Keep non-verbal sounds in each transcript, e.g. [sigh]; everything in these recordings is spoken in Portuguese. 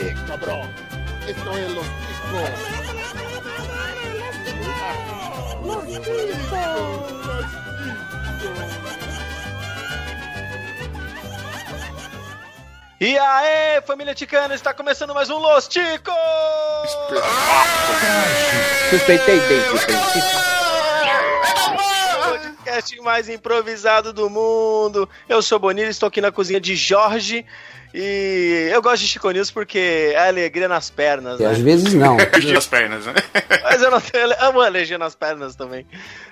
Eh, cabrón. Esto es los chicos. Los chicos. E aí, família ticana, está começando mais um Los Ticos! Suspeitei bem, suspeitei. podcast mais improvisado do mundo. Eu sou Bonilha, estou aqui na cozinha de Jorge. E eu gosto de Chico News porque é alegria nas pernas, E às né? vezes não. [laughs] as pernas, né? [laughs] Mas eu não tenho. Amo alergia nas pernas também.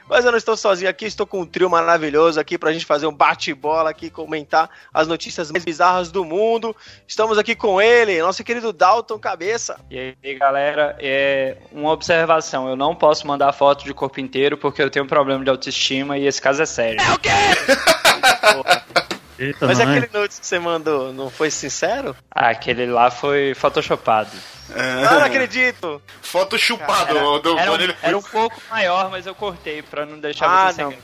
Mas eu não estou sozinho aqui, estou com um trio maravilhoso aqui pra gente fazer um bate-bola aqui, comentar as notícias mais bizarras do mundo. Estamos aqui com ele, nosso querido Dalton Cabeça. E aí, galera, é uma observação. Eu não posso mandar foto de corpo inteiro porque eu tenho um problema de autoestima e esse caso é sério. É o quê? [laughs] Eita, Mas não é? aquele nudes que você mandou não foi sincero? Ah, aquele lá foi photoshopado. Ah, não acredito! Foto chupada Era, do era, um, era um pouco maior, mas eu cortei pra não deixar Ah, você não. sem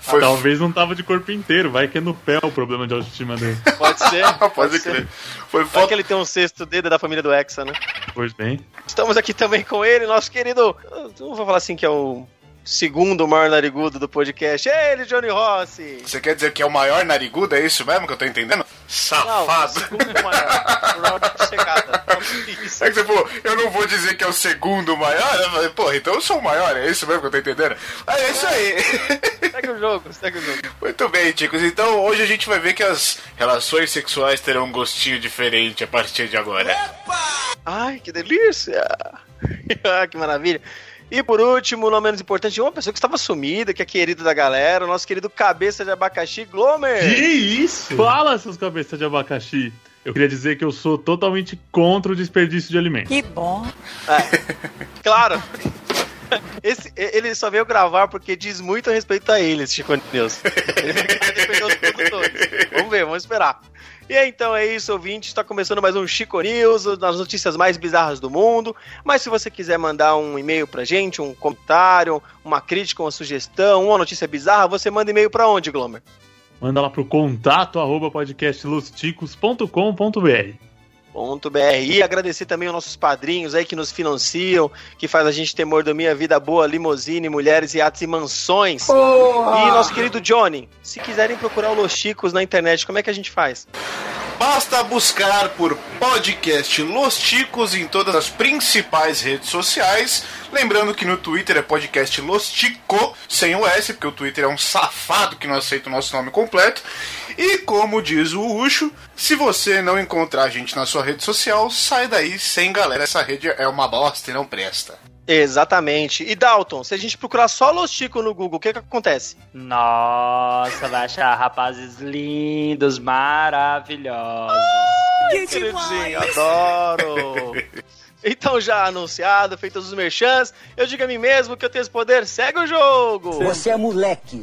Foi Talvez não tava de corpo inteiro, vai que é no pé o problema de autoestima dele. [laughs] Pode ser. [laughs] Pode ser. crer. Foi Vai foto. que ele tem um sexto dedo da família do Hexa, né? Pois bem. Estamos aqui também com ele, nosso querido. Não vou falar assim que é o segundo maior narigudo do podcast. Ele, Johnny Rossi. Você quer dizer que é o maior narigudo? É isso mesmo que eu tô entendendo? Não, Safado. segundo maior. Por ordem de chegada. Isso. [laughs] É que você falou, eu não vou dizer que é o segundo maior. Eu falei, porra, então eu sou o maior, é isso mesmo que eu tô entendendo? Ah, é isso aí. [laughs] Segue o jogo, segue o jogo. Muito bem, chicos. Então hoje a gente vai ver que as relações sexuais terão um gostinho diferente a partir de agora. Ai, que delícia! [laughs] Ah, que maravilha! E por último, não menos importante, uma pessoa que estava sumida, que é querido da galera, o nosso querido cabeça de abacaxi, Glomer! Que isso? Fala, seus cabeças de abacaxi. Eu queria dizer que eu sou totalmente contra o desperdício de alimentos. Claro! Esse, ele só veio gravar porque diz muito a respeito a ele, esse Chico News. Ele vai defender os produtores. Vamos ver, vamos esperar. E então é isso, ouvinte. Está começando mais um Chico News, das notícias mais bizarras do mundo. Mas se você quiser mandar um e-mail pra gente, um comentário, uma crítica, uma sugestão, uma notícia bizarra, você manda e-mail pra onde, Glomer? Manda lá pro contato arroba podcastlosticos.com.br. Ponto .br. E agradecer também aos nossos padrinhos aí que nos financiam, que faz a gente ter mordomia, vida boa, limousine, mulheres, iates e mansões. E nosso querido Johnny, se quiserem procurar o Los Chicos na internet, como é que a gente faz? Basta buscar por podcast Los Ticos em todas as principais redes sociais. Lembrando que no Twitter é podcast Los Tico, sem o S, porque o Twitter é um safado que não aceita o nosso nome completo. E como diz o Ucho, se você não encontrar a gente na sua rede social, sai daí sem galera. Essa rede é uma bosta e não presta. Exatamente. E Dalton, se a gente procurar só Los Chicos no Google, o que que acontece? Nossa, vai achar rapazes lindos, maravilhosos. Queridinho, adoro! [laughs] Então, já anunciado, feitos os merchans, eu digo a mim mesmo que eu tenho esse poder, segue o jogo! Você é moleque.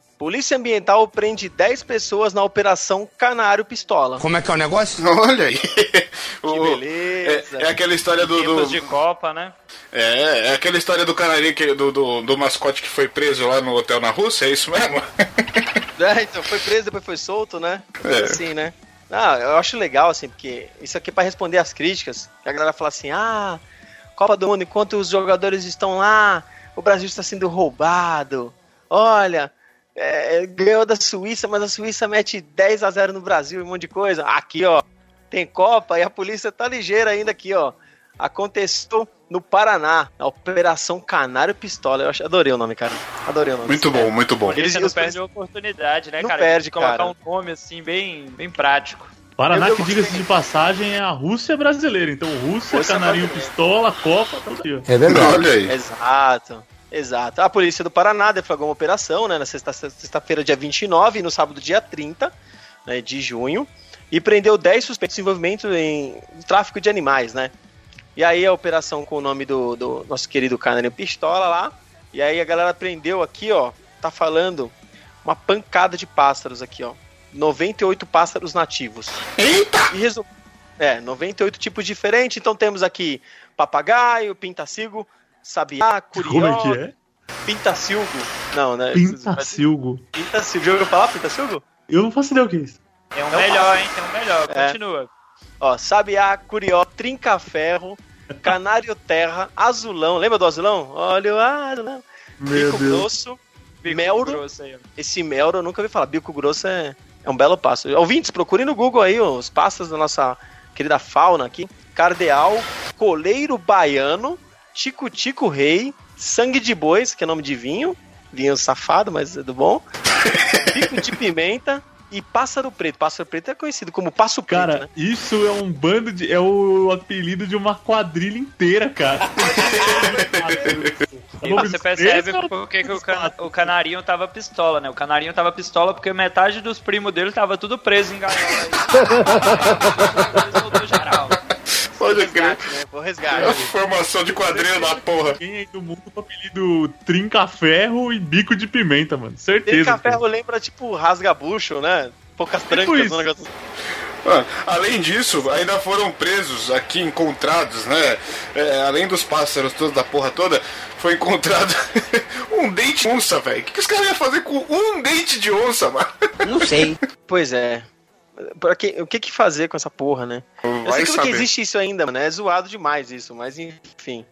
Polícia Ambiental prende 10 pessoas na Operação Canário Pistola. Como é que é o negócio? [laughs] Olha aí. Que beleza! É, é aquela história do. do- de Copa, né? é, é aquela história do canarinho que, do, do, do mascote que foi preso lá no hotel na Rússia, é isso mesmo? [laughs] É, então foi preso, depois foi solto, né? É. Assim, né? Ah, eu acho legal, assim, porque isso aqui é pra responder às críticas. Que a galera fala assim, ah, Copa do Mundo, enquanto os jogadores estão lá, o Brasil está sendo roubado. Olha, é, ganhou da Suíça, mas a Suíça mete 10 a 0 no Brasil e um monte de coisa. Aqui, ó, tem Copa e a polícia tá ligeira ainda aqui, ó. Aconteceu no Paraná, a Operação Canário Pistola. Eu adorei o nome, cara. Adorei o nome. Muito bom, muito bom. Eles não perdem a oportunidade, né, Não cara? perde, de colocar cara. um nome assim bem, bem prático. Paraná, Eu- que diga-se de passagem, é a Rússia brasileira. Então, Rússia, Rússia Canarinho brasileira. Pistola, Copa, tá aqui. É verdade. Olha aí. Exato. Exato. A polícia do Paraná deflagrou uma operação, né, na sexta- sexta-feira, dia 29, e no sábado, dia 30 né, de junho, e prendeu 10 suspeitos de envolvimento em tráfico de animais, né? E aí a operação com o nome do, do nosso querido Canarinho Pistola lá, e aí a galera prendeu aqui, ó, tá falando uma pancada de pássaros aqui, ó. 98 pássaros nativos. Eita! E resu... É, 98 tipos diferentes. Então temos aqui papagaio, pintacilgo, sabiá, curió, Como é que é? pintacilgo. Não, né? Pintacilgo. Pintacilgo. Já ouviu falar pintacilgo? Eu não faço ideia o que é isso. Tem um melhor, hein? Tem um melhor. É. Continua. Ó, sabiá, curió, trinca-ferro, canário terra, azulão. Lembra do azulão? Olha o azulão. Meu Bico Deus. grosso. Bico Melro. grosso aí. Esse melro eu nunca ouvi falar. Bico grosso é, é um belo pássaro. Ouvintes, procurem no Google aí os pássaros da nossa querida fauna aqui. Cardeal, coleiro baiano, tico-tico rei, sangue de bois, que é nome de vinho. Vinho safado, mas é do bom. [laughs] Bico de pimenta e pássaro preto. Pássaro preto é conhecido como passo preto, Cara, né? isso é um bando de. É o apelido de uma quadrilha inteira, cara. [laughs] E você percebe por que, o, cana o canarinho tava pistola, né? O canarinho tava pistola porque metade dos primos dele tava tudo preso em gaiola. aí. [laughs] Geral. Pode crer. Né? Vou É a resgate. formação de quadrilha da porra. Quem aí do mundo com o apelido Trinca-Ferro e Bico de Pimenta, mano. Certeza. Trinca ferro cara. lembra tipo rasga-bucho, né? Poucas trancas, isso. um negócio Ah, Além disso, ainda foram presos aqui, encontrados, né? É, além dos pássaros todos da porra toda, foi encontrado [laughs] um dente de onça, velho. O que, que os caras iam fazer com um dente de onça, mano? Não sei. [laughs] Pois é. Pra que, o que que fazer com essa porra, né? Eu Vai sei que, que existe isso ainda, mano. É zoado demais isso, mas enfim.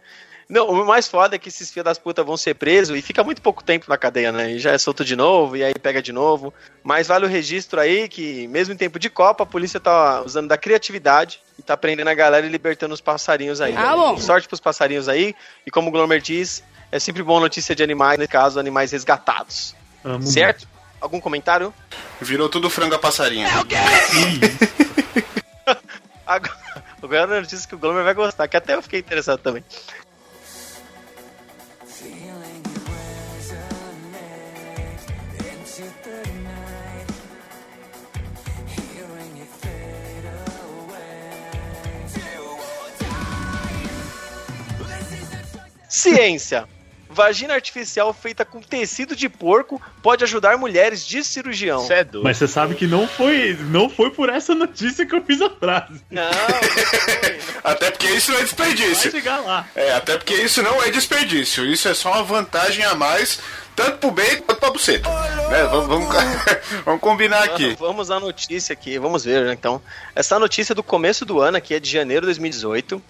Não, o mais foda é que esses filhos das putas vão ser presos e fica muito pouco tempo na cadeia, né? E já é solto de novo, e aí pega de novo. Mas vale o registro aí que, mesmo em tempo de Copa, a polícia tá usando da criatividade e tá prendendo a galera e libertando os passarinhos aí. Ah, bom. Sorte pros passarinhos aí. E como o Glomer diz, é sempre bom notícia de animais, nesse caso, animais resgatados. Amo Certo? Algum comentário? Virou tudo frango a passarinho. [laughs] Agora, agora a notícia que o Glomer vai gostar, que até eu fiquei interessado também. Ciência. Vagina artificial feita com tecido de porco pode ajudar mulheres de cirurgião. Isso é doido. Mas você sabe que não foi, não foi por essa notícia que eu fiz a frase. Não, não foi. Até porque isso não é Vai desperdício. chegar lá. É, até porque isso não é desperdício. Isso é só uma vantagem a mais, tanto pro bem quanto pra buceta. Né? Vamos, vamos, [laughs] vamos combinar aqui. Vamos à notícia aqui, vamos ver, né, então. Essa notícia é do começo do ano, aqui é de janeiro de 2018.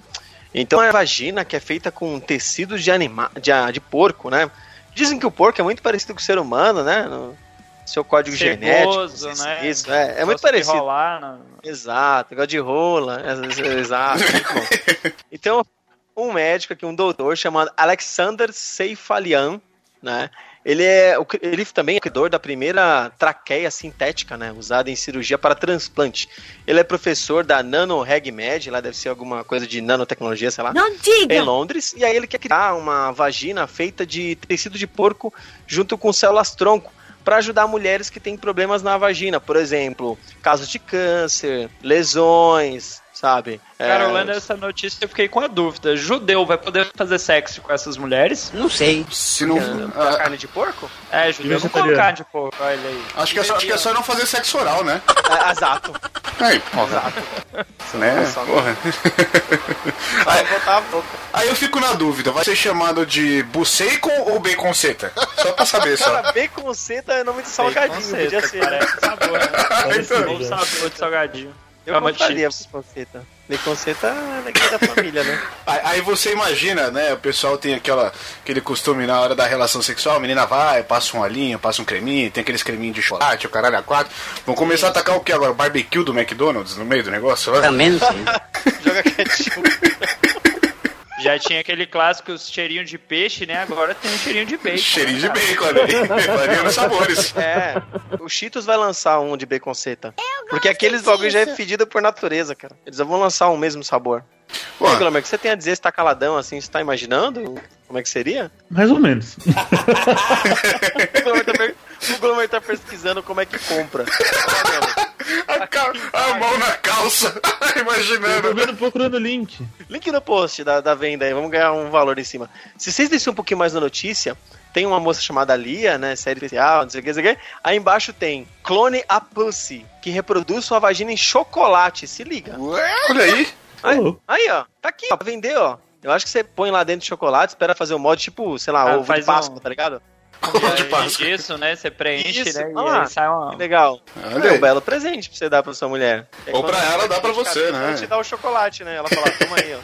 Então é a vagina que é feita com tecidos de, anima de, de porco, né? Dizem que o porco é muito parecido com o ser humano, né? No seu código Ceboso, genético. né? Isso, é, é muito de parecido. rolar na- Exato, igual de rola. é- é- Exato, muito bom. [laughs] Então, um médico aqui, um doutor chamado Alexander Seifalian, né? Ele é ele também é criador da primeira traqueia sintética, né, usada em cirurgia para transplante. Ele é professor da NanoRegmed, lá deve ser alguma coisa de nanotecnologia, sei lá Não em diga! Londres, e aí ele quer criar uma vagina feita de tecido de porco junto com células tronco para ajudar mulheres que têm problemas na vagina, por exemplo, casos de câncer, lesões, sabe? Cara, É, lendo essa notícia eu fiquei com a dúvida. Judeu vai poder fazer sexo com essas mulheres? Não sei. Se não. ah, carne de porco? É, judeu não come carne de porco, olha aí. acho, que é só, acho que é só não fazer sexo oral, né? É, exato. Aí, porra. Né? Só- Porra. Vai Aí, botar a boca. aí eu fico na dúvida, vai ser chamado de buceico ou baconceta? Só pra saber, só. Cara, bacon seta é nome de salgadinho, podia ser. né? Sabor, né? Bom né? sabor de salgadinho. Eu de compraria seta. Bacon seta é da família, né? [laughs] Aí, aí você imagina, né? O pessoal tem aquela, aquele costume na hora da relação sexual, a menina vai, passa um olhinho, passa um creminho, tem aqueles creminhos de chocolate, o caralho a quatro. Vão começar a atacar o que agora? Barbecue do McDonald's no meio do negócio? Também não sei. [laughs] Joga ketchup. Já tinha aquele clássico cheirinho de peixe, né? Agora tem um cheirinho de bacon. Cheirinho né, de cara? bacon ali, variando sabores. [laughs] É, o Cheetos vai lançar um de bacon seta. Porque aqueles bagulho já é fedido por natureza, cara. Eles já vão lançar um mesmo sabor. E aí, Pô, Glomer, o que você tem a dizer? Você tá caladão assim? Você tá imaginando como é que seria? Mais ou menos. [laughs] O Glomer tá, o tá pesquisando como é que compra. Olha, Glomer. A, ca- a mão na calça, [laughs] Eu tô imaginando. vendo procurando o link. Link no post da, da venda aí, vamos ganhar um valor em cima. Se vocês descerem um pouquinho mais na notícia, tem uma moça chamada Lia, né? Série especial, não sei o que, não sei o que. Aí embaixo tem Clone a Pussy, que reproduz sua vagina em chocolate. Se liga. Olha aí. Aí, louco. aí, ó. Tá aqui, ó. Pra vender, ó. Eu acho que você põe lá dentro de chocolate, espera fazer o mod tipo, sei lá, Ah, ovo de faz Páscoa, um- tá ligado? Ovo de Páscoa. Isso, né? Você preenche, Isso, né? E ah, aí sai uma. Legal. Olha é um belo presente pra você dar pra sua mulher. Ou pra ela, dá pra você, né? Ela te dá o chocolate, né? Ela fala, toma aí, ó.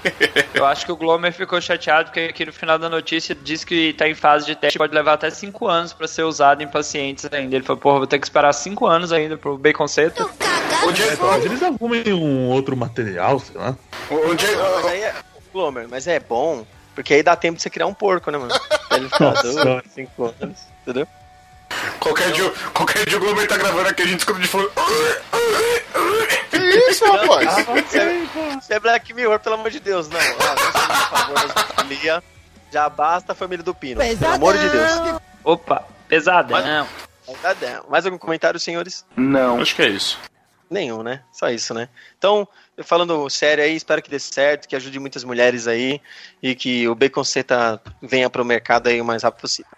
[laughs] Eu acho que o Glomer ficou chateado porque aqui no final da notícia diz que tá em fase de teste, pode levar até 5 anos pra ser usado em pacientes ainda. Ele falou, porra, vou ter que esperar 5 anos ainda pro bacon seto. Onde é, Mas eles arrumem um outro material, sei lá. onde é- é. Glomer, mas é bom, porque aí dá tempo de você criar um porco, né, mano? Ele ficar dois, Senhora. cinco anos, entendeu? qualquer, dia, qualquer dia o Glomer tá gravando aqui, a gente escuta de falando. Que isso, rapaz? Você é, você é Black Mirror, pelo amor de Deus, não. Ah, não seja a favor da família. Já basta a família do Pino. Pelo amor de Deus. Opa, pesadão. Pesadão. Mais algum comentário, senhores? Acho que é isso. Nenhum, né? Só isso, né? Então, falando sério aí, espero que dê certo, que ajude muitas mulheres aí e que o Bacon Seta venha pro mercado aí o mais rápido possível.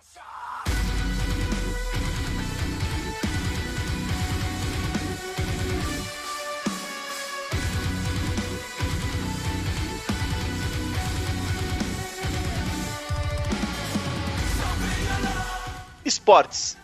Esportes.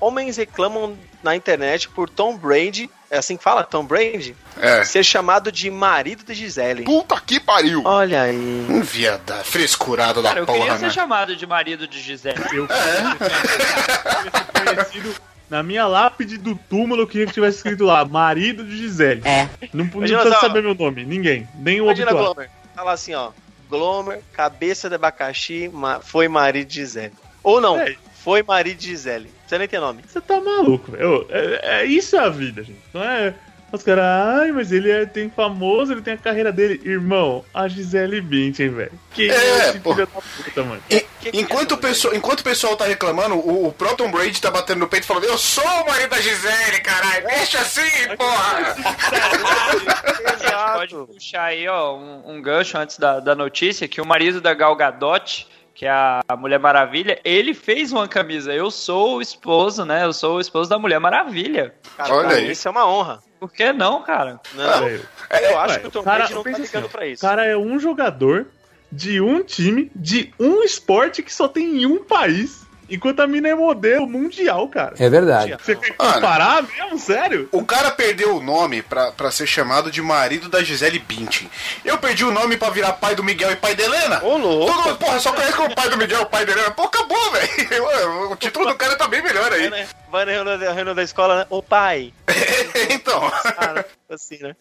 Homens reclamam na internet por Tom Brady, é assim que fala, Tom Brady, É. ser chamado de marido de Gisele. Puta que pariu. Olha aí. Um viada, frescurado da Cara, eu porra, [laughs] queria né? ser chamado de marido de Gisele. Eu ser conhecido. Na minha lápide do túmulo, eu queria que tivesse escrito lá, marido de Gisele. É. Não, precisa só. saber meu nome, ninguém. Nem o Imagina habitual. Glomer. Fala assim, ó. Glomer, cabeça de abacaxi, foi marido de Gisele. Ou não, É. foi marido de Gisele. Você nem tem nome. Você tá maluco, velho. É, é- isso é a vida, gente. Não é. Os caras, ai, mas ele é, tem famoso, ele tem a carreira dele. Irmão, a Gisele Bündchen, velho. Que É, esse pô. filho da puta, mano. E- Que que enquanto, é o pessoal, enquanto o pessoal tá reclamando, o, o Proton Brady tá batendo no peito falando: Eu sou o marido da Gisele, caralho, deixa assim, porra! Pode puxar aí, ó, um, um gancho antes da, da notícia, que o marido da Gal Gadot, que é a Mulher Maravilha, ele fez uma camisa. Eu sou o esposo, né? Eu sou o esposo da Mulher Maravilha. Cara, Olha aí. Isso é uma honra. Por que não, cara? Não, Velho. eu acho Ué, que o Tom cara, Brady não tá pensa ligando assim, pra O isso. cara é um jogador de um time, de um esporte que só tem em um país, enquanto a mina é modelo mundial, cara. É verdade. Você quer comparar mesmo? Sério? O cara perdeu o nome pra, pra ser chamado de marido da Gisele Bündchen. Eu perdi o nome pra virar pai do Miguel e pai da Helena. Ô, louco. Todo mundo, porra, só conhece como pai do Miguel e pai da Helena. Pô, acabou, velho. O título do cara tá bem melhor aí. Vai, né? Vai na reunião da, reunião da escola, né? Ô pai. [laughs] então. Cara, assim, né?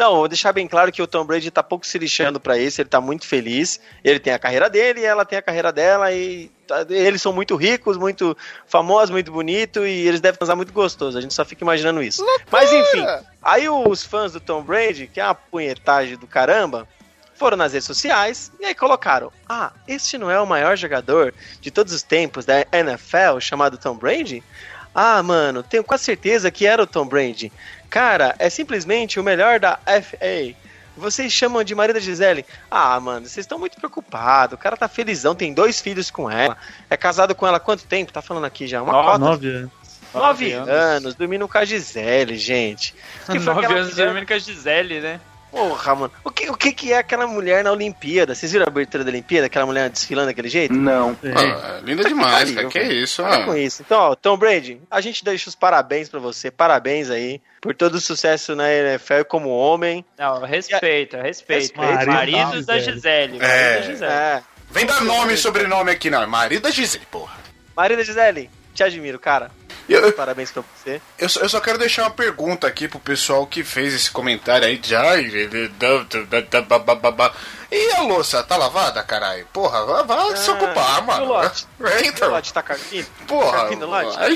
Não, vou deixar bem claro que o Tom Brady tá pouco se lixando pra isso, ele tá muito feliz. Ele tem a carreira dele, ela tem a carreira dela e tá- eles são muito ricos, muito famosos, muito bonitos e eles devem transar muito gostoso. A gente só fica imaginando isso. Mas enfim, aí os fãs do Tom Brady, que é uma punhetagem do caramba, foram nas redes sociais e aí colocaram: Ah, este não é o maior jogador de todos os tempos da NFL chamado Tom Brady? Ah, mano, tenho quase certeza que era o Tom Brady. Cara, é simplesmente o melhor da FA. Vocês chamam de marido da Gisele? Ah, mano, vocês estão muito preocupados. O cara tá felizão, tem dois filhos com ela. É casado com ela há quanto tempo? Tá falando aqui já? Uma Ó, cota? nove anos. Nove Nove anos. dormindo com a Gisele, gente. Que foi Nove anos mulher- dormindo com a Gisele, né? Porra, mano. O que, o que que é aquela mulher na Olimpíada? Vocês viram a abertura da Olimpíada? Aquela mulher desfilando daquele jeito? Não. É. Ah, linda demais, [laughs] cara. Que cara. isso, Para mano. com isso. Então, ó, Tom Brady, a gente deixa os parabéns pra você. Parabéns aí por todo o sucesso na NFL como homem. Não, respeita, respeita. Respeito. Maridos da Gisele. Maridos É. da Gisele. É. Vem dar nome e sobrenome aqui, não. Marido da Gisele, porra. Marina Gisele, te admiro, cara. Eu, [laughs] Parabéns pra você. eu, só- eu só quero deixar uma pergunta aqui pro pessoal que fez esse comentário aí de ai. E a louça, tá lavada, caralho? Porra, vai, vai se ocupar, o mano. lote? [laughs] É, O então. lote tá carpindo? Porra, Carpindo no lote? aí a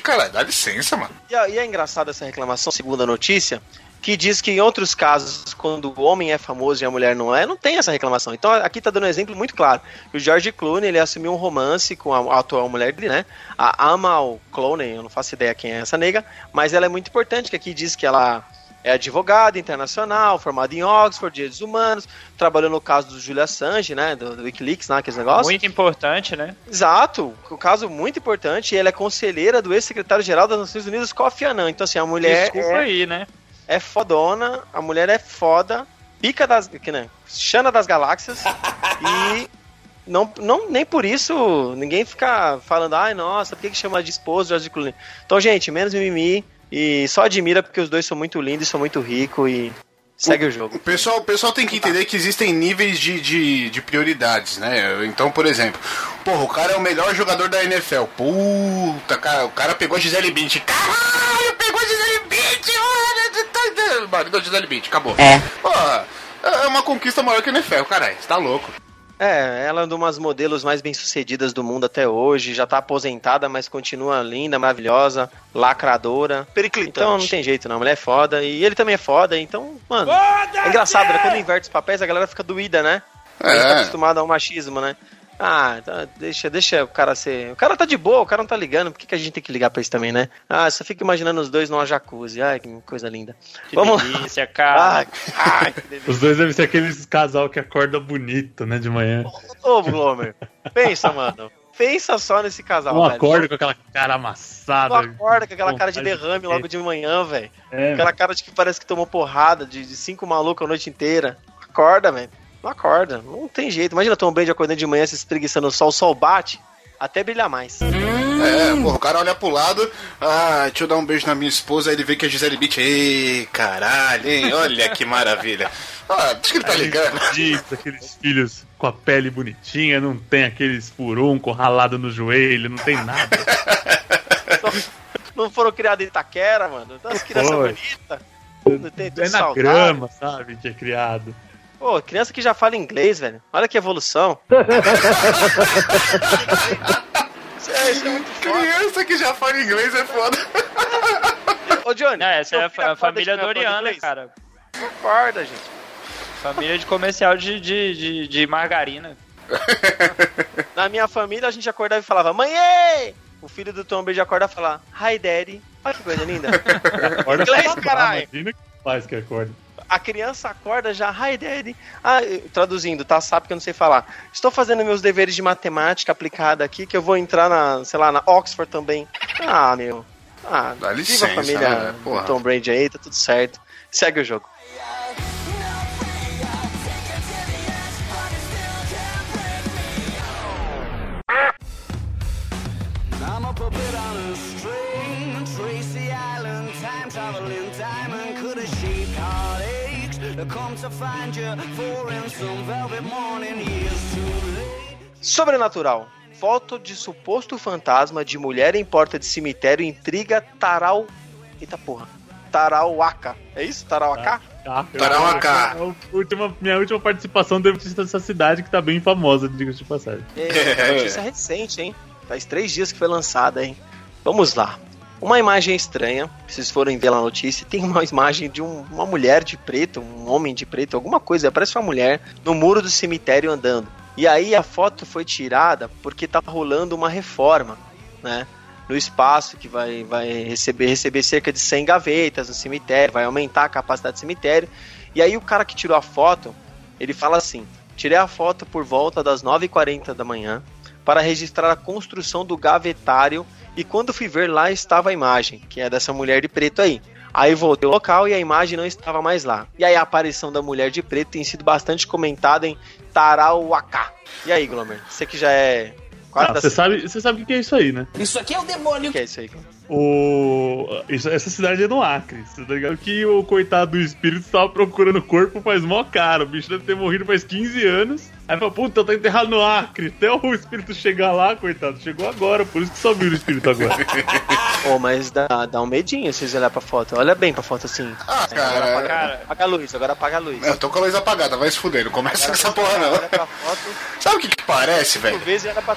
caralho. Dá licença, mano. E, é- e é engraçado essa reclamação, segundo a notícia, que diz que em outros casos, quando o homem é famoso e a mulher não é, não tem essa reclamação. Então aqui tá dando um exemplo muito claro. O George Clooney, ele assumiu um romance com a, atual mulher dele, né? A Amal Clooney, eu não faço ideia quem é essa nega, mas ela é muito importante, que aqui diz que ela é advogada internacional, formada em Oxford, Direitos Humanos, trabalhou no caso do Julia Assange, né, do, do Wikileaks, né, aqueles negócios. Muito importante, né? Exato, um caso muito importante, e ela é conselheira do ex-secretário-geral das Nações Unidas, Kofi Annan. Então, assim, a mulher Desculpa é, aí, né? É fodona, a mulher é foda, pica das, que, né, Xana das galáxias, [laughs] e não, não, nem por isso ninguém fica falando, ai, nossa, por que, que chama de esposo George Clooney? Então, gente, menos mimimi, e só admira porque os dois são muito lindos e são muito ricos, e segue o, jogo. O pessoal, o pessoal tem que entender que existem níveis de, de, de prioridades, né? Então, por exemplo, porra, o cara é o melhor jogador da NFL. Puta, cara, o cara pegou a Gisele Bündchen. Caralho, pegou a Gisele Bündchen, mano. Marido da Gisele Bündchen, acabou. É. Porra, é uma conquista maior que a NFL, caralho. Você tá louco. É, ela é uma das modelos mais bem-sucedidas do mundo até hoje, já tá aposentada, mas continua linda, maravilhosa, lacradora. Periclitante. Então não tem jeito não, a mulher é foda, e ele também é foda, então, mano, é engraçado, né? Quando inverte os papéis, a galera fica doída, né? A gente tá É. acostumado ao machismo, né? Ah, tá, deixa, deixa o cara ser. O cara tá de boa, o cara não tá ligando. Por que, que a gente tem que ligar pra isso também, né? Ah, só fica imaginando os dois numa jacuzzi. Ai, que coisa linda. Que Vamos lá. delícia, cara. Ai, ai, que [laughs] delícia. Os dois devem ser aqueles casal que acorda bonito, né, de manhã. Ô, Glomer, pensa, mano. Pensa só nesse casal, Um velho. acorda com aquela cara Não amassada. acorda com aquela cara de derrame logo de manhã, velho. É, Aquela cara de que parece que tomou porrada de, de cinco malucos a noite inteira. Acorda, velho. Não acorda. Não tem jeito. Imagina Tom Brady acordando de manhã, se espreguiçando no sol, o sol bate, até brilhar mais. É, porra, o cara olha pro lado, ah, deixa eu dar um beijo na minha esposa, aí ele vê que é Gisele Bündchen. Ei, caralho, hein? Olha que maravilha. Ah, acho que ele tá ligando. Aqueles, aqueles filhos com a pele bonitinha, não tem aqueles furunco ralado no joelho, não tem nada. Não foram criados em Itaquera, mano. Então, as crianças bonitas. Não tem tudo É na saudável. grama, sabe, que é criado. Pô, criança que já fala inglês, velho. Olha que evolução. [laughs] isso, é, isso é muito foda. Criança que já fala inglês é foda. Ô, Johnny. Não, essa é a, a família Doriana, cara. Acorda, gente. Família de comercial de, de, de, de margarina. [laughs] Na minha família, a gente acordava e falava, mãe! ei!" O filho do Tom Brady acorda e fala, hi, daddy. Olha que coisa linda. [laughs] Acorda Inglês, caralho. Imagina que faz que acorda. A criança acorda já, hi, daddy. Ah, traduzindo, tá? Sabe que eu não sei falar. Estou fazendo meus deveres de matemática aplicada aqui, que eu vou entrar na, sei lá, na Oxford também. Ah, meu. Ah, Dá viva licença, a família né? Porra. do Tom Brady aí, tá tudo certo. Segue o jogo. I'm a puppet on a string, Tracy Island, time traveling diamond, could have shaped heartaches. Sobrenatural. Foto de suposto fantasma de mulher em porta de cemitério intriga Taral. Eita porra. Tarauaca. É isso? Tarauacá? Tá, Tarauacá. A última, minha última participação deve ter sido dessa cidade que tá bem famosa, diga-se de passagem. É, notícia recente, hein? Faz três dias que foi lançada, hein? Vamos lá. Uma imagem estranha, se vocês forem ver lá na notícia, tem uma [laughs] imagem de um- uma mulher de preto, um homem de preto, alguma coisa, parece uma mulher, no muro do cemitério andando. E aí a foto foi tirada porque tá rolando uma reforma, né? No espaço que vai, vai receber, receber cerca de 100 gavetas no cemitério, vai aumentar a capacidade do cemitério. E aí o cara que tirou a foto, ele fala assim: tirei a foto por volta das 9h40 da manhã para registrar a construção do gavetário e quando fui ver lá estava a imagem, que é dessa mulher de preto aí. Aí voltei ao local e a imagem não estava mais lá. E aí a aparição da mulher de preto tem sido bastante comentada em Tarauacá. E aí, Glomer, você que já é quase Ah, Você sabe, você sabe o que é isso aí, né? Isso aqui é o demônio. O que é isso aí, Glomer? O... isso- essa cidade é no Acre, você tá ligado? Que o coitado do espírito estava procurando o corpo faz mó cara. O bicho deve ter morrido faz 15 anos. Aí fala, puta, tá enterrado no Acre. Até o espírito chegar lá, coitado. Chegou agora, por isso que só viu o espírito agora. [laughs] Pô, mas dá, dá um medinho se vocês olharem pra foto. Olha bem pra foto assim. Ah, Agora cara. apaga, cara. apaga a luz, agora apaga a luz. Eu tô com a luz apagada, vai se fuder, não começa com essa porra Olha não. pra foto, Sabe o que que parece, por velho? vezes olha pra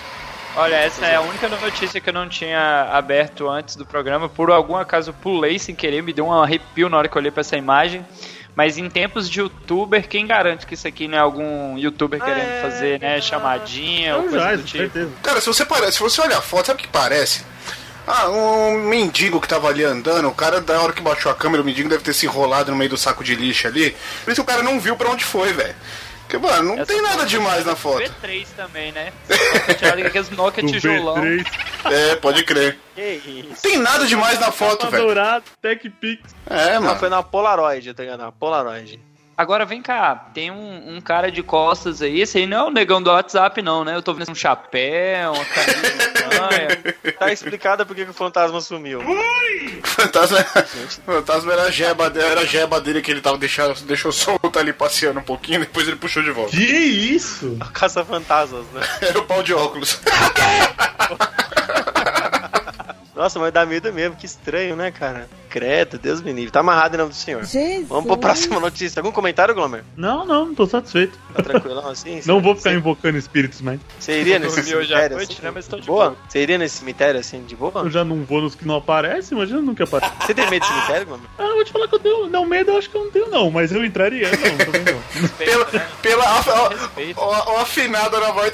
Olha, essa é a única notícia que eu não tinha aberto antes do programa. Por algum acaso eu pulei sem querer, me deu um arrepio na hora que eu olhei pra essa imagem. Mas em tempos de youtuber, quem garante que isso aqui não é algum youtuber querendo fazer, né, chamadinha ou coisa já, do tipo? certeza. Cara, se você, pare... se você olhar a foto, sabe o que parece? Ah, um mendigo que tava ali andando, o cara, da hora que baixou a câmera, o mendigo deve ter se enrolado no meio do saco de lixo ali. Por isso o cara não viu pra onde foi, velho. Porque, mano, não Essa tem nada foto demais na foto. V3 também, né? Tirado aqueles Nokia [laughs] tijolão. V3, É, pode crer. Que isso? Não tem nada demais na foto, Tapa velho. dourado, Tech Pix. É, Não, mano. foi na Polaroid, tá ligado? Na Polaroid. Agora vem cá, tem um, um cara de costas aí, esse aí não é o negão do WhatsApp, não, né? Eu tô vendo um chapéu, uma camisa estranha. Tá explicado por que o fantasma sumiu. O fantasma, o fantasma era a jeba, dele- era a jeba dele que ele tava deixando, deixou solto ali passeando um pouquinho, depois ele puxou de volta. Que isso? Caça-fantasmas, né? [laughs] Era o pau de óculos. Nossa, mas dá medo mesmo, que estranho, né, cara? Credo, Deus me livre. Tá amarrado em nome do senhor. Vamos pra próxima notícia. Algum comentário, Glomer? Não, não, não tô satisfeito. Tá tranquilão assim? [laughs] Não vou ficar invocando espíritos, mas Você iria nesse Dormi hoje à cemitério noite, assim, né, mas tô de boa? boa. Você iria nesse cemitério assim, de boa? eu já não vou nos que não aparecem, imagina nunca aparece. Você tem medo de cemitério, Glomer? Ah, eu vou te falar que eu tenho. Não, medo eu acho que eu não tenho, não, mas eu entraria. Não, também não. [laughs] Pela, pela a, Respeito. a, a, a afinada na voz.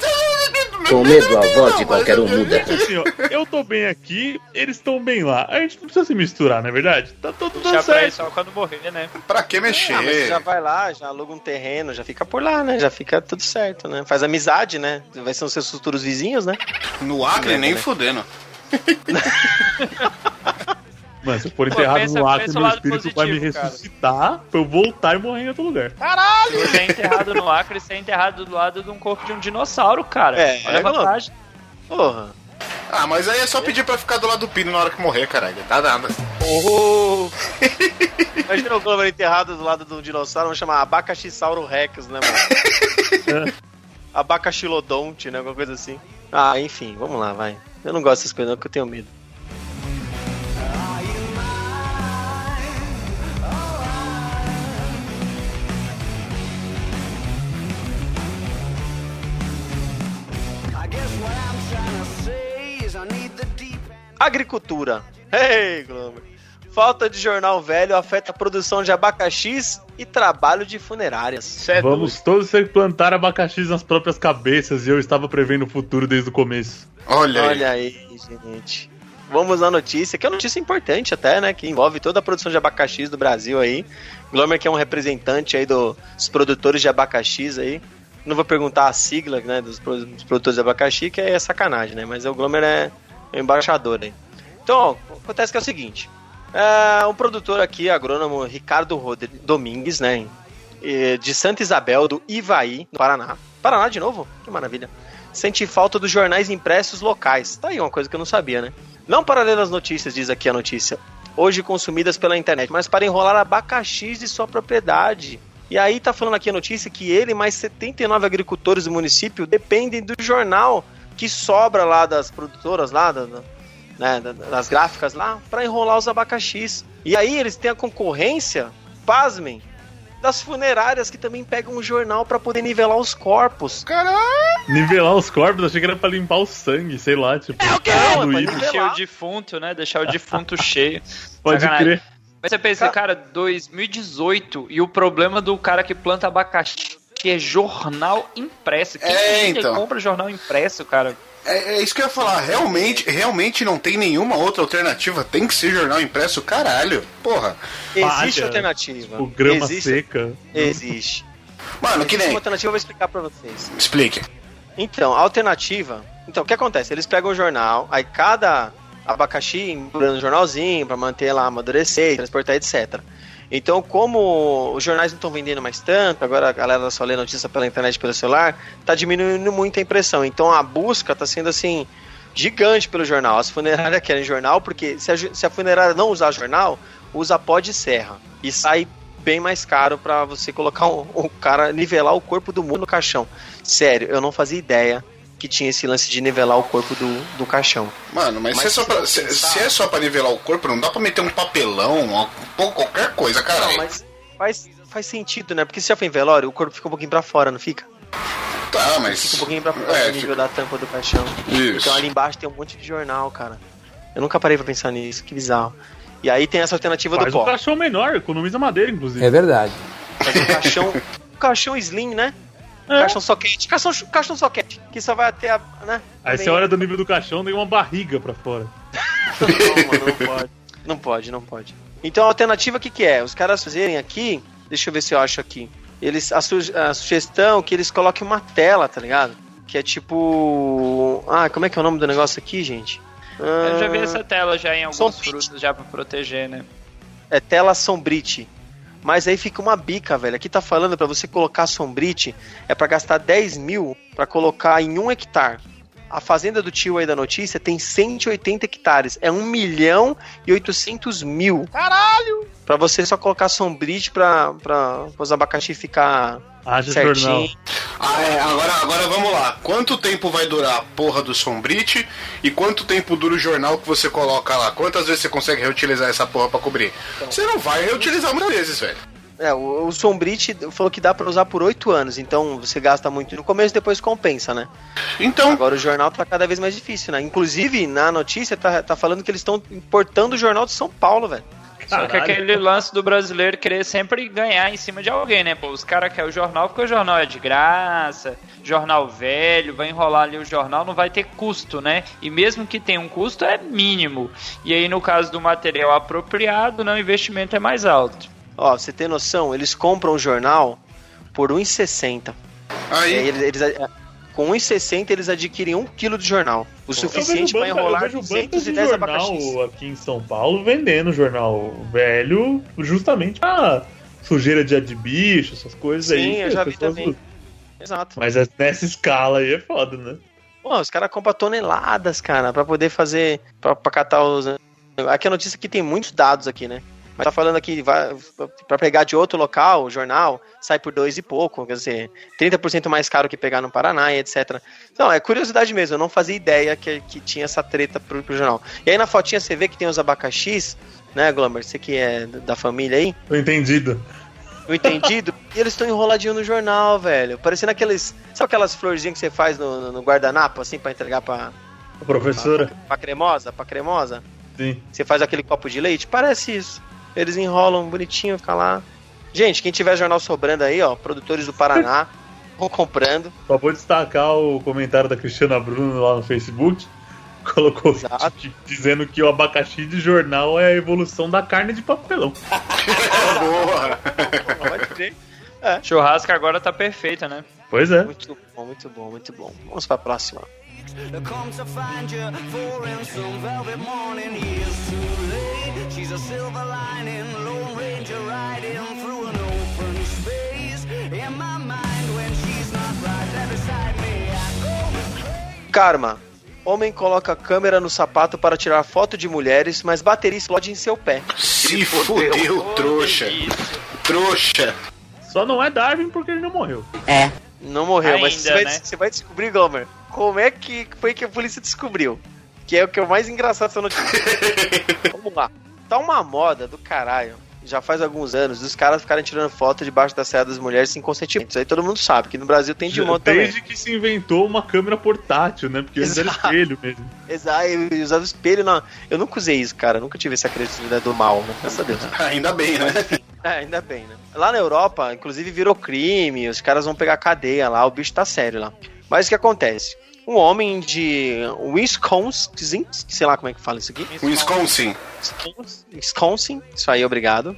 Com medo, a voz de qualquer um muda. Assim, ó, eu tô bem aqui, eles estão bem lá. A gente não precisa se misturar, não é verdade? Tá todo Deixar dando certo. só quando morrer, né? Pra que Ah, mexer? já vai lá, já aluga um terreno, já fica por lá, né? Já fica tudo certo, né? Faz amizade, né? Vai ser os seus futuros vizinhos, né? No Acre, nem né? fudendo. [laughs] Mano, se eu for enterrado pensa- no Acre, meu espírito vai me positivo, cara. ressuscitar pra eu voltar e morrer em outro lugar. Se você é enterrado no Acre, você é enterrado do lado de um corpo de um dinossauro, cara. É, Olha é, a vantagem. Porra. Ah, mas aí é só pedir pra ficar do lado do pino na hora que morrer, caralho. Dá nada. Oh. Imagina o Glomer enterrado do lado do dinossauro, vamos chamar Abacaxissauro Rex, né, mano? [laughs] Abacaxilodonte, né? Alguma coisa assim. Ah, enfim, vamos lá, vai. Eu não gosto dessas coisas, não, porque eu tenho medo. Agricultura. Hey, Glomer. Falta de jornal velho afeta a produção de abacaxis e trabalho de funerárias. É Vamos todos ter que plantar abacaxis nas próprias cabeças e eu estava prevendo o futuro desde o começo. Olha, aí. Olha aí, gente. Vamos à notícia, que é uma notícia importante até, né? Que envolve toda a produção de abacaxis do Brasil aí. Glomer que é um representante aí do- dos produtores de abacaxis aí. Não vou perguntar a sigla, né, dos, dos produtores de abacaxi, que é sacanagem, né? Mas o Glomer é o embaixador aí. Então, ó, acontece que é o seguinte. É, um produtor aqui, agrônomo Ricardo Rodri- Domingues, né? De Santa Isabel, do Ivaí, no Paraná. Paraná de novo? Que maravilha sente falta dos jornais impressos locais. Tá aí uma coisa que eu não sabia, né? Não para ler as notícias, diz aqui a notícia. Hoje consumidas pela internet, mas para enrolar abacaxis de sua propriedade. E aí tá falando aqui a notícia que ele mais 79 agricultores do município dependem do jornal que sobra lá das produtoras lá, da- da- né, da- das gráficas lá, para enrolar os abacaxis. E aí eles têm a concorrência, pasmem, das funerárias que também pegam o jornal para poder nivelar os corpos. Nivelar os corpos, achei que era pra limpar o sangue, sei lá, tipo. É o quê? Não, é. Encher o defunto, né? Deixar o defunto cheio. Pode Sacanagem. crer. Mas você pensa, cara, 2018 e o problema do cara que planta abacaxi que é jornal impresso. Quem É, então. compra jornal impresso, cara? É, é isso que eu ia falar. Realmente, realmente não tem nenhuma outra alternativa. Tem que ser jornal impresso, caralho. Porra. Existe Palha, alternativa. O grama Existe. seca. Existe. Mano, que Existe nem. uma alternativa, eu vou explicar pra vocês. Explique. Então, a alternativa. Então, o que acontece? Eles pegam o jornal, aí cada abacaxi embrulha no jornalzinho pra manter lá, amadurecer, transportar, etc. Então, como os jornais não estão vendendo mais tanto, agora a galera só lê notícia pela internet, pelo celular, tá diminuindo muito a impressão. Então, a busca tá sendo assim gigante pelo jornal. As funerárias querem jornal porque se a, se a funerária não usar jornal, usa pó de serra e sai bem mais caro pra você colocar o um, cara nivelar o corpo do mundo no caixão. Sério, eu não fazia ideia que tinha esse lance de nivelar o corpo do, do caixão. Mano, mas, Mas se, é só pra, se, se é só pra nivelar o corpo, não dá pra meter um papelão, pô, qualquer coisa, caralho. Não, mas faz, faz sentido, né? Porque se já foi em velório, o corpo fica um pouquinho pra fora, não fica? Tá, mas. Fica um pouquinho pra fora É, nível fica- da tampa do caixão. Isso. Então ali embaixo tem um monte de jornal, cara. Eu nunca parei pra pensar nisso, que bizarro. E aí tem essa alternativa Faz do um pó. caixão menor, economiza madeira, inclusive. É verdade. Faz um caixão. Um caixão slim, né? É. Caixão soquete. Caixão, caixão soquete. Que só vai até a. Né? Aí você olha do nível do caixão, tem uma barriga pra fora. Não, [laughs] mano, não pode. Não pode, não pode. Então a alternativa o que, que é? Os caras fazerem aqui. Deixa eu ver se eu acho aqui. Eles, a, su- a sugestão é que eles coloquem uma tela, tá ligado? Que é tipo. Ah, como é que é o nome do negócio aqui, gente? Eu já vi Ah, essa tela já em alguns frutos já pra proteger, né? É tela sombrite. Mas aí fica uma bica, velho. Aqui tá falando pra você colocar sombrite é pra gastar 10 mil pra colocar em um hectare. A fazenda do tio aí da notícia tem 180 hectares. É 1 milhão e 800 mil. Caralho! Pra você só colocar sombrite pra, pra os abacaxi ficar Haja jornal. certinho. Ah, é, agora, agora vamos lá. Quanto tempo vai durar a porra do sombrite e quanto tempo dura o jornal que você coloca lá? Quantas vezes você consegue reutilizar essa porra pra cobrir? Você não vai reutilizar muitas vezes, velho. É, o, o sombrite falou que dá pra usar por 8 anos. Então você gasta muito no começo depois compensa, né? Então, Agora o jornal tá cada vez mais difícil, né? Inclusive, na notícia tá, tá falando que eles estão importando o jornal de São Paulo, velho. Só que Caralho. aquele lance do brasileiro querer sempre ganhar em cima de alguém, né? Pô, os caras querem o jornal porque o jornal é de graça, jornal velho, vai enrolar ali o jornal, não vai ter custo, né? E mesmo que tenha um custo, é mínimo. E aí, no caso do material apropriado, né, o investimento é mais alto. Ó, você ter noção, eles compram o jornal por 1,60. E aí aí. eles, eles- com 1,60 eles adquirem 1 kg de jornal. O suficiente banca- enrolar eu vejo bancas de 210 jornal abacaxis. aqui em São Paulo vendendo jornal velho justamente pra sujeira de de bicho, essas coisas aí. Sim, eu já vi também. usam. Exato. Mas é- nessa escala aí é foda, né? Pô, os caras compram toneladas, cara, pra poder fazer. Pra, pra catar os. Aqui a notícia que tem muitos dados aqui, né? Mas tá falando aqui, vai, pra pegar de outro local, o jornal, sai por dois e pouco, quer dizer, 30% mais caro que pegar no Paraná e etc. Não, é curiosidade mesmo, eu não fazia ideia que, que tinha essa treta pro, pro jornal. E aí na fotinha você vê que tem os abacaxis, né, Glomer? Você que é da família aí, Tô entendido. o entendido, [laughs] e eles estão enroladinhos no jornal, velho. Parecendo aqueles. Sabe aquelas florzinhas que você faz no, no guardanapo, assim, pra entregar pra, A professora, pra cremosa? Pra cremosa? sim. Você faz aquele copo de leite? Parece isso. Eles enrolam bonitinho, fica lá. Gente, quem tiver jornal sobrando aí, ó, produtores do Paraná, [laughs] vão comprando. Só vou destacar o comentário da Cristiana Bruno lá no Facebook. [laughs] Colocou dizendo que o abacaxi de jornal é a evolução da carne de papelão. [laughs] Boa! Pode crer. Churrasco agora tá perfeita, né? Pois é. Muito bom, muito bom, muito bom. Vamos pra próxima. Come to find you for in some velvet morning years too late. She's a silver lining, Lone Ranger riding through an open space. In my mind when she's not right there beside me, I go Karma. Homem coloca câmera no sapato para tirar foto de mulheres, mas bateria explode em seu pé. Se fudeu, trouxa. Trouxa. Só não é Darwin porque ele não morreu. Não morreu, mas Ainda, você vai, né? você vai descobrir, Gomer, como é que foi que a polícia descobriu. Que é o que é o mais engraçado dessa notícia. [laughs] Vamos lá. Tá uma moda do caralho. Já faz alguns anos, dos caras ficarem tirando foto debaixo da saia das mulheres sem consentimento. Isso aí todo mundo sabe, que no Brasil tem de monte também. Desde que se inventou uma câmera portátil, né? Porque era Exato. espelho mesmo. Exato, eu usava espelho, não. Eu nunca usei isso, cara. Eu nunca tive essa criatividade do mal, né? Graças a Deus. [laughs] Ainda bem, né? É, ainda bem, né? Lá na Europa, inclusive, virou crime, os caras vão pegar cadeia lá, o bicho tá sério lá. Mas o que acontece? Um homem de Wisconsin, sei lá como é que fala isso aqui. Wisconsin. Wisconsin, isso aí, obrigado.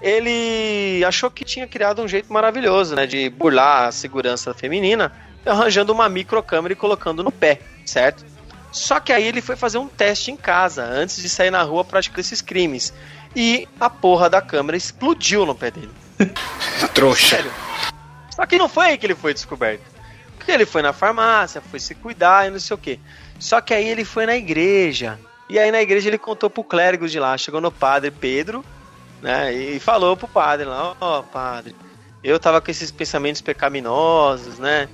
Ele achou que tinha criado um jeito maravilhoso, né, de burlar a segurança feminina, arranjando uma microcâmera e colocando no pé, certo? Só que aí ele foi fazer um teste em casa antes de sair na rua praticar esses crimes. E a porra da câmera explodiu no pé dele. [laughs] Trouxa. Sério. Só que não foi aí que ele foi descoberto. Porque ele foi na farmácia, foi se cuidar e não sei o quê. Só que aí ele foi na igreja. E aí na igreja ele contou pro clérigo de lá, chegou no padre Pedro, né? E falou pro padre lá, ó, padre, eu tava com esses pensamentos pecaminosos, né?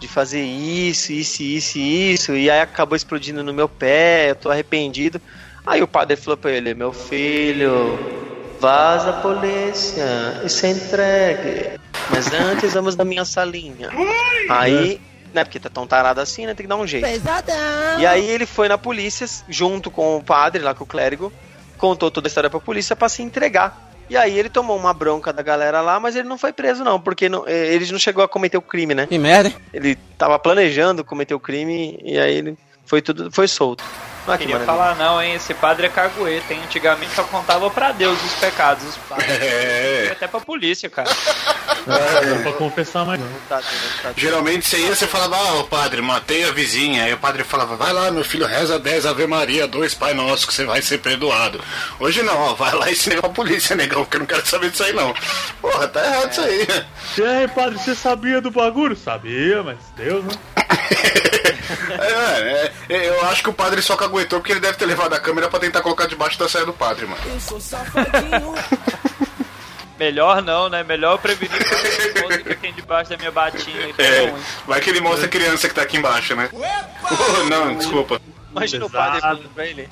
De fazer isso, isso, isso, isso, e aí acabou explodindo no meu pé, eu tô arrependido. Aí o padre falou pra ele, meu filho, vaza polícia e se entregue. Mas antes vamos na minha salinha. Aí, né, porque tá tão tarado assim, né, tem que dar um jeito. E aí ele foi na polícia, junto com o padre lá, com o clérigo, contou toda a história pra polícia pra se entregar. E aí ele tomou uma bronca da galera lá, mas ele não foi preso não, porque não, eh, ele não chegou a cometer o crime, né? Que merda, hein? Ele tava planejando cometer o crime e aí ele foi tudo, foi solto. Que Queria maravilha. falar não, hein? Esse padre é cagueta, hein? Antigamente só contava pra Deus os pecados, os padres. [laughs] É. Até pra polícia, cara. [laughs] Não dá pra confessar mais não. Tá, tá, tá. Geralmente você ia, você falava, ah, ô padre, matei a vizinha. Aí o padre falava, vai lá, meu filho, reza 10 Ave Maria, dois Pai Nosso, que você vai ser perdoado. Hoje não, ó, vai lá e se nega pra polícia, negão, porque eu não quero saber disso aí não. Porra, tá errado isso aí. E aí, padre, você sabia do bagulho? Sabia, mas Deus, né? [laughs] É, é, eu acho que o padre só caguetou porque ele deve ter levado a câmera pra tentar colocar debaixo da saia do padre, mano. Eu sou safadinho. [laughs] Melhor não, né? Melhor prevenir que eu aqui debaixo da minha batinha. Então É, é vai que ele mostra a criança que tá aqui embaixo, né? Oh, [laughs] não, desculpa. Imagina o padre falando pra ele.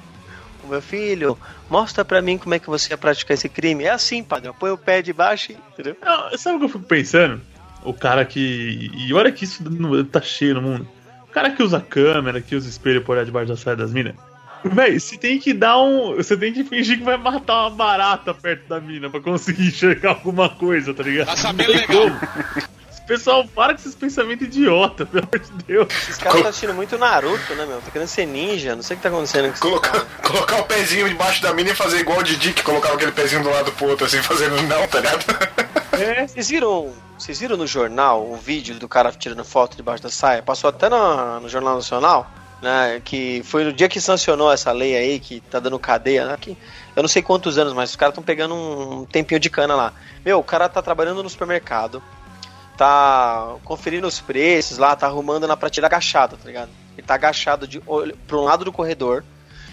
"Ô, Meu filho, mostra pra mim como é que você ia praticar esse crime. É assim, padre. Põe o pé debaixo, e- entendeu? Não, sabe o que eu fico pensando? O cara que. E olha que isso tá cheio no mundo. O cara que usa câmera, que usa espelho pra olhar debaixo da saia das minas. Véi, você tem que dar um. Você tem que fingir que vai matar uma barata perto da mina pra conseguir enxergar alguma coisa, tá ligado? Tá sabendo legal. como. Pessoal, para com esses pensamentos idiota, pelo amor de Deus. Esses caras estão assistindo muito Naruto, né, meu? Tá querendo ser ninja. Não sei o que tá acontecendo com caras. colocar o pezinho debaixo da mina e fazer igual o Didi, que colocava aquele pezinho do lado pro outro, assim, fazendo não, tá ligado? É, Vocês viram, vocês viram no jornal o vídeo do cara tirando foto debaixo da saia? Passou até no, no Jornal Nacional, né? Que foi no dia que sancionou essa lei aí, que tá dando cadeia, né? Que, eu não sei quantos anos, mas os caras estão pegando um tempinho de cana lá. Meu, o cara tá trabalhando no supermercado, tá conferindo os preços lá, tá arrumando na prateleira agachado, tá ligado? Ele tá agachado de, olho- pra um lado do corredor.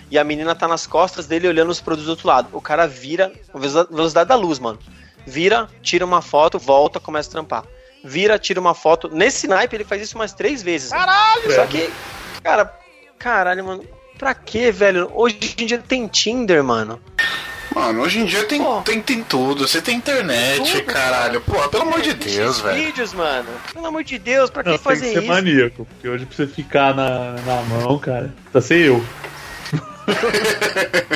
E a menina tá nas costas dele olhando os produtos do outro lado. O cara vira, velocidade velocidade da luz, mano. Vira, tira uma foto, volta, começa a trampar. Vira, tira uma foto. Nesse naipe ele faz isso umas três vezes. Caralho! Só que, cara, caralho, mano. Pra quê, velho? Hoje em dia tem Tinder, mano. Mano, hoje em dia tem, Pô. tem, tem tudo. Você tem internet, Tudo, caralho. Pô, pelo amor de Deus, velho. vídeos, mano. Pelo amor de Deus, pra que não, tem que fazer ser isso? maníaco, porque hoje pra você ficar na, na mão, cara, tá ser eu.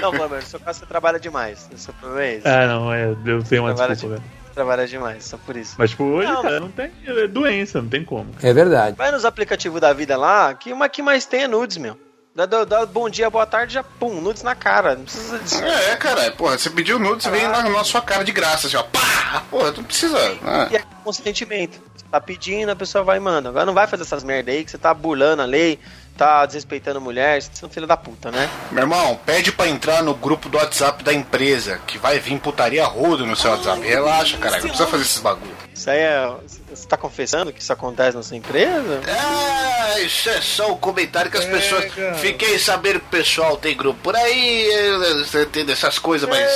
Não, Glamour, no seu caso você trabalha demais. O seu problema é esse. Ah, não, é, eu tenho uma Trabalha desculpa, velho. Trabalha demais, só por isso. Mas, tipo, hoje, Não, cara, não tem é doença, não tem como. É verdade. Vai nos aplicativos da vida lá, que uma que mais tem é nudes, meu. Dá, dá, dá bom dia, boa tarde, já pum, nudes na cara. Não precisa disso. É, cara, porra, você pediu nudes, vem na, na sua cara de graça, assim, ó. Pá! Porra, tu não precisa. ah. E é consentimento. Tá pedindo, a pessoa vai e manda. Agora não vai fazer essas merda aí que você tá burlando a lei, tá desrespeitando mulher, você é um filho da puta, né? Meu irmão, pede pra entrar no grupo do WhatsApp da empresa, que vai vir putaria rodo no seu WhatsApp. Relaxa, caralho, não precisa fazer esses bagulho. Isso aí é. Você tá confessando que isso acontece na sua empresa? Ah, isso é só o comentário que as pessoas. Fiquei sabendo que o pessoal tem grupo por aí, você entende essas coisas, mas.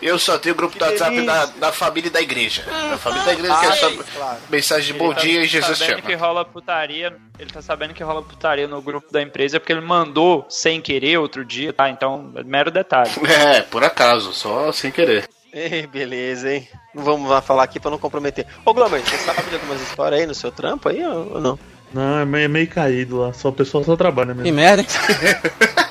Eu só tenho grupo do Que WhatsApp da, da família e da igreja. Da família e da igreja, que é Ah, só claro. mensagem de bom Ele tá dia e Jesus sabendo chama. que rola putaria. Ele tá sabendo que rola putaria no grupo da empresa porque ele mandou sem querer outro dia, tá? Então, é mero detalhe. [laughs] É, por acaso, só sem querer. Ei, beleza, hein? Não vamos lá falar aqui pra não comprometer. Ô, Glomer, você sabe de algumas histórias aí no seu trampo aí ou não? Não, é meio, é meio caído lá, só o pessoal só trabalha Que mesmo. merda, hein? [laughs]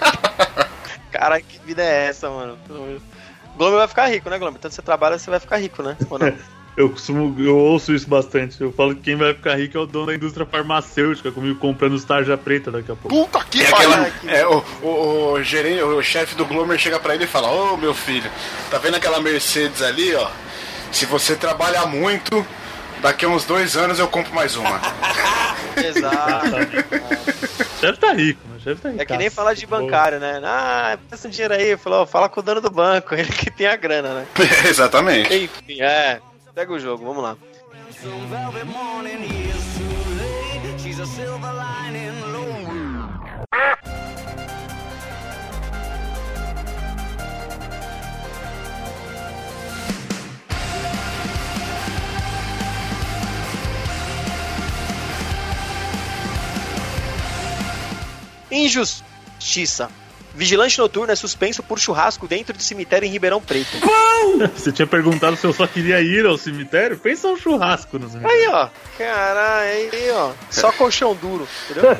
Cara, que vida é essa, mano? Pelo amor de Deus. Glomer vai ficar rico, né, Glomer? Tanto você trabalha, você vai ficar rico, né? [laughs] Ou não? Eu costumo, eu ouço isso bastante. Eu falo que quem vai ficar rico é o dono da indústria farmacêutica, comigo comprando tarja preta daqui a pouco. Puta que É pariu. aquela, é, o, o, o gerente, o chefe do Glomer chega pra ele e fala: Ô meu filho, tá vendo aquela Mercedes ali, ó? Se você trabalhar muito, daqui a uns dois anos eu compro mais uma. [laughs] Exato. [laughs] O chefe tá rico, né? O chefe tá rico. É que nem falar de bancário, né? Ah, presta um dinheiro aí. Falou, fala com o dono do banco, [laughs] ele que tem a grana, né? [laughs] Exatamente. Enfim, é. Pega o jogo, vamos lá. Injustiça. Vigilante noturno é suspenso por churrasco dentro de cemitério em Ribeirão Preto. Você tinha perguntado se eu só queria ir ao cemitério? Pensa um churrasco no cemitério. Aí, ó. Caralho, aí, ó. Só colchão duro, entendeu? [laughs]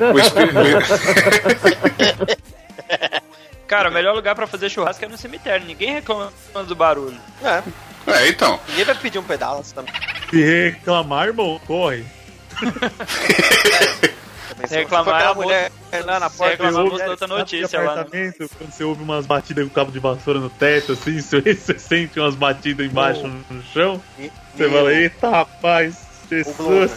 [laughs] Cara, o melhor lugar pra fazer churrasco é no cemitério. Ninguém reclama do barulho. É. É, então. Ninguém vai pedir um pedaço também. Se reclamar, irmão, corre. também. [laughs] Se reclamar, é a mulher lá na Se porta você mulher, outra notícia lá. né? apartamento, quando você ouve umas batidas com cabo de vassoura no teto, assim, você, [laughs] você sente umas batidas embaixo no chão, e- você e- fala, eita rapaz. Jesus,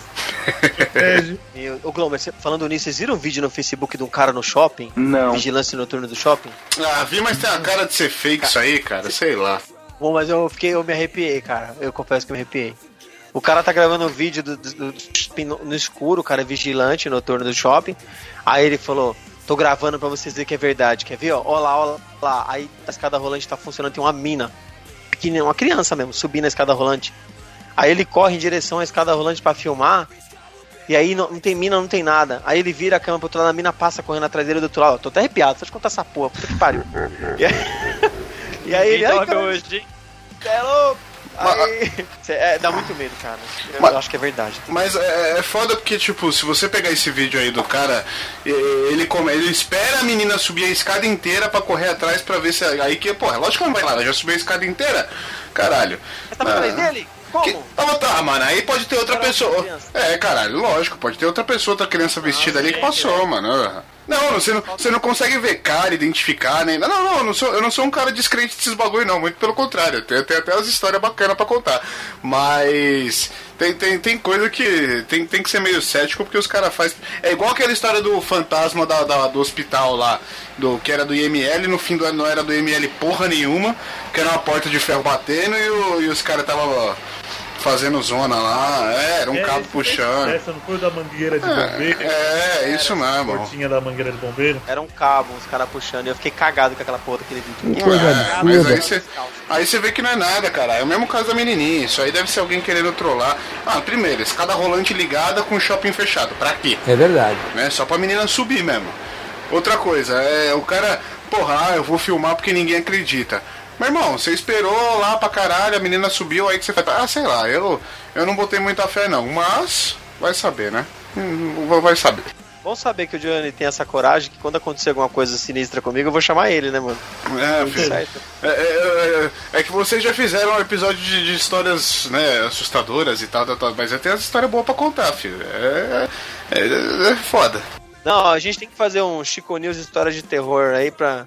o Glomer, [laughs] falando nisso, vocês viram um vídeo no Facebook de um cara no shopping? Não. Vigilância noturno do shopping? Ah, vi, mas tem a cara de ser fake isso aí, cara. Sei lá. Bom, mas eu fiquei, eu me arrepiei, cara. Eu confesso que eu me arrepiei. O cara tá gravando um vídeo do, do- do no, escuro, o cara é vigilante noturno do shopping. Aí ele falou: tô gravando pra vocês verem que é verdade. Quer ver? Ó, ó lá, ó lá. Aí a escada rolante tá funcionando, tem uma mina. Pequena, uma criança mesmo, subindo a escada rolante. Aí ele corre em direção à escada rolante pra filmar. E aí não, não tem mina, não tem nada. Aí ele vira a câmera pro outro lado, a mina passa correndo atrás dele do outro lado. Tô até arrepiado, só de contar essa porra, puta que pariu. [laughs] E aí, e aí ele. Ai, cara, hoje, hein? é louco. Aí, [laughs] é, dá muito medo, cara. Eu Mas- acho que é verdade. Mas é, é foda porque, tipo, se você pegar esse vídeo aí do cara, ele, come, ele espera a menina subir a escada inteira pra correr atrás pra ver se. Aí que, porra, lógico que não vai lá, ela já subiu a escada inteira. Caralho. Mas tá atrás dele? Como? Que- Ah, tá, mano, aí pode ter outra pessoa. criança. É, caralho, lógico, pode ter outra pessoa, outra criança vestida ali que passou, mano. Não, você não, você não consegue ver cara, identificar, nem. Não, não, não, eu não sou, eu não sou um cara descrente desses bagulho, não, muito pelo contrário. Tem, tem até as histórias bacanas pra contar. Mas. Tem, tem, tem coisa que tem, tem que ser meio cético porque os caras fazem. É igual aquela história do fantasma da, da- do hospital lá, do que era do IML, no fim do ano não era do IML porra nenhuma, que era uma porta de ferro batendo e, o- e os caras estavam fazendo zona lá, é, era um É, cabo esse- puxando. Essa não foi da mangueira de bombeiro? É, é, isso mesmo. Portinha da mangueira de bombeiro? Era um cabo, os caras puxando. E eu fiquei cagado com aquela porra daquele vídeo. É, mas aí você aí você vê que não é nada, cara. É o mesmo caso da menininha. Isso aí deve ser alguém querendo trollar. Ah, primeiro, escada rolante ligada com shopping fechado. Pra quê? É verdade. Né? Só pra menina subir mesmo. Outra coisa, é o cara, porra, ah, eu vou filmar porque ninguém acredita. Meu irmão, você esperou lá pra caralho, a menina subiu, aí que você fala, ah, sei lá, eu, eu não botei muita fé não, mas vai saber, né? Hum, Vai saber. Bom saber que o Johnny tem essa coragem que quando acontecer alguma coisa sinistra comigo, eu vou chamar ele, né, mano? É, filho. É, é, é, é que vocês já fizeram um episódio de, de histórias né, assustadoras e tal, tal, tal, mas tem as histórias boas pra contar, filho. É, é, é foda. Não, a gente tem que fazer um Chico News história de terror aí pra.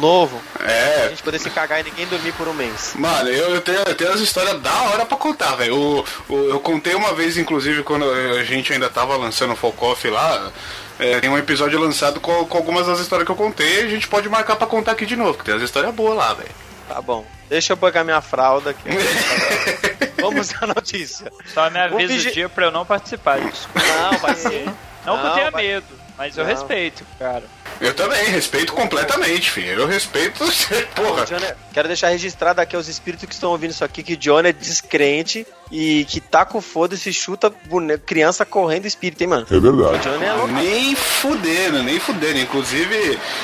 Novo. A É, gente poder se cagar e ninguém dormir por um mês. Mano, eu, eu tenho, eu tenho as histórias da hora pra contar, velho. O- o- Eu contei uma vez, inclusive, quando a gente ainda tava lançando o Folk Off lá. é, tem um episódio lançado com, com algumas das histórias que eu contei. A gente pode marcar pra contar aqui de novo, que tem as histórias boas lá, velho. Tá bom. Deixa eu pegar minha fralda aqui. [laughs] Vamos à notícia. Só me avisa vigi- o dia pra eu não participar disso. Não, vai ser. Não, que eu tenha vai- medo, mas eu Não. respeito, cara. Eu também, respeito completamente, filho. Eu respeito [laughs] você, porra. Johnny, quero deixar registrado aqui aos espíritos que estão ouvindo isso aqui que Johnny é descrente e que tá com foda-se chuta bone- criança correndo espírito, hein, mano? É verdade. O Johnny é louco. Nem fudendo, nem fudendo. Inclusive,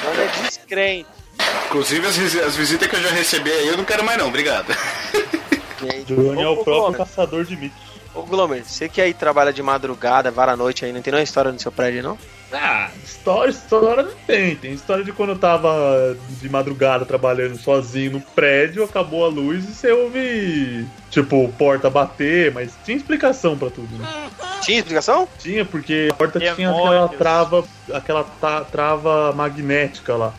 Johnny é descrente. inclusive as, as visitas que eu já recebi aí, eu não quero mais não, obrigado. Aí, Johnny é o próprio Glomer, caçador de mitos. Ô, Glomer, você que aí trabalha de madrugada, vara à noite aí, não tem nenhuma história no seu prédio, não? Ah, história, história não tem. Tem história de quando eu tava de madrugada trabalhando sozinho no prédio, acabou a luz e você ouve, tipo, porta bater, mas tinha explicação pra tudo, né? Tinha explicação? Tinha, porque a porta tinha Demônios. aquela trava, aquela trava magnética lá.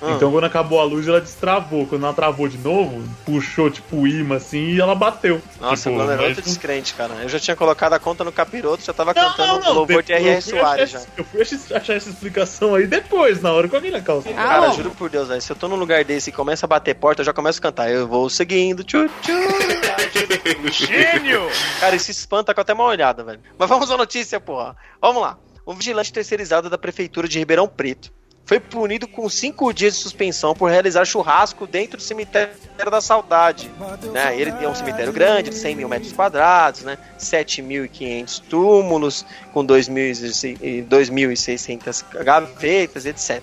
Ah. Então quando acabou a luz, ela destravou. Quando ela travou de novo, puxou tipo o imã assim e ela bateu. Nossa, tipo, o Glomer é outro não- descrente, cara. Eu já tinha colocado a conta no capiroto, já tava Não, cantando não, não. o louvor de R.R. eu fui Soares já. achar, eu fui ach- achar essa explicação aí depois, na hora que eu vi na calça. Cara, juro por Deus, velho, se eu tô num lugar desse e começa a bater porta, eu já começo a cantar. Eu vou seguindo, tchu, tchu. [laughs] Gênio! Cara, isso espanta com até uma olhada, velho. Mas vamos à notícia, porra. Vamos lá. Um vigilante terceirizado da Prefeitura de Ribeirão Preto foi punido com cinco dias de suspensão por realizar churrasco dentro do cemitério da Saudade. Né? Ele tem um cemitério grande, de 100 mil metros quadrados, né? 7.500 túmulos, com 2.600 gavetas, etc.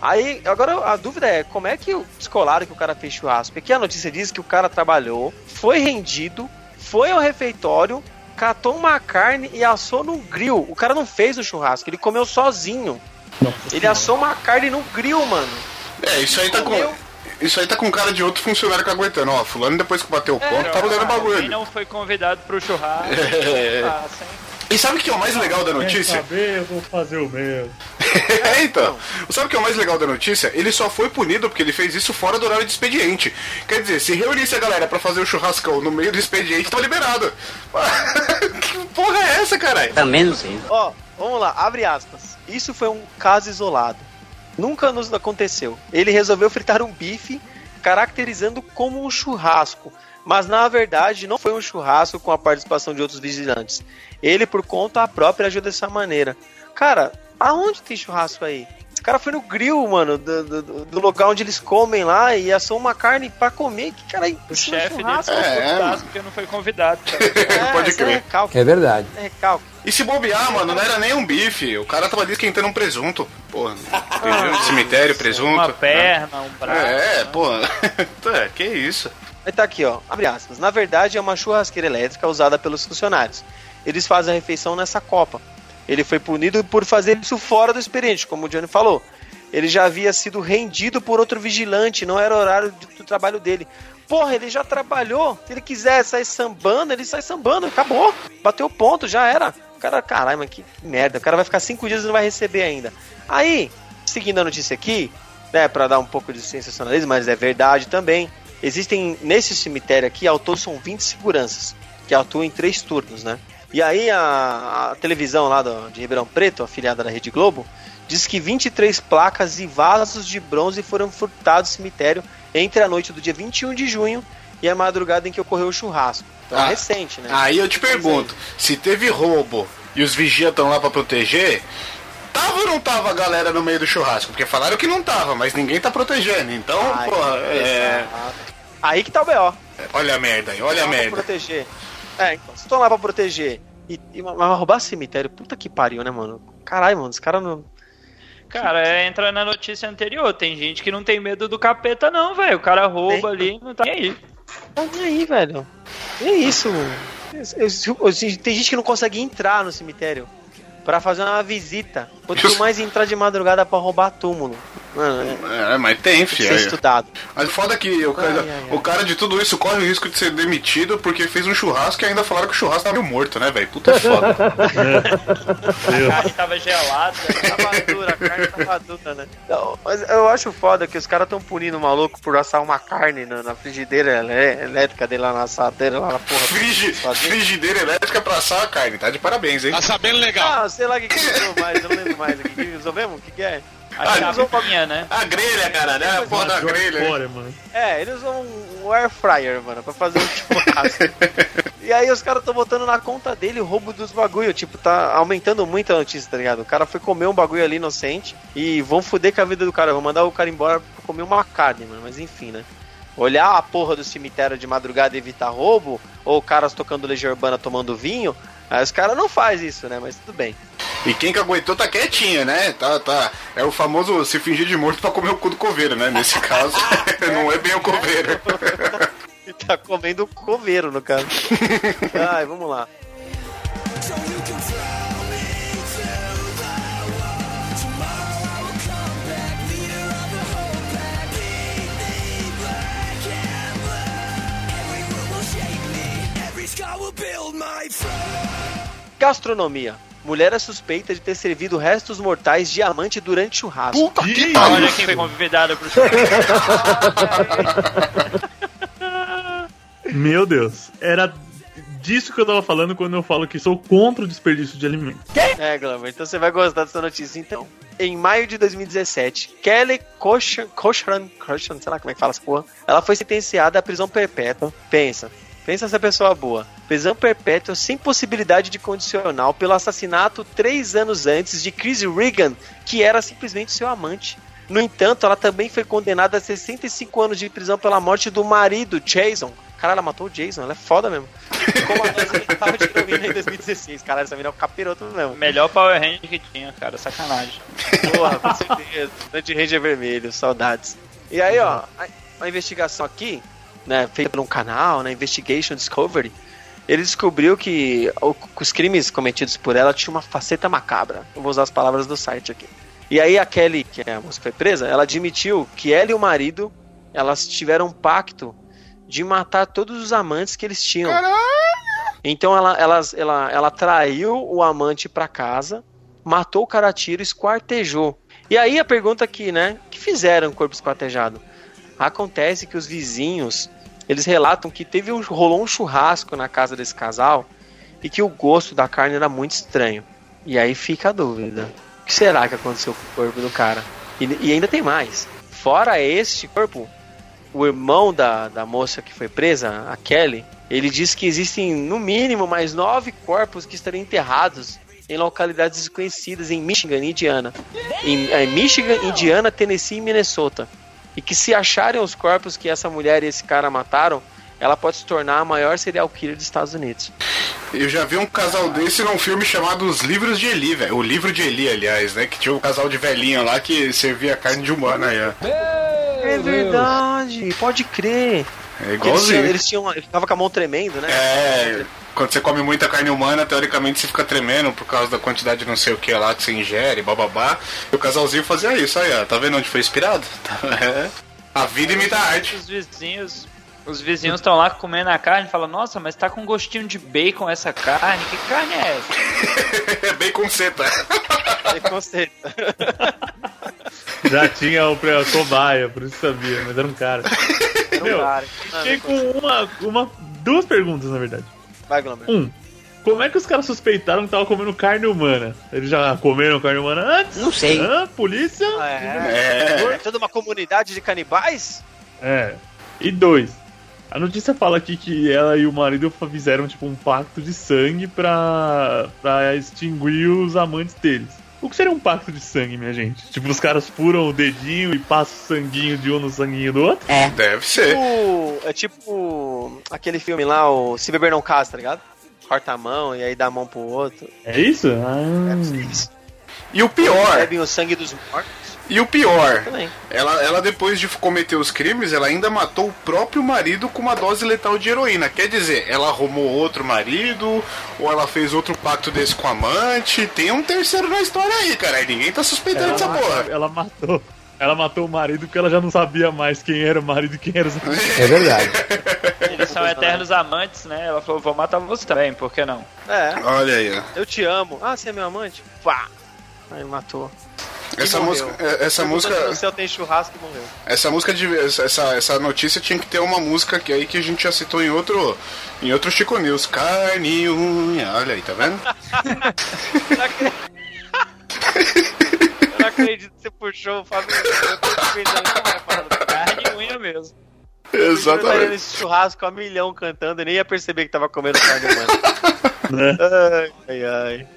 Aí, agora a dúvida é, como é que descolaram que o cara fez churrasco? Porque a notícia diz que o cara trabalhou, foi rendido, foi ao refeitório, catou uma carne e assou no grill. O cara não fez o churrasco, ele comeu sozinho. Ele assou uma carne no grill, mano. É, isso aí tá com. Isso aí tá com cara de outro funcionário que aguentando. Ó, fulano depois que bateu o ponto, tá olhando o bagulho. Ali. não foi convidado pro churrasco. É. ah, sem- E sabe o que é o mais legal da Quer notícia? saber? Eu vou fazer o mesmo. [laughs] É, então. Sabe o que é o mais legal da notícia? Ele só foi punido porque ele fez isso fora do horário de expediente. Quer dizer, se reunisse a galera pra fazer o churrascão no meio do expediente, tá liberado. [laughs] que porra é essa, caralho? Também não sei. Ó, vamos lá, abre aspas. Isso foi um caso isolado. Nunca nos aconteceu. Ele resolveu fritar um bife, caracterizando como um churrasco. Mas na verdade não foi um churrasco com a participação de outros vigilantes. Ele, por conta própria, agiu dessa maneira. Cara, aonde tem churrasco aí? Esse cara foi no grill, mano, do, do, do lugar onde eles comem lá e assou uma carne pra comer. Que cara, O é chefe dele churrasco. É, churrasco porque não foi convidado. cara. É, Pode É crer. recalque, É verdade. é recalque. E se bobear, mano, não era nem um bife. O cara tava ali esquentando um presunto. Porra, presunto, cemitério, presunto. Uma perna, um braço. É, né? porra. É, que isso. Aí tá aqui, ó. Abre aspas. Na verdade, é uma churrasqueira elétrica usada pelos funcionários. Eles fazem a refeição nessa copa. Ele foi punido por fazer isso fora do expediente, como o Johnny falou. Ele já havia sido rendido por outro vigilante, não era horário do, do trabalho dele. Porra, ele já trabalhou. Se ele quiser sair sambando, ele sai sambando. Acabou. Bateu o ponto, já era. O cara, caralho, mas que merda. O cara vai ficar cinco dias e não vai receber ainda. Aí, seguindo a notícia aqui, né, pra dar um pouco de sensacionalismo, mas é verdade também. Existem, nesse cemitério aqui, ao todo são 20 seguranças, que atuam em três turnos, né? E aí a, a televisão lá do- de Ribeirão Preto, afiliada da Rede Globo, diz que 23 placas e vasos de bronze foram furtados do cemitério entre a noite do dia 21 de junho e a madrugada em que ocorreu o churrasco. Então Ah, é recente, né? Aí eu te pergunto, se teve roubo e os vigias estão lá pra proteger, tava ou não tava a galera no meio do churrasco? Porque falaram que não tava, mas ninguém tá protegendo. Então, Ai, porra, é... Aí que tá o B.O. Olha a merda aí, olha a merda. Proteger. É, então, se estão lá pra proteger e, e mas roubar cemitério, puta que pariu, né, mano? Caralho, mano, os caras não. Cara, é, entra na notícia anterior. Tem gente que não tem medo do capeta, não, velho. O cara rouba ali não tá nem aí. Tá nem aí, velho. É isso, mano. Eu- eu- eu- Tem gente que não consegue entrar no cemitério pra fazer uma visita. Quanto mais entrar de madrugada pra roubar túmulo. Mano, é, É, mas tem, tem que ser filho. estudado. Mas foda que o cara, Ai, ai, ai. o cara de tudo isso corre o risco de ser demitido porque fez um churrasco e ainda falaram que o churrasco tava meio morto, né, velho? Puta foda. [laughs] A carne tava gelada. Tava dura, a carne tava dura, né? Não, mas eu acho foda que os caras tão punindo o maluco por assar uma carne na, na frigideira elé- elétrica dele lá na assadeira, lá na porra. Frigi, frigideira elétrica pra assar a carne, tá de parabéns, hein? Ah, sei lá o que que usou mais, eu não lembro mais. O que que usou mesmo? O que que é? A Ah, chavinha, né? A grelha, cara, né? A porra da grelha. Fora, mano. É, ele usou um, um air fryer, mano, pra fazer um churrasco. [laughs] e aí os caras tão botando na conta dele o roubo dos bagulho. Tipo, tá aumentando muito a notícia, tá ligado? O cara foi comer um bagulho ali inocente e vão fuder com a vida do cara. Vão mandar o cara embora pra comer uma carne, mano. Mas enfim, né? Olhar a porra do cemitério de madrugada e evitar roubo, ou caras tocando Legião Urbana tomando vinho, aí os caras não faz isso, né? Mas tudo bem. E quem que aguentou tá quietinho, né? Tá, tá. É o famoso se fingir de morto pra comer o cu do coveiro, né? Nesse [laughs] caso, [laughs] não é bem o coveiro. E [laughs] tá comendo coveiro, no caso. Ai, vamos lá. Gastronomia. Mulher é suspeita de ter servido restos mortais de diamante durante churrasco. Puta que Ih, pariu. Olha quem foi convidado pro churrasco. [laughs] Meu Deus. Era disso que eu tava falando quando eu falo que sou contra o desperdício de alimentos. É, Glover, então você vai gostar dessa notícia então. Em maio de 2017, Kelly Cochran, Cochran, Cochran, sei lá como é que fala essa porra, ela foi sentenciada à prisão perpétua. Pensa, pensa essa pessoa boa. Prisão perpétua sem possibilidade de condicional pelo assassinato três anos antes de Chris Regan, que era simplesmente seu amante. No entanto, ela também foi condenada a 65 anos de prisão pela morte do marido, Jason. Caralho, ela matou o Jason, ela é foda mesmo. Como a tava de heroína em 2016. Caralho, essa menina é um capiroto mesmo. Melhor Power Ranger que tinha, cara. Sacanagem. Porra, com certeza. Grande Ranger Vermelho, saudades. E aí, ó, a, a investigação aqui, né, feita por um canal, né, Investigation Discovery, ele descobriu que os crimes cometidos por ela tinham uma faceta macabra. Eu vou usar as palavras do site aqui. E aí a Kelly, que é a moça que foi presa, ela admitiu que ela e o marido, elas tiveram um pacto de matar todos os amantes que eles tinham. Então ela, elas, ela, ela traiu o amante pra casa, matou o cara a tiro, esquartejou. E aí a pergunta aqui, né? O que fizeram com o corpo esquartejado? Acontece que os vizinhos, eles relatam que teve um, rolou um churrasco na casa desse casal e que o gosto da carne era muito estranho. E aí fica a dúvida. O que será que aconteceu com o corpo do cara? E, e ainda tem mais. Fora este corpo, o irmão da, da moça que foi presa, a Kelly, ele diz que existem no mínimo mais nove corpos que estariam enterrados em localidades desconhecidas em Michigan Indiana. Em Michigan, Indiana, Tennessee e Minnesota. E que se acharem os corpos que essa mulher e esse cara mataram, ela pode se tornar a maior serial killer dos Estados Unidos. Eu já vi um casal desse num filme chamado Os Livros de Eli, velho. O livro de Eli, aliás, né? Que tinha um casal de velhinho lá que servia carne de humana aí, ó. É verdade, pode crer. É Eles igualzinho. tinham, eles tinham, ele ficava com a mão tremendo, né? É, quando você come muita carne humana, teoricamente você fica tremendo por causa da quantidade de não sei o que lá que você ingere, bababá. E o casalzinho fazia isso aí, ó. Tá vendo onde foi inspirado? [laughs] É. A vida imita a arte. Os vizinhos. Os vizinhos estão lá comendo a carne e falam, nossa, mas tá com gostinho de bacon essa carne. Que carne é essa? É bem com seta. Preconceito. [laughs] Já tinha o cobaia, por isso sabia, mas era um cara. [laughs] Meu, cara. Fiquei com uma, uma. duas perguntas, na verdade. Vai, Glomer. Um, como é que os caras suspeitaram que tava comendo carne humana? Eles já comeram carne humana antes? Não sei. Hã? Polícia? É. É. É toda uma comunidade de canibais? É. E dois. A notícia fala aqui que ela e o marido fizeram tipo um pacto de sangue pra, pra extinguir os amantes deles. O que seria um pacto de sangue, minha gente? Tipo, os caras furam o dedinho e passam o sanguinho de um no sanguinho do outro? Deve ser. Tipo, é tipo aquele filme lá, o Se Beber Não Casa, tá ligado? Corta a mão e aí dá a mão pro outro. É isso? Ah. E o pior, Bebem o sangue dos mortos e o pior, ela, ela depois de cometer os crimes, ela ainda matou o próprio marido com uma dose letal de heroína. Quer dizer, ela arrumou outro marido, ou ela fez outro pacto desse com a amante. Tem um terceiro na história aí, cara. E ninguém tá suspeitando dessa porra. Ela matou. Ela matou o marido porque ela já não sabia mais quem era o marido e quem era os [laughs] É verdade. Eles são eternos amantes, né? Ela falou, vou matar você também, por que não? É, Olha aí, ó. eu te amo. Ah, você é meu amante? Pá! Aí matou. Essa morreu. música, é- essa Perguntou música, se tem churrasco e morreu. essa música de essa, essa notícia tinha que ter uma música que aí que a gente já citou em outro em outro Chico News, carne e unha. Olha aí, tá vendo? [laughs] Eu não acredito- Eu não acredito que você puxou o Fábio. Eu tô pensando é parada. Carne e unha mesmo. Eu Exatamente. nesse churrasco a milhão cantando e nem ia perceber que tava comendo carne humana. né? [laughs] Ai, ai, ai.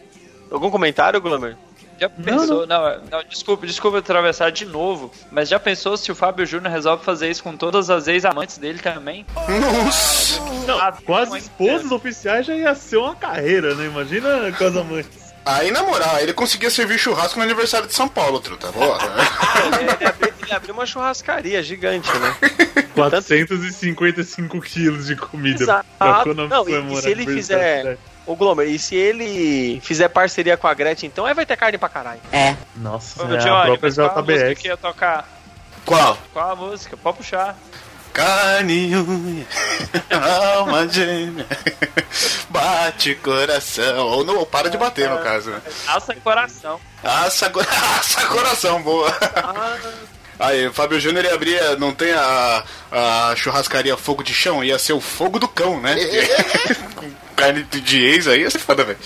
Algum comentário, Glomer? Já pensou, não, não, desculpa, desculpa atravessar de novo, mas já pensou se o Fábio Júnior resolve fazer isso com todas as ex-amantes dele também? Nossa! Não, Ah, com as esposas oficiais já ia ser uma carreira, né? Imagina com as amantes. Aí na moral, ele conseguia servir churrasco no aniversário de São Paulo, truta. Boa. Ele, [laughs] ele abriu, ele abriu uma churrascaria gigante, né? [laughs] 455 quilos de comida. Exato. Não, e- e se ele fizer- aniversário. Ô Glomer, e se ele fizer parceria com a Gretchen, então aí vai ter carne pra caralho. É. Nossa, Ô, é a Johnny, própria mas qual a música JBS. que ia tocar? Qual? Qual a música? Pode puxar. Carne unha, alma gêmea, bate coração. Ou não, para de bater no caso? Alça coração. Assa, co- [laughs] assa coração, boa. Aí, o Fábio Júnior ia abrir, não tem a, a churrascaria Fogo de Chão, ia ser o Fogo do Cão, né? [laughs] Carne de ex aí, ia ser foda, velho.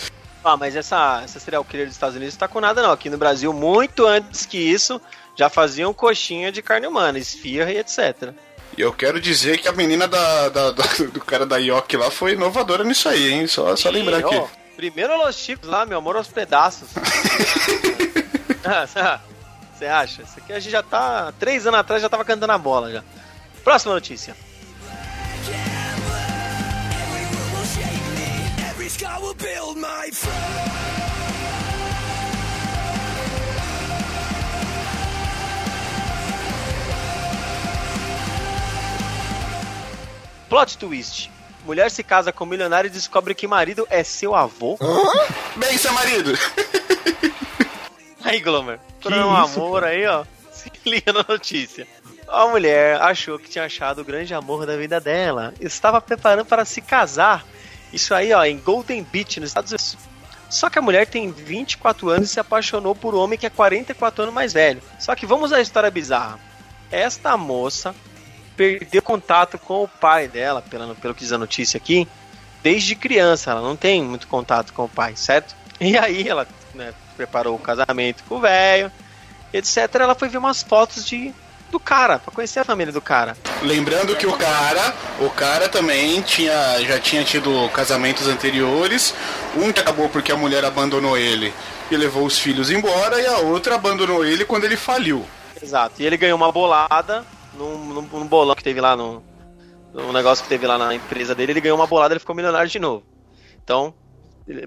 Ah, mas essa, essa serial killer dos Estados Unidos não tá com nada não. Aqui no Brasil, muito antes que isso, já faziam coxinha de carne humana, esfirra e etc. E eu quero dizer que a menina da, da- da- do cara da Yoki lá foi inovadora nisso aí, hein? Só, só lembrar aqui. ó, primeiro Los Chicos lá, meu amor aos pedaços. [laughs] [laughs] Você acha? Isso aqui a gente já tá. Três anos atrás já tava cantando a bola já. Próxima notícia. Plot twist. Mulher se casa com milionário e descobre que marido é seu avô. Bem, seu marido. [laughs] Aí, Glomer. Que Por um amor aí, ó. [laughs] Se liga na notícia. A mulher achou que tinha achado o grande amor da vida dela. Estava preparando para se casar. Isso aí, ó, em Golden Beach, nos Estados Unidos. Só que a mulher tem 24 anos e se apaixonou por um homem que é 44 anos mais velho. Só que vamos à história bizarra. Esta moça perdeu contato com o pai dela, pelo, pelo que diz a notícia aqui, desde criança. Ela não tem muito contato com o pai, certo? E aí ela né, preparou o casamento com o velho, etc. Ela foi ver umas fotos de do cara, pra conhecer a família do cara. Lembrando que o cara, o cara também tinha, já tinha tido casamentos anteriores. Um que acabou porque a mulher abandonou ele e levou os filhos embora, e a outra abandonou ele quando ele faliu. Exato. E ele ganhou uma bolada num, num, num bolão que teve lá no. Um negócio que teve lá na empresa dele, ele ganhou uma bolada ele ficou milionário de novo. Então,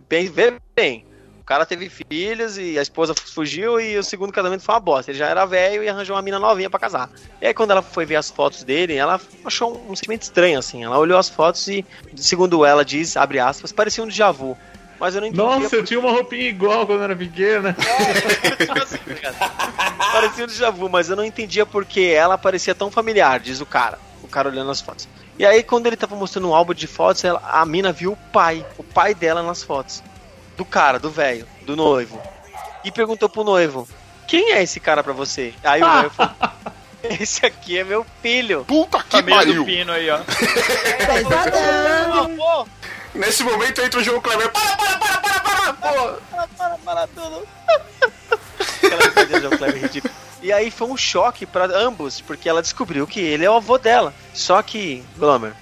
bem, vê bem. O cara teve filhos e a esposa fugiu e o segundo casamento foi uma bosta. Ele já era velho e arranjou uma mina novinha pra casar. E aí, quando ela foi ver as fotos dele, ela achou um sentimento estranho, assim. Ela olhou as fotos e, segundo ela diz, abre aspas, parecia um déjà vu. Mas eu não entendi. Nossa, eu tinha uma roupinha igual quando eu era pequena. Tipo assim. Parecia um déjà vu, mas eu não entendia porque ela parecia tão familiar, diz o cara. O cara olhando as fotos. E aí, quando ele tava mostrando um álbum de fotos, ela- a mina viu o pai, o pai dela nas fotos. Do cara, do velho, do noivo. E perguntou pro noivo: Quem é esse cara pra você? Aí o noivo falou: [laughs] Esse aqui é meu filho. Puta que Família do pariu. Pino aí, ó. Nesse momento entra o João Kleber. Para, para, para, para, para, pô. para, [laughs] para, para tudo. Aquela João Kleber ridícula. E aí foi um choque pra ambos, porque ela descobriu que ele é o avô dela. Só que, Glomer,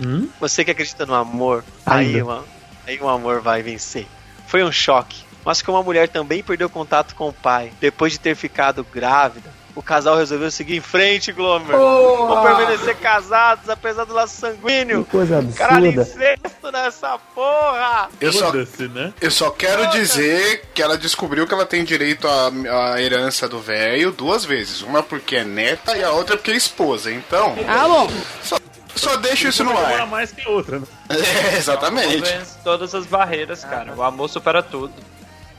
Hum? você que acredita no amor, aí, uma, aí o amor vai vencer. Foi um choque. Mas como a mulher também perdeu contato com o pai, depois de ter ficado grávida, o casal resolveu seguir em frente, Glomer. Vão permanecer casados, apesar do laço sanguíneo. Coisa Caralho, absurda. incesto nessa porra! Eu só, Foda-se, né? eu só quero dizer que ela descobriu que ela tem direito à, à herança do velho duas vezes. Uma porque é neta e a outra porque é esposa. Então, Ah, bom. só, só deixo isso no ar. mais que outra, né? [laughs] É, exatamente. Todas as barreiras, cara. O amor supera tudo.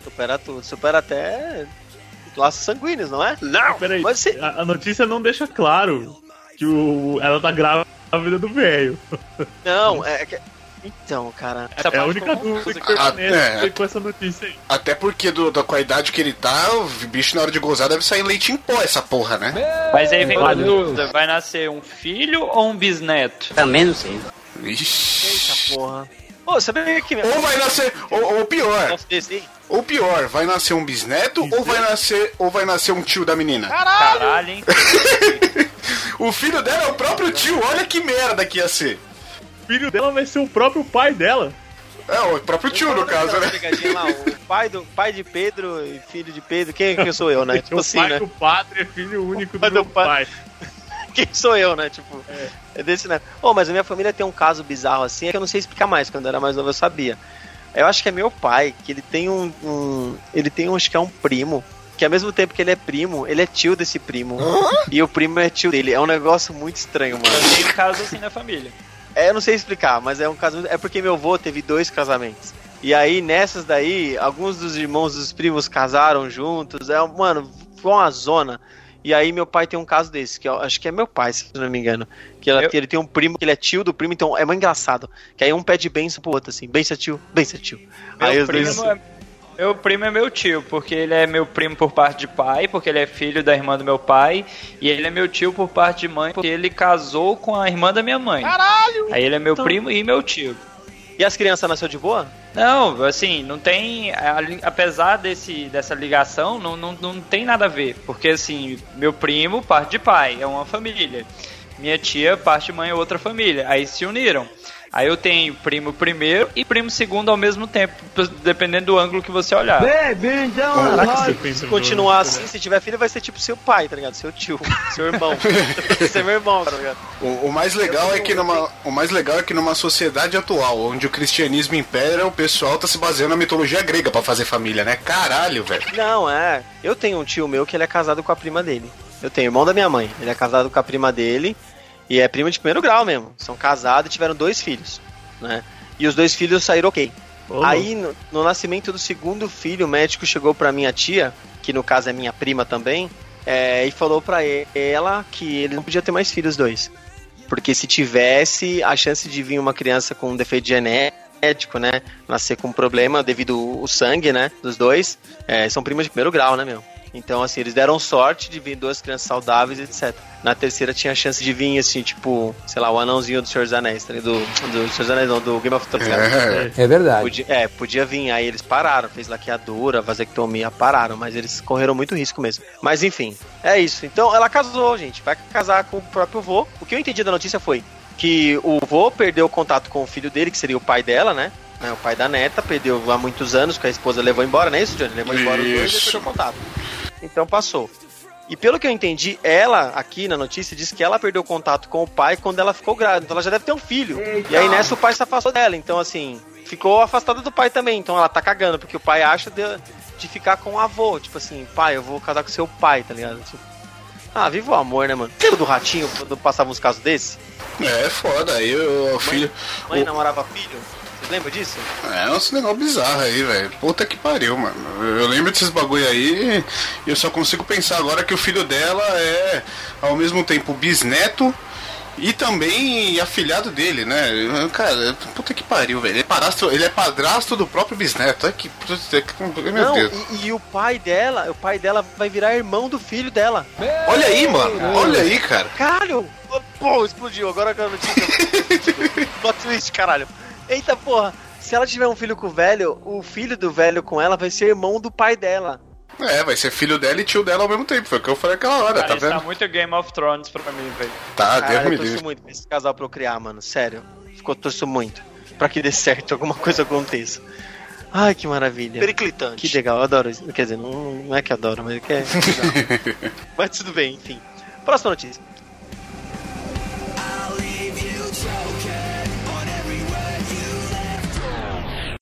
Supera tudo, supera até laços sanguíneos, não é? Não! Peraí, Mas você, a, a notícia não deixa claro que o, ela tá grávida do velho. Não, [laughs] é que. Então, cara. Essa É a única dúvida que confusa, cara. permanece é. com essa notícia aí. Até porque do, da, com a idade que ele tá, o bicho na hora de gozar deve sair leite em pó essa porra, né? Mas aí vem uma dúvida: vai nascer um filho ou um bisneto? Também não sei. Ixi. Porra. Ô, sabia que. Ou vai nascer, ou, ou pior, ou pior, vai nascer um bisneto ou vai nascer ou vai nascer um tio da menina? Caralho, hein? [laughs] O filho dela é o próprio tio, olha que merda que ia ser. O filho dela vai ser o próprio pai dela. É, o próprio tio no caso, né? lá, o pai, do, pai de Pedro e filho de Pedro. Quem que sou eu, né? [laughs] Tipo o assim, pai né? do padre é filho único pai do meu do pa- pai. [laughs] Quem sou eu, né? Tipo, é, desse, né? Ô, mas a minha família tem um caso bizarro assim, é que eu não sei explicar mais. Quando eu era mais novo eu sabia. Eu acho que é meu pai, que ele tem um. um- ele tem um, acho que é um primo. Que ao mesmo tempo que ele é primo, ele é tio desse primo. E o primo é tio dele. É um negócio muito estranho, mano. Eu tenho um caso assim na família. É, eu não sei explicar, mas é um caso. muito- É porque meu avô teve dois casamentos. E aí, nessas daí, alguns dos irmãos dos primos casaram juntos. É, mano, foi uma zona. E aí, meu pai tem um caso desse, que eu acho que é meu pai, se não me engano. Que, ela- Eu- ele tem um primo, que ele é tio do primo, então é muito engraçado. Que aí um pede benção pro outro, assim: benção tio, benção tio. aí Meu os dois. Meu primo é meu tio, porque ele é meu primo por parte de pai, porque ele é filho da irmã do meu pai, e ele é meu tio por parte de mãe, porque ele casou com a irmã da minha mãe. Caralho! Aí ele é meu primo e meu tio. E as crianças nasceu de boa? Não, assim, não tem. Apesar desse, dessa ligação, não, não, não tem nada a ver. Porque, assim, meu primo, parte de pai, é uma família. Minha tia, parte de mãe, é outra família. Aí se uniram. Aí eu tenho primo primeiro e primo segundo ao mesmo tempo, dependendo do ângulo que você olhar. Caraca, Depende se continuar assim, se tiver filho, vai ser tipo seu pai, tá ligado? Seu tio, seu irmão. [laughs] Vai ser meu irmão, tá ligado? O, o mais legal é que numa, o mais legal é que numa sociedade atual, onde o cristianismo impera, o pessoal tá se baseando na mitologia grega pra fazer família, né? Caralho, velho. Não, é. Eu tenho um tio meu que ele é casado com a prima dele. Eu tenho irmão da minha mãe. Ele é casado com a prima dele e é prima de primeiro grau mesmo. São casados e tiveram dois filhos, né? E os dois filhos saíram ok. Ô, Aí, no, no nascimento do segundo filho, o médico chegou pra minha tia, que no caso é minha prima também, é, e falou pra e- ela que ele não podia ter mais filhos dois. Porque se tivesse, a chance de vir uma criança com um defeito genético, né? Nascer com um problema devido ao sangue, né? Dos dois, é, são primas de primeiro grau, né, meu? Então, assim, eles deram sorte de vir duas crianças saudáveis, etc. Na terceira tinha a chance de vir, assim, tipo, sei lá, o anãozinho do Senhor dos Anéis, tá ligado? Do, do Senhor dos Anéis, não, do Game of Thrones. cara. É. É verdade. Podia, é, podia vir, aí eles pararam, fez laqueadura, vasectomia, pararam, mas eles correram muito risco mesmo. Mas enfim, é isso. Então ela casou, gente, vai casar com o próprio vô. O que eu entendi da notícia foi que o vô perdeu o contato com o filho dele, que seria o pai dela, né? Né, O pai da neta, perdeu há muitos anos, que a esposa levou embora, não é isso, Johnny? Levou embora os dois e perdeu contato. Então passou. E pelo que eu entendi, ela, aqui na notícia, disse que ela perdeu contato com o pai quando ela ficou grávida. Então ela já deve ter um filho. E aí nessa o pai se afastou dela. Então, assim, ficou afastada do pai também. Então ela tá cagando, porque o pai acha de, de ficar com o avô. Tipo assim, pai, eu vou casar com seu pai, tá ligado? Tipo, ah, viva o amor, né, mano? Lembra do ratinho quando passava uns casos desse? É foda, aí o filho. Mãe o- namorava filho? Você lembra disso? É uns negócio bizarro aí, velho. Puta que pariu, mano. Eu lembro desses bagulho aí e eu só consigo pensar agora que o filho dela é ao mesmo tempo bisneto e também afilhado dele, né? Cara, puta que pariu, velho. Ele é padrasto, ele é padrasto do próprio bisneto. Ai, que. Meu Não, Deus. e, e o pai dela, o pai dela vai virar irmão do filho dela. Olha aí, mano. Olha aí, cara. Caralho! Pô, explodiu. Agora que a notícia. [laughs] Plot twist, caralho. Eita porra! Se ela tiver um filho com o velho, o filho do velho com ela vai ser irmão do pai dela. É, vai ser filho dela e tio dela ao mesmo tempo. Foi o que eu falei aquela hora, Cara, tá isso tá vendo? muito Game of Thrones pra mim, velho. Tá, Deus Cara, me eu torço livre. muito pra esse casal procriar, mano. Sério. Ficou torço muito. Pra que dê certo, alguma coisa aconteça. Ai, que maravilha. Periclitante. Que legal, eu adoro isso. Quer dizer, não, não é que eu adoro, mas é que é. [laughs] mas tudo bem, enfim. Próxima notícia.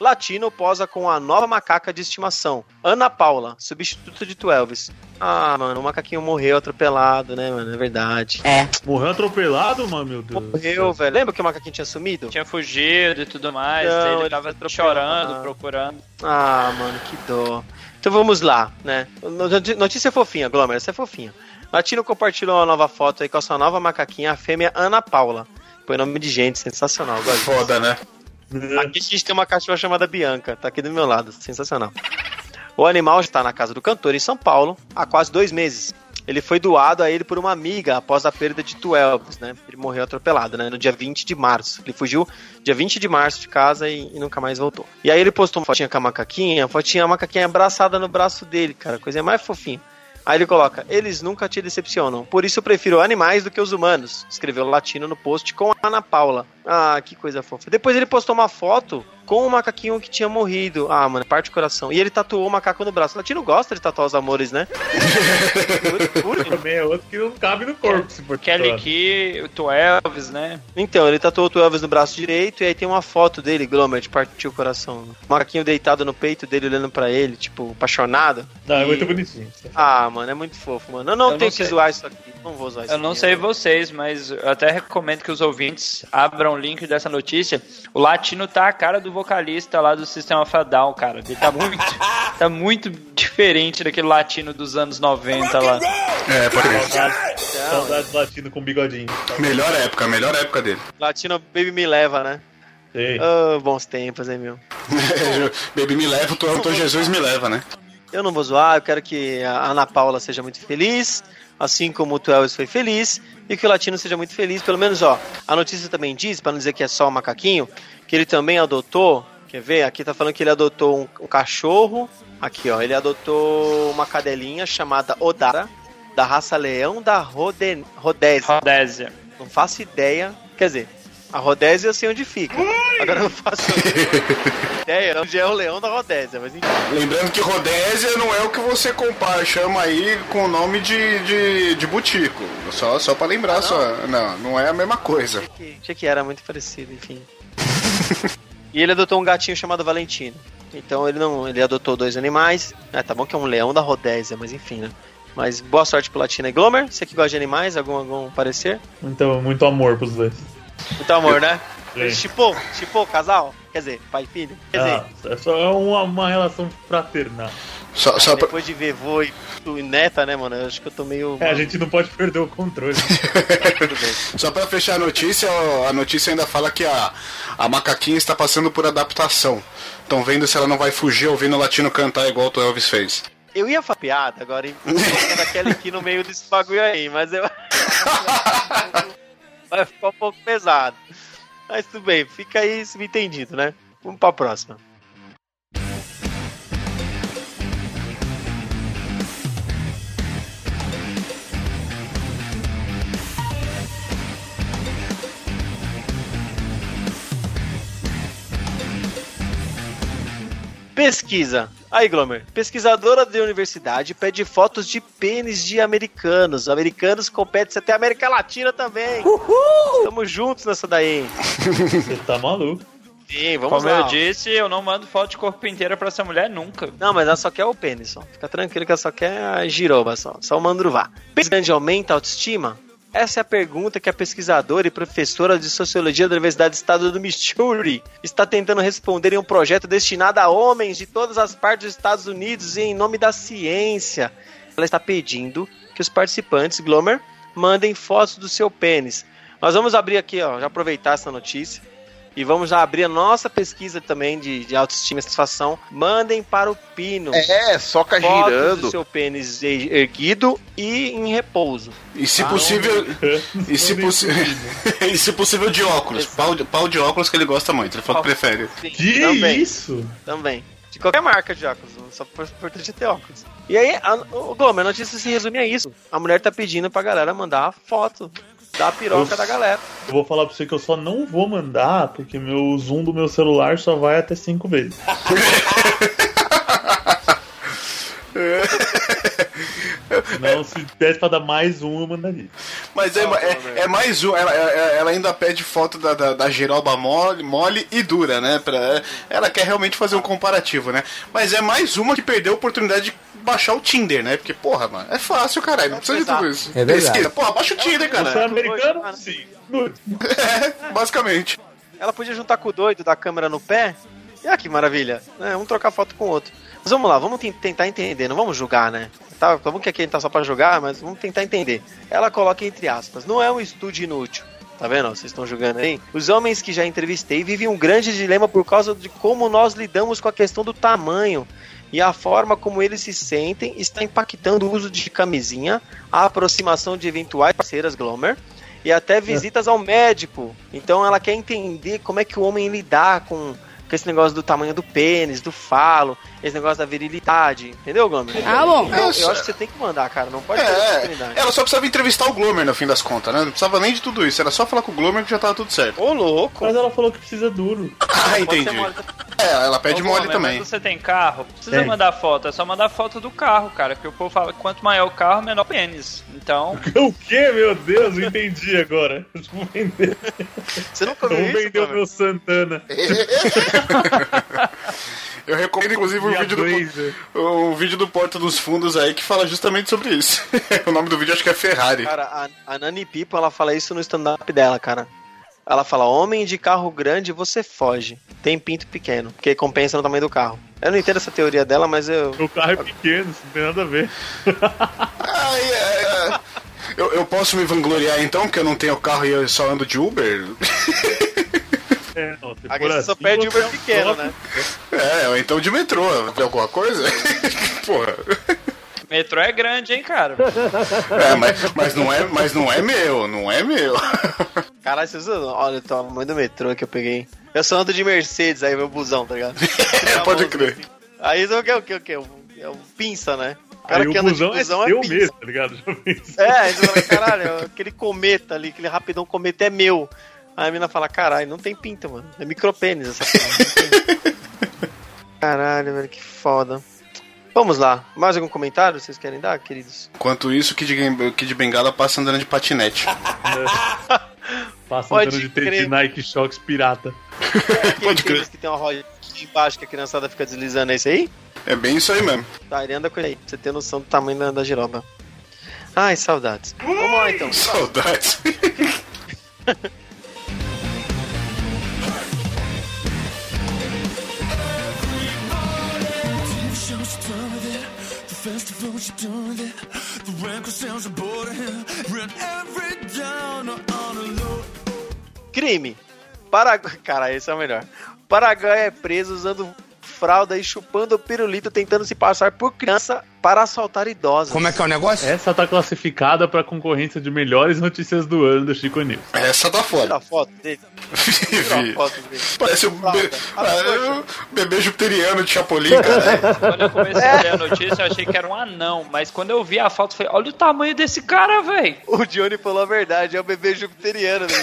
Latino posa com a nova macaca de estimação, Ana Paula, substituta de Tu Elvis. Ah, mano, o macaquinho morreu atropelado, né, mano? É verdade. Morreu atropelado, mano, meu Deus. Morreu, velho. Lembra que o macaquinho tinha sumido? Tinha fugido e tudo mais, Não, ele ele tava foi chorando, atropelado. procurando. Ah, mano, que dó. Então vamos lá, né? Notícia fofinha, Glomer, essa é fofinha. Latino compartilhou uma nova foto aí com a sua nova macaquinha, a fêmea Ana Paula. Põe nome de gente, sensacional. Foda, né? Aqui a gente tem uma cachorra chamada Bianca, tá aqui do meu lado, sensacional. O animal está na casa do cantor em São Paulo há quase dois meses. Ele foi doado a ele por uma amiga após a perda de Tu Elvis, né? Ele morreu atropelado, né? No dia 20 de março. Ele fugiu dia 20 de março de casa e, e nunca mais voltou. E aí ele postou uma fotinha com a macaquinha, a fotinha, a macaquinha abraçada no braço dele, cara. Coisa mais fofinha. Aí ele coloca, eles nunca te decepcionam, por isso eu prefiro animais do que os humanos, escreveu latino no post com a Ana Paula. Ah, que coisa fofa. Depois ele postou uma foto com o macaquinho que tinha morrido. Ah, mano, parte do coração. E ele tatuou o macaco no braço. O latino gosta de tatuar os amores, né? [laughs] Também é outro que não cabe no corpo, se for Kelly. Key, o Tu Elvis, né? Então, ele tatuou o Elvis no braço direito e aí tem uma foto dele, Glomer, de partir o coração. O macaquinho deitado no peito dele, olhando pra ele, tipo, apaixonado. Não, é E- muito bonitinho. Ah, mano, é muito fofo, mano. Eu não Eu não tenho que sei. zoar isso aqui. Não vou zoar isso Eu não aqui. sei vocês, mas eu até recomendo que os ouvintes abram o link dessa notícia. O latino tá a cara do vocalista lá do Sistema Fadal, cara. Ele tá muito, tá muito diferente daquele latino dos anos 90 lá. É, pode. Saudades, do latino com bigodinho. Melhor época, melhor época dele. Latino Baby me leva, né? Ah, bons tempos, hein, meu. [laughs] Baby me leva, o Doutor Jesus me leva, né? Eu não vou zoar, eu quero que a Ana Paula seja muito feliz, assim como o Tuelvis foi feliz, e que o Latino seja muito feliz. Pelo menos, ó, a notícia também diz, para não dizer que é só o macaquinho, que ele também adotou. Quer ver? Aqui tá falando que ele adotou um, um cachorro. Aqui, ó, ele adotou uma cadelinha chamada Odara, da raça leão da Rode... Rodésia. Rodésia. Não faço ideia. Quer dizer, a Rodésia eu sei onde fica. Agora eu não faço [laughs] ideia onde é o leão da Rodésia, mas enfim. Lembrando que Rodésia não é o que você compara, chama aí com o nome de, de, de butico. Só, só pra lembrar, só. Não, não é a mesma coisa. que- Achei que era muito parecido, enfim. [laughs] e ele adotou um gatinho chamado Valentino. Então ele não. Ele adotou dois animais. Ah, tá bom que é um leão da Rodésia, mas enfim, né? Mas boa sorte pro Latino e Glomer. Você que gosta de animais, algum, algum parecer? Então, muito amor pros dois. Muito amor, né? Sim. Chipou, chipou, casal? Quer dizer, pai e filho? Quer dizer, Ah, é só uma, uma relação fraternal. Só, só pra... depois de ver vô e, e neta, né, mano? Eu acho que eu tô meio. É, a gente não pode perder o controle. [laughs] Tudo bem. Só pra fechar a notícia, a notícia ainda fala que a, a macaquinha está passando por adaptação. Estão vendo se ela não vai fugir ouvindo o latino cantar igual o Elvis fez. Eu ia falar piada agora, hein? [laughs] Colocando aquele aqui no meio desse bagulho aí, mas eu. [laughs] [laughs] Vai ficar um pouco pesado. Mas tudo bem, fica aí subentendido, né? Vamos pra próxima. Pesquisa. Aí, Glomer. Pesquisadora de universidade pede fotos de pênis de americanos. Americanos competem até a América Latina também. Uhul! Tamo juntos nessa daí. Você tá maluco. Sim, vamos Como lá. eu disse, eu não mando foto de corpo inteiro pra essa mulher nunca. Não, mas ela só quer o pênis, só. Fica tranquilo que ela só quer a giroba, só. Só o mandruvá. Pênis grande aumenta a autoestima? Essa é a pergunta que a pesquisadora e professora de Sociologia da Universidade do Estado do Missouri está tentando responder em um projeto destinado a homens de todas as partes dos Estados Unidos e em nome da ciência. Ela está pedindo que os participantes, Glomer, mandem fotos do seu pênis. Nós vamos abrir aqui, ó, já aproveitar essa notícia. E vamos já abrir a nossa pesquisa também de, de autoestima e satisfação. Mandem para o Pino. É, soca Fotos do girando. seu pênis er- erguido e em repouso. E se Ah, possível. [laughs] E se, possi... [laughs] e se possível de óculos. Pau de, pau de óculos que ele gosta muito. Ele falou que prefere. Sim, Que também, isso? também. De qualquer marca de óculos, só por importante ter óculos. E aí, a, o Glomer, a notícia se resume a isso. A mulher tá pedindo pra galera mandar foto da piroca Eu- da galera. Eu vou falar pra você que eu só não vou mandar porque meu zoom do meu celular só vai até cinco vezes. [laughs] Não, se desse pra dar mais um, eu mandaria. Mas é, é, é mais um. Ela, ela- ainda pede foto da, da, da giroba mole, mole e dura, né? Pra, ela quer realmente fazer um comparativo, né? Mas é mais uma que perdeu a oportunidade de baixar o Tinder, né? Porque, porra, mano, é fácil, caralho. Não precisa de tudo isso. É verdade. Pesquisa. Porra, baixa o Tinder, Você é cara. americano? Ah, Sim. É, basicamente. Ela podia juntar com o doido da câmera no pé. E ah, que maravilha. né? Um trocar foto com o outro. Mas vamos lá, vamos ten- tentar entender, não vamos julgar, né? Tá, tá bom que aqui a gente tá só pra julgar, mas vamos tentar entender. Ela coloca entre aspas, não é um estudo inútil. Tá vendo? Vocês estão julgando aí? Os homens que já entrevistei vivem um grande dilema por causa de como nós lidamos com a questão do tamanho. E a forma como eles se sentem está impactando o uso de camisinha, a aproximação de eventuais parceiras Glomer e até visitas ao médico. Então ela quer entender como é que o homem lidar com, com esse negócio do tamanho do pênis, do falo, esse negócio da virilidade. Entendeu, Glomer? Ah, bom. Eu, eu acho que você tem que mandar, cara. Não pode ter É, oportunidade. ela só precisava entrevistar o Glomer no fim das contas, né? Não precisava nem de tudo isso. Era só falar com o Glomer que já tava tudo certo. Ô, louco! Mas ela falou que precisa duro. Ah, entendi. É, ela pede Ô, mole Gomes, também. Mas você tem carro? Não Precisa Tem. mandar foto, é só mandar foto do carro, cara. Porque o povo fala que quanto maior o carro, menor o pênis. Então, [laughs] O quê, meu Deus? Eu entendi agora. Eu vou vender, Você nunca eu viu vou isso, vender o Glomer? meu Santana. [laughs] [laughs] Eu recomendo, inclusive, um Minha vídeo, do, Blazer. um vídeo do Porta dos Fundos aí que fala justamente sobre isso. [laughs] o nome do vídeo acho que é Ferrari. Cara, a, a Nani Pipo, ela fala isso no stand-up dela, cara. Ela fala, homem de carro grande, você foge. Tem pinto pequeno, porque compensa no tamanho do carro. Eu não entendo essa teoria dela, mas eu... Meu carro é pequeno, isso não tem nada a ver. Ai, é, é. Eu, eu posso me vangloriar então, porque eu não tenho carro e eu só ando de Uber? [laughs] É, não, se Aqui for você só assim, perde você é Uber um pequeno, top. né? É, ou então de metrô. Alguma coisa? [laughs] porra. Metrô é grande, hein, cara? [laughs] É, mas, mas, não é, mas não é meu, não é meu. [laughs] Caralho, vocês olha o tamanho do metrô que eu peguei. Eu só ando de Mercedes, aí meu busão, tá ligado? É, pode crer. Aí isso é o que? É o que? É o que? É o pinça, né? O cara Aí que o anda de busão é busão é, seu pinça. mesmo, tá ligado? É, aí você fala, caralho, aquele cometa ali, aquele rapidão cometa é meu. Aí a mina fala, caralho, não tem pinta, mano. É micropênis essa porra. tem. [laughs] Caralho, velho, que foda. Vamos lá. Mais algum comentário vocês querem dar, queridos? Enquanto isso, o Kid, Kid Bengala passa andando de patinete. [laughs] Passa Pode andando de tênis Nike Shox pirata. Pode crer. Que tem uma rodinha embaixo que a criançada fica deslizando, é esse aí? É bem isso aí mesmo. Tá, ele anda com ele aí, pra você ter noção do tamanho da, da giroba. Ai, saudades. Vamos lá então. [laughs] Saudades. Crime. Paraguai. [laughs] Cara, esse é o melhor. Paraguai é preso usando fralda e chupando o pirulito, tentando se passar por criança para assaltar idosos. Como é que é o negócio? Essa tá classificada pra concorrência de melhores notícias do ano do Chico News. Essa tá Tira foda. a foto dele. [laughs] Tira a foto dele. Parece um be... Ah, bebê jupiteriano de Chapolin, cara. Quando eu comecei a [laughs] ler a notícia, eu achei que era um anão. Mas quando eu vi a foto, eu falei, olha o tamanho desse cara, velho. O Johnny falou a verdade, é o bebê jupiteriano, né?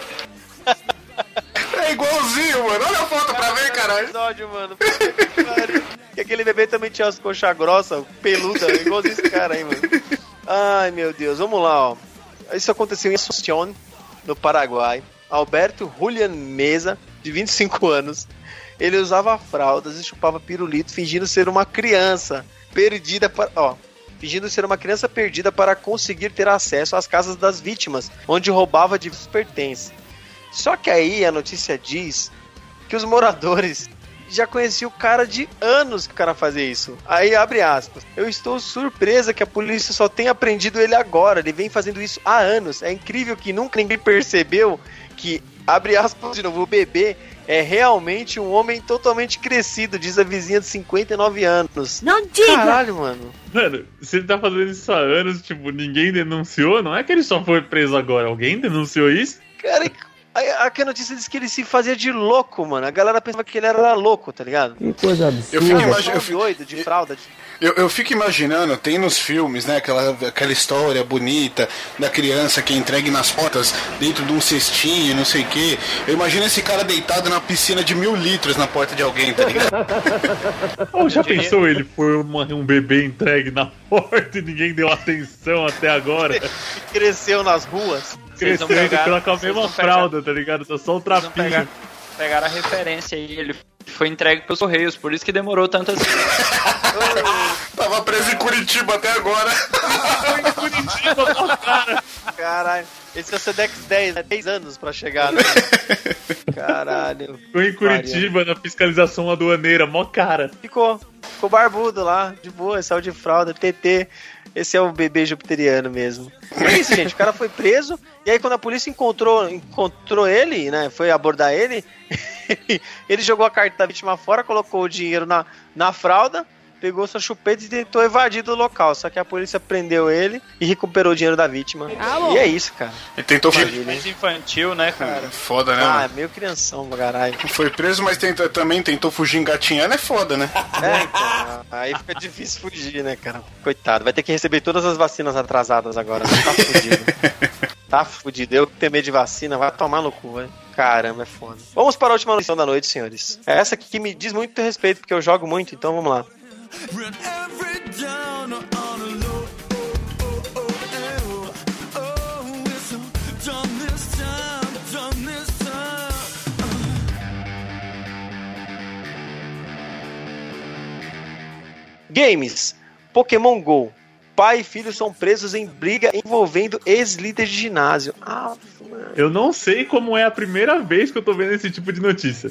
[laughs] Igualzinho, mano. Olha a foto pra ver, caralho. episódio, mano. Pariu. E [laughs] aquele bebê também tinha as coxas grossas, peluda, [laughs] igualzinho esse cara aí, mano. Ai, meu Deus, vamos lá, ó. Isso aconteceu em Asunción, no Paraguai. Alberto Julian Mesa, de 25 anos, ele usava fraldas e chupava pirulito fingindo ser uma criança perdida para, ó, fingindo ser uma criança perdida para conseguir ter acesso às casas das vítimas, onde roubava diversos pertences. Só que aí a notícia diz que os moradores já conheciam o cara de anos que o cara fazia isso. Aí abre aspas. Eu estou surpresa que a polícia só tenha aprendido ele agora. Ele vem fazendo isso há anos. É incrível que nunca ninguém percebeu que, abre aspas de novo, o bebê é realmente um homem totalmente crescido, diz a vizinha de 59 anos. Não diga! Caralho, mano. Mano, se ele tá fazendo isso há anos, tipo, ninguém denunciou, não é que ele só foi preso agora. Alguém denunciou isso? Cara, a, a notícia diz que ele se fazia de louco, mano. A galera pensava que ele era louco, tá ligado? Que coisa Eu absurda. fico, Só imagi- eu fico- doido de fralda. de- eu- eu fico imaginando, tem nos filmes, né, aquela, aquela história bonita da criança que é entregue nas portas dentro de um cestinho, não sei o quê. Eu imagino esse cara deitado na piscina de mil litros na porta de alguém, tá ligado? [laughs] Ou já pensou ele foi uma- um bebê entregue na porta e ninguém deu atenção até agora? [laughs] cresceu nas ruas. Pela com a mesma fralda, tá ligado? Só não trapinho. pegaram, pegaram a referência aí. Ele foi entregue pelos Correios, por isso que demorou tanto assim. [laughs] Tava preso em Curitiba até agora. [laughs] Caralho. Esse é o Sedex 10, né? 10 anos pra chegar. Né? Caralho. Ficou em Curitiba na fiscalização aduaneira, mó cara. Ficou. Ficou barbudo lá, de boa, saiu de fralda, TT. Esse é o bebê jupiteriano mesmo. É isso, gente. O cara foi preso. E aí, quando a polícia encontrou, encontrou ele, né? Foi abordar ele. [laughs] ele jogou a carta da vítima fora, colocou o dinheiro na, na fralda. Pegou sua chupeta e tentou evadir do local. Só que a polícia prendeu ele e recuperou o dinheiro da vítima. e é isso, cara. Ele tentou Imagina, hein? Mais infantil, né, cara? Foda, né? Ah, é meio crianção caralho. Foi preso, mas tenta- também tentou fugir engatinhando, é foda, né? É, então, aí fica difícil fugir, né, cara? Coitado, vai ter que receber todas as vacinas atrasadas agora. né? Tá fudido. [laughs] tá fudido. Eu que tenho medo de vacina, vai tomar no cu, velho. Caramba, é foda. Vamos para a última lição da noite, senhores. É essa aqui que me diz muito respeito, porque eu jogo muito, então vamos lá. Games. Pokémon GO. Pai e filho são presos em briga envolvendo ex-líder de ginásio. Ah, Eu não sei como é a primeira vez que eu tô vendo esse tipo de notícia.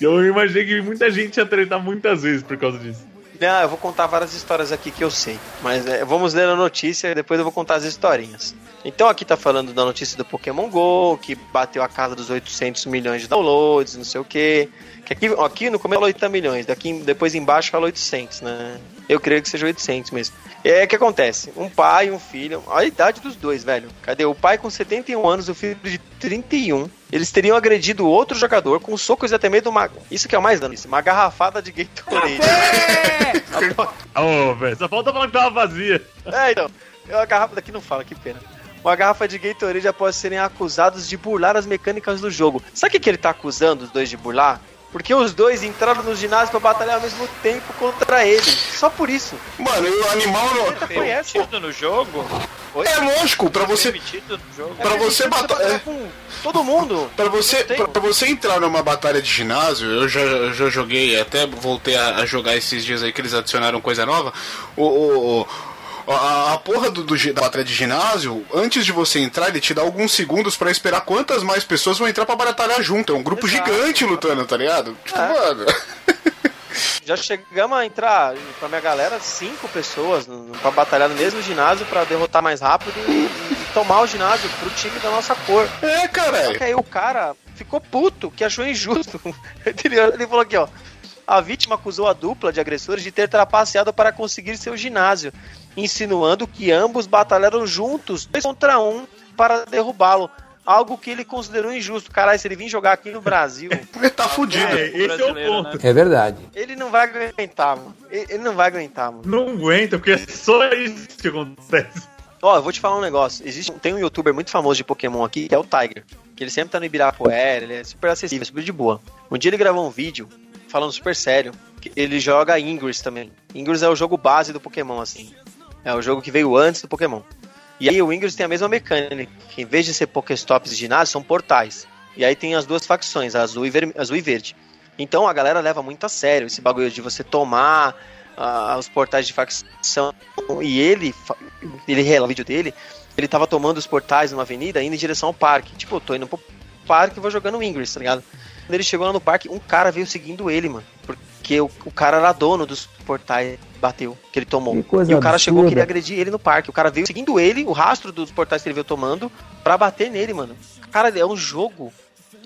Eu imaginei que muita gente ia tretar muitas vezes por causa disso. Não, eu vou contar várias histórias aqui que eu sei. Mas é, vamos ler a notícia e depois eu vou contar as historinhas. Então aqui tá falando da notícia do Pokémon GO, que bateu a casa dos 800 milhões de downloads, não sei o que. Que aqui, aqui no começo fala 80 milhões, daqui, depois embaixo fala 800, né? Eu creio que seja 800 mesmo. E aí o que acontece? Um pai e um filho, olha a idade dos dois, velho. Cadê? O pai com 71 anos, o filho de 31. Eles teriam agredido outro jogador com socos e até mesmo uma. Isso que é o mais dano, isso, uma garrafada de Gatorade. Ô, velho, só falta falar que tava vazia. É, então. A garrafa daqui não fala, que pena. Uma garrafa de Gatorade após serem acusados de burlar as mecânicas do jogo. Sabe o que, que ele tá acusando os dois de burlar? Porque os dois entraram no ginásio pra batalhar ao mesmo tempo contra ele. Só por isso. Mano, e o animal não. Conhece? Permitido no jogo? É lógico, pra você. Pra você batalhar. com todo mundo. Pra você, pra você entrar numa batalha de ginásio, eu já, já joguei, até voltei a, a jogar esses dias aí que eles adicionaram coisa nova. O, o, o- a, a porra do, do da batalha de ginásio, antes de você entrar, ele te dá alguns segundos pra esperar quantas mais pessoas vão entrar pra batalhar junto. É um grupo Exato. gigante lutando, tá ligado? Tipo, É. mano. [laughs] Já chegamos a entrar com a minha galera, cinco pessoas, pra batalhar no mesmo ginásio pra derrotar mais rápido e, e tomar o ginásio pro time da nossa cor. É, Só caralho. que aí o cara ficou puto, que achou injusto. [laughs] Ele, ele falou aqui, ó. A vítima acusou a dupla de agressores de ter trapaceado para conseguir seu ginásio, insinuando que ambos batalharam juntos, dois contra um, para derrubá-lo. Algo que ele considerou injusto. Caralho, se ele vir jogar aqui no Brasil, [laughs] Ele tá fudido. É, esse é o ponto. né? É verdade. ele não vai aguentar, mano. Ele ele não vai aguentar, mano. Não aguenta, porque é só isso que acontece. Ó, eu vou te falar um negócio. Existe, tem um youtuber muito famoso de Pokémon aqui, que é o Tiger. Que ele sempre tá no Ibirapuera, ele é super acessível, super de boa. Um dia ele gravou um vídeo falando super sério. Ele joga Ingress também. Ingress é o jogo base do Pokémon, assim. É o jogo que veio antes do Pokémon. E aí o Ingress tem a mesma mecânica. que Em vez de ser Pokéstops e ginásio, são portais. E aí tem as duas facções, azul e, ver- azul e verde. Então a galera leva muito a sério esse bagulho de você tomar ah, os portais de facção. E ele, ele rela o vídeo dele, ele tava tomando os portais numa avenida indo em direção ao parque. Tipo, eu tô indo pro parque e vou jogando Ingress, tá ligado? Quando ele chegou lá no parque, um cara veio seguindo ele, mano. Porque o, o cara era dono dos portais, bateu, que ele tomou. Que coisa e o cara chegou absurda. queria agredir ele no parque. O cara veio seguindo ele, o rastro dos portais que ele veio tomando, pra bater nele, mano. Cara, é um jogo.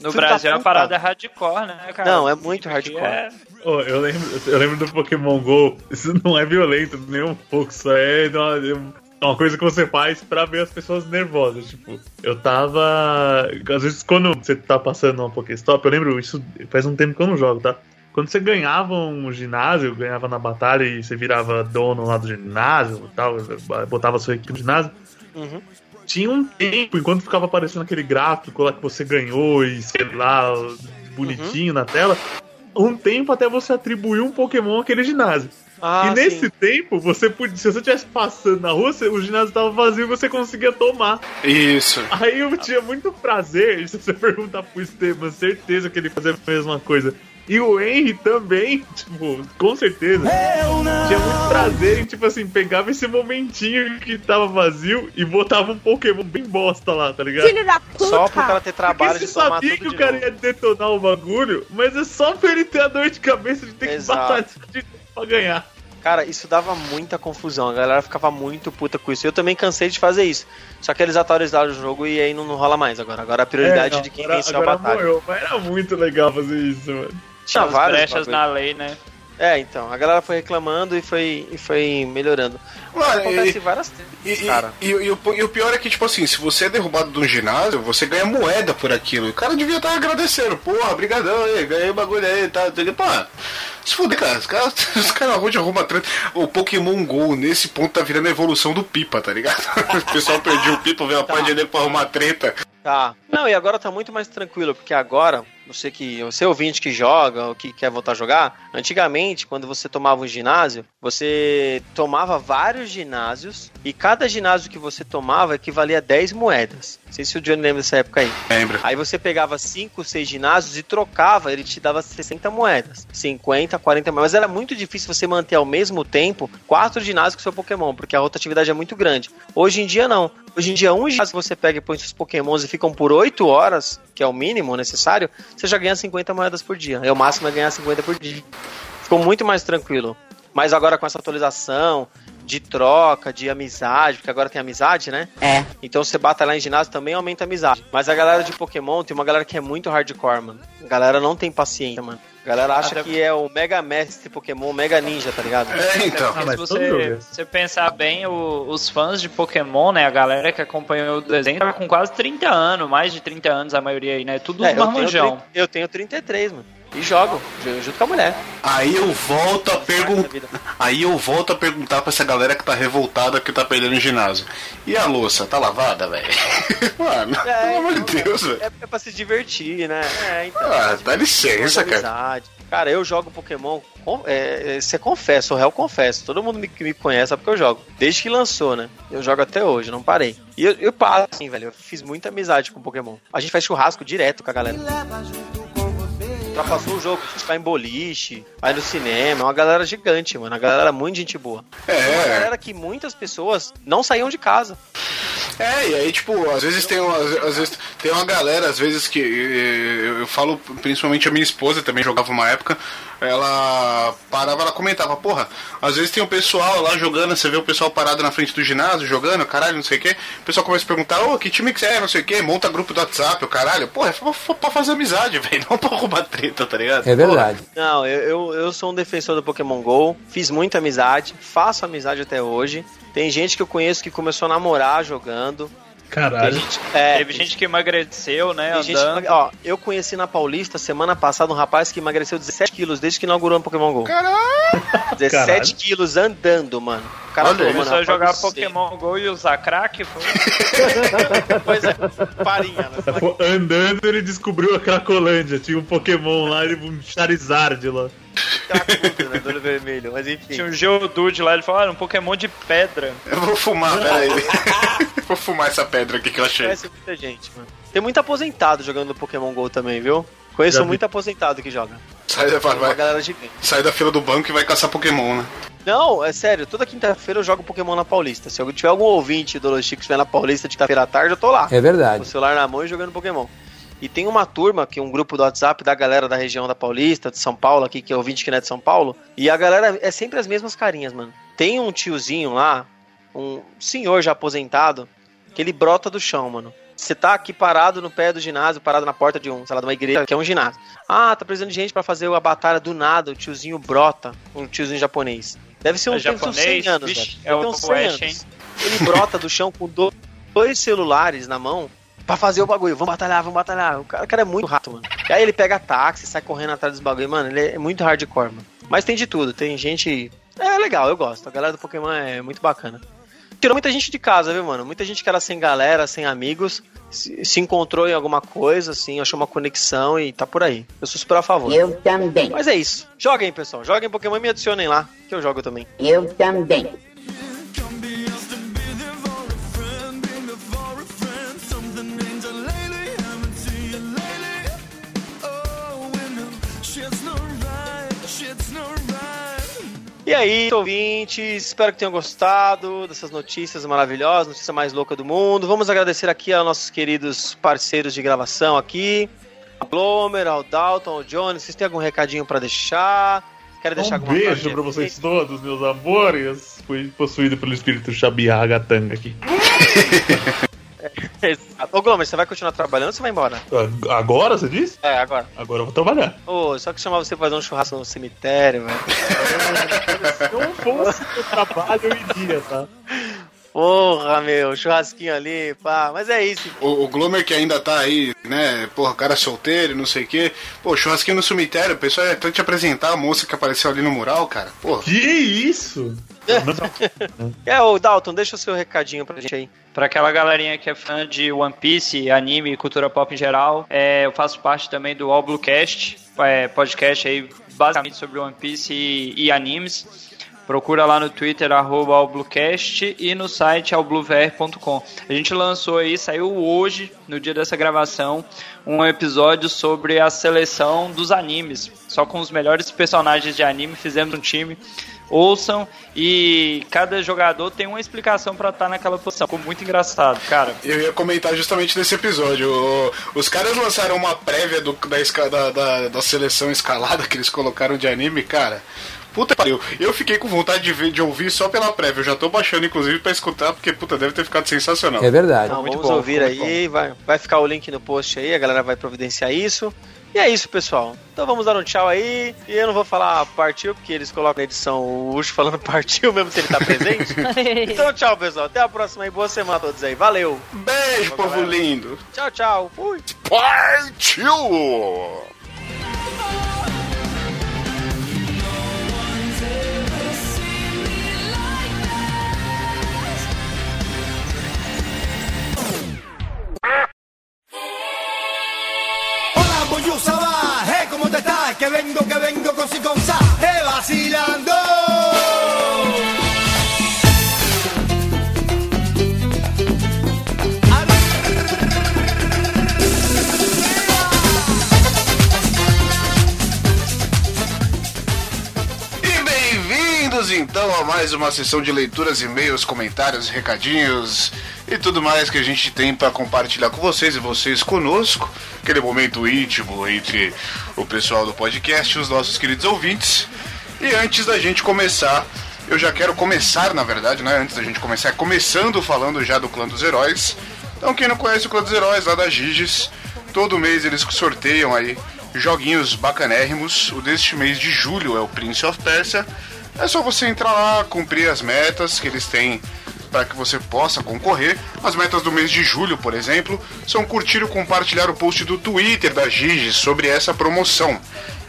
No Brasil a puta. parada é hardcore, né, cara? Não, é muito hardcore. é- Ô, eu, lembro, eu lembro do Pokémon GO. Isso não é violento nem um pouco, só é uma, é uma coisa que você faz pra ver as pessoas nervosas. Tipo, eu tava. Às vezes, quando você tá passando uma Pokéstop, eu lembro, isso faz um tempo que eu não jogo, tá? Quando você ganhava um ginásio, ganhava na batalha e você virava dono lá do ginásio e tal, botava sua equipe no ginásio, Uhum. tinha um tempo, enquanto ficava aparecendo aquele gráfico lá que você ganhou e sei lá, bonitinho na tela, um tempo até você atribuir um Pokémon àquele ginásio. Ah, e nesse sim. tempo, você podia, se você estivesse passando na rua, você- o ginásio tava vazio e você conseguia tomar. Isso. Aí eu tinha muito prazer, [laughs] se você perguntar pro Esteban, certeza que ele fazia a mesma coisa. E o Henry também, [laughs] tipo, com certeza. Tinha muito prazer em, tipo assim, pegava esse momentinho que tava vazio e botava um Pokémon bem bosta lá, tá ligado? Filho da puta! Só pro cara ter Porque trabalho você de tomar sabia que o cara novo. ia detonar o bagulho, mas é só pra ele ter a dor de cabeça de ter Exato. que batalhar de pra ganhar. Cara, isso dava muita confusão. A galera ficava muito puta com isso. Eu também cansei de fazer isso. Só que eles atualizaram o jogo e aí não, não rola mais agora. Agora a prioridade É, não, de quem agora, venceu a agora batalha. morreu, mas era muito legal fazer isso, mano. Tinha As vários brechas bagulho. na lei, né? É, então. A galera foi reclamando e foi, e foi melhorando. Mano, Acontece e- várias tretas, e- cara. e- e o, e o pior é que, tipo assim, se você é derrubado de um ginásio, você ganha moeda por aquilo. O cara devia estar agradecendo. Porra, brigadão aí, ganhei o bagulho aí, tá? tá, Pô, se fuder, cara. Os caras [laughs] os cara arrumam de arruma treta. O Pokémon GO, nesse ponto, tá virando a evolução do Pipa, tá ligado? [laughs] o pessoal perdeu o Pipa, veio a parte dele pra arrumar treta. Tá. Não, e agora tá muito mais tranquilo, porque agora, você que. Você ouvinte que joga ou que quer voltar a jogar, antigamente, quando você tomava um ginásio, você tomava vários ginásios e cada ginásio que você tomava equivalia a 10 moedas. Não sei se o Johnny lembra dessa época aí. Lembra? Aí você pegava 5, 6 ginásios e trocava, ele te dava 60 moedas. 50, 40 moedas. Mas era muito difícil você manter ao mesmo tempo quatro ginásios com seu Pokémon, porque a rotatividade é muito grande. Hoje em dia não. Hoje em dia, um ginásio que você pega e põe seus Pokémons e ficam por 8 horas, que é o mínimo necessário, você já ganha 50 moedas por dia. É o máximo é ganhar 50 por dia. Ficou muito mais tranquilo. Mas agora com essa atualização de troca, de amizade, porque agora tem amizade, né? É. Então você batalhar em ginásio também aumenta a amizade. Mas a galera de Pokémon tem uma galera que é muito hardcore, mano. A galera não tem paciência, mano. Galera acha Até- que é o Mega Mestre Pokémon, Mega Ninja, tá ligado? É, então. Ah, Se mas todo você, você pensar bem, o- os fãs de Pokémon, né? A galera que acompanhou o desenho tá com quase 30 anos, mais de 30 anos a maioria aí, né? Tudo É, é, eu, tenho, marmanjão. 30 eu tenho 33, mano. E jogo, jogo junto com a mulher. Aí eu volto a da perguntar. Aí eu volto a perguntar pra essa galera que tá revoltada que tá perdendo o ginásio. E a louça, tá lavada, velho? [laughs] Mano, É, pelo amor de então, Deus, velho. É, é pra se divertir, né? É, então. Ah, dá licença, cara. amizade. Cara, eu jogo Pokémon. com- É, é, você confessa, o réu confesso. Todo mundo me- que me conhece sabe que eu jogo. Desde que lançou, né? Eu jogo até hoje, não parei. E eu, eu passo, assim, velho. Eu fiz muita amizade com Pokémon. A gente faz churrasco direto com a galera. Ultrapassou o jogo, a gente vai em boliche, vai no cinema, é uma galera gigante, mano. A galera muito gente boa. É uma galera que muitas pessoas não saíam de casa. é, e aí, tipo, às vezes tem uma, às vezes tem uma galera, às vezes que eu, eu falo, principalmente a minha esposa também jogava uma época, ela parava, ela comentava, porra, às vezes tem um pessoal lá jogando, você vê o pessoal parado na frente do ginásio jogando, caralho, não sei o quê, o pessoal começa a perguntar, ô, que time que você é, não sei o quê, monta grupo do WhatsApp, o caralho, porra, é pra, fazer amizade, [laughs] velho, não pra arrumar treta, tá ligado? É verdade. Não, eu, eu, eu sou um defensor do Pokémon GO, fiz muita amizade, faço amizade até hoje. Tem gente que eu conheço que começou a namorar jogando. Caralho. gente, é, Teve gente que emagreceu, né? gente ó, eu conheci na Paulista semana passada um rapaz que emagreceu 17 quilos desde que inaugurou o Pokémon GO. Caralho! 17 Caralho. quilos andando, mano. O cara Olha, falou, Começou mano, a jogar você- Pokémon GO e usar crack, foi? [laughs] Pois é, farinha, né? Pô, Andando, ele descobriu a Cracolândia. Tinha um Pokémon lá, ele- um Charizard lá. Cracudo, né? Do olho vermelho, mas enfim. Tinha um Geodude lá, ele falou, ah, um Pokémon de pedra. Eu vou fumar, peraí. [laughs] vou fumar essa pedra aqui que eu achei. Conhece muita gente, mano. Tem muito aposentado jogando Pokémon GO também, viu? Conheço Já vi. muito aposentado que joga. Sai da, vai, vai- sai da fila do banco e vai caçar Pokémon, né? Não, é sério, toda quinta-feira eu jogo Pokémon na Paulista. Se eu tiver algum ouvinte do Los que estiver na Paulista de quinta-feira à tarde, eu tô lá. É Com o verdade. celular na mão e jogando Pokémon. E tem uma turma, que é um grupo do WhatsApp da galera da região da Paulista, de São Paulo, aqui, que é ouvinte que não é de São Paulo. E a galera é sempre as mesmas carinhas, mano. Tem um tiozinho lá, um senhor já aposentado, que ele brota do chão, mano. Você tá aqui parado no pé do ginásio, parado na porta de um, sei lá, de uma igreja, que é um ginásio. Ah, tá precisando de gente pra fazer a batalha do nada, o tiozinho brota, um tiozinho japonês. Deve ser um, É ter uns japonês? 100 anos, Vixe, velho. é uns 100 West, anos. Ele brota do chão com do- dois celulares na mão pra fazer o bagulho. Vamos batalhar, vamos batalhar. O cara, o cara é muito rato, mano. E aí ele pega táxi, sai correndo atrás dos bagulho. Mano, ele é muito hardcore, mano. Mas tem de tudo. Tem gente... É legal, eu gosto. A galera do Pokémon é muito bacana. Tirou muita gente de casa, viu, mano? Muita gente que era sem galera, sem amigos, se, se encontrou em alguma coisa, assim, achou uma conexão e tá por aí. Eu sou super a favor. Eu também. Mas é isso. Joguem, pessoal. Joguem Pokémon e me adicionem lá, que eu jogo também. Eu também. E aí, ouvintes, espero que tenham gostado dessas notícias maravilhosas, notícia mais louca do mundo. Vamos agradecer aqui aos nossos queridos parceiros de gravação aqui, ao Glomer, ao Dalton, ao Johnny. Vocês têm algum recadinho pra deixar? Querem deixar Um beijo pra vocês todos, meus amores. Fui possuído pelo espírito Xabiá Ragatanga aqui. [laughs] [laughs] Exato. Ô, Glomer, você vai continuar trabalhando ou você vai embora? Agora, você disse? É, agora. Agora eu vou trabalhar. Ô, só que chamar você pra fazer um churrasco no cemitério, velho. [laughs] Se não fosse o trabalho, eu iria, tá? Porra, meu, churrasquinho ali, pá. Mas é isso. O, o Glomer que ainda tá aí, né? Porra, cara solteiro, não sei o quê. Pô, churrasquinho no cemitério, o pessoal ia até te apresentar a moça que apareceu ali no mural, cara. Porra. Que isso? [laughs] É, ô, Dalton, deixa o seu recadinho pra gente aí. Pra aquela galerinha que é fã de One Piece, anime e cultura pop em geral, é, eu faço parte também do All Bluecast, é, podcast aí basicamente sobre One Piece e, e animes. Procura lá no Twitter, arroba AllBlueCast e no site allbluevr.com. A gente lançou aí, saiu hoje, no dia dessa gravação, um episódio sobre a seleção dos animes. Só com os melhores personagens de anime, fizemos um time ouçam e cada jogador tem uma explicação pra estar naquela posição. Ficou muito engraçado, cara. Eu ia comentar justamente desse episódio. O- os caras lançaram uma prévia do- da, da- da seleção escalada que eles colocaram de anime, cara. Puta que pariu. Eu fiquei com vontade de, ver, de ouvir só pela prévia. Eu já tô baixando, inclusive, pra escutar, porque, puta, deve ter ficado sensacional. É verdade. Muito vamos bom, ouvir aí, vai, vai ficar o link no post aí, a galera vai providenciar isso. E é isso, pessoal. Então vamos dar um tchau aí. E eu não vou falar partiu, porque eles colocam na edição o Ucho falando [laughs] partiu, mesmo se ele tá presente. [laughs] então tchau, pessoal. Até a próxima e boa semana a todos aí. Valeu. Beijo, povo galera. lindo. Tchau, tchau. Fui. Partiu! Hola, Boyusa va, hey, ¿cómo te estás? Que vengo, que vengo con si con sa, eh, vacilando. Então a mais uma sessão de leituras, e-mails, comentários, recadinhos e tudo mais que a gente tem para compartilhar com vocês e vocês conosco. Aquele momento íntimo entre o pessoal do podcast e os nossos queridos ouvintes. E antes da gente começar, eu já quero começar, na verdade, né? Antes da gente começar, começando falando já do Clã dos Heróis. Então, quem não conhece o Clã dos Heróis lá da Giges, todo mês eles sorteiam aí joguinhos bacanérrimos. O deste mês de julho é o Prince of Persia. É só você entrar lá, cumprir as metas que eles têm para que você possa concorrer. As metas do mês de julho, por exemplo, são curtir e compartilhar o post do Twitter da Giges sobre essa promoção.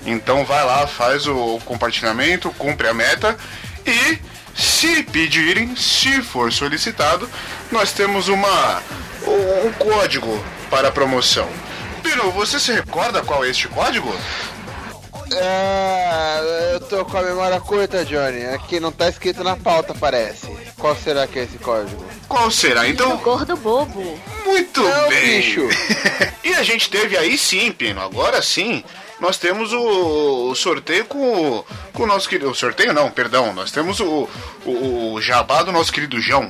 Então vai lá, faz o compartilhamento, cumpre a meta e se pedirem, se for solicitado, nós temos uma um código para a promoção. Pino, você se recorda qual é este código? É, eu tô com a memória curta, Johnny. Aqui não tá escrito na pauta, parece. Qual será que é esse código? Qual será? Então, Gordo bobo. Muito Não, bem. bicho. [laughs] e a gente teve aí sim, Pino. Agora sim, nós temos o, sorteio com, o- com o nosso querido. O sorteio não, perdão. Nós temos o, o, o jabá do nosso querido João.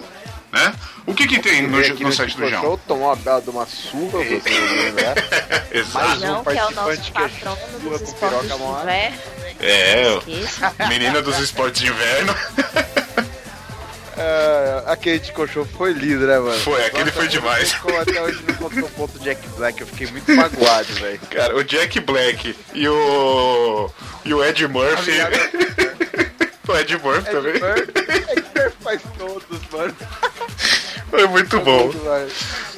Né? O que, que tem no, no site do João? Tomou uma bela de uma surra, você [laughs] não lembra? Exato. Um Não, que é o nosso patrono surra dos esportes piroca de inverno. É, menina dos esportes de inverno. [laughs] É, aquele Disco Show foi lindo, né, mano? Foi, aquele foi demais. Como até hoje não contou o ponto Jack Black, eu fiquei muito magoado, velho. Cara, o Jack Black e o. E o Ed Murphy. [laughs] o Ed Murphy também. Ed Murphy, Ed Murphy faz todos, mano. Foi muito bom. Muito.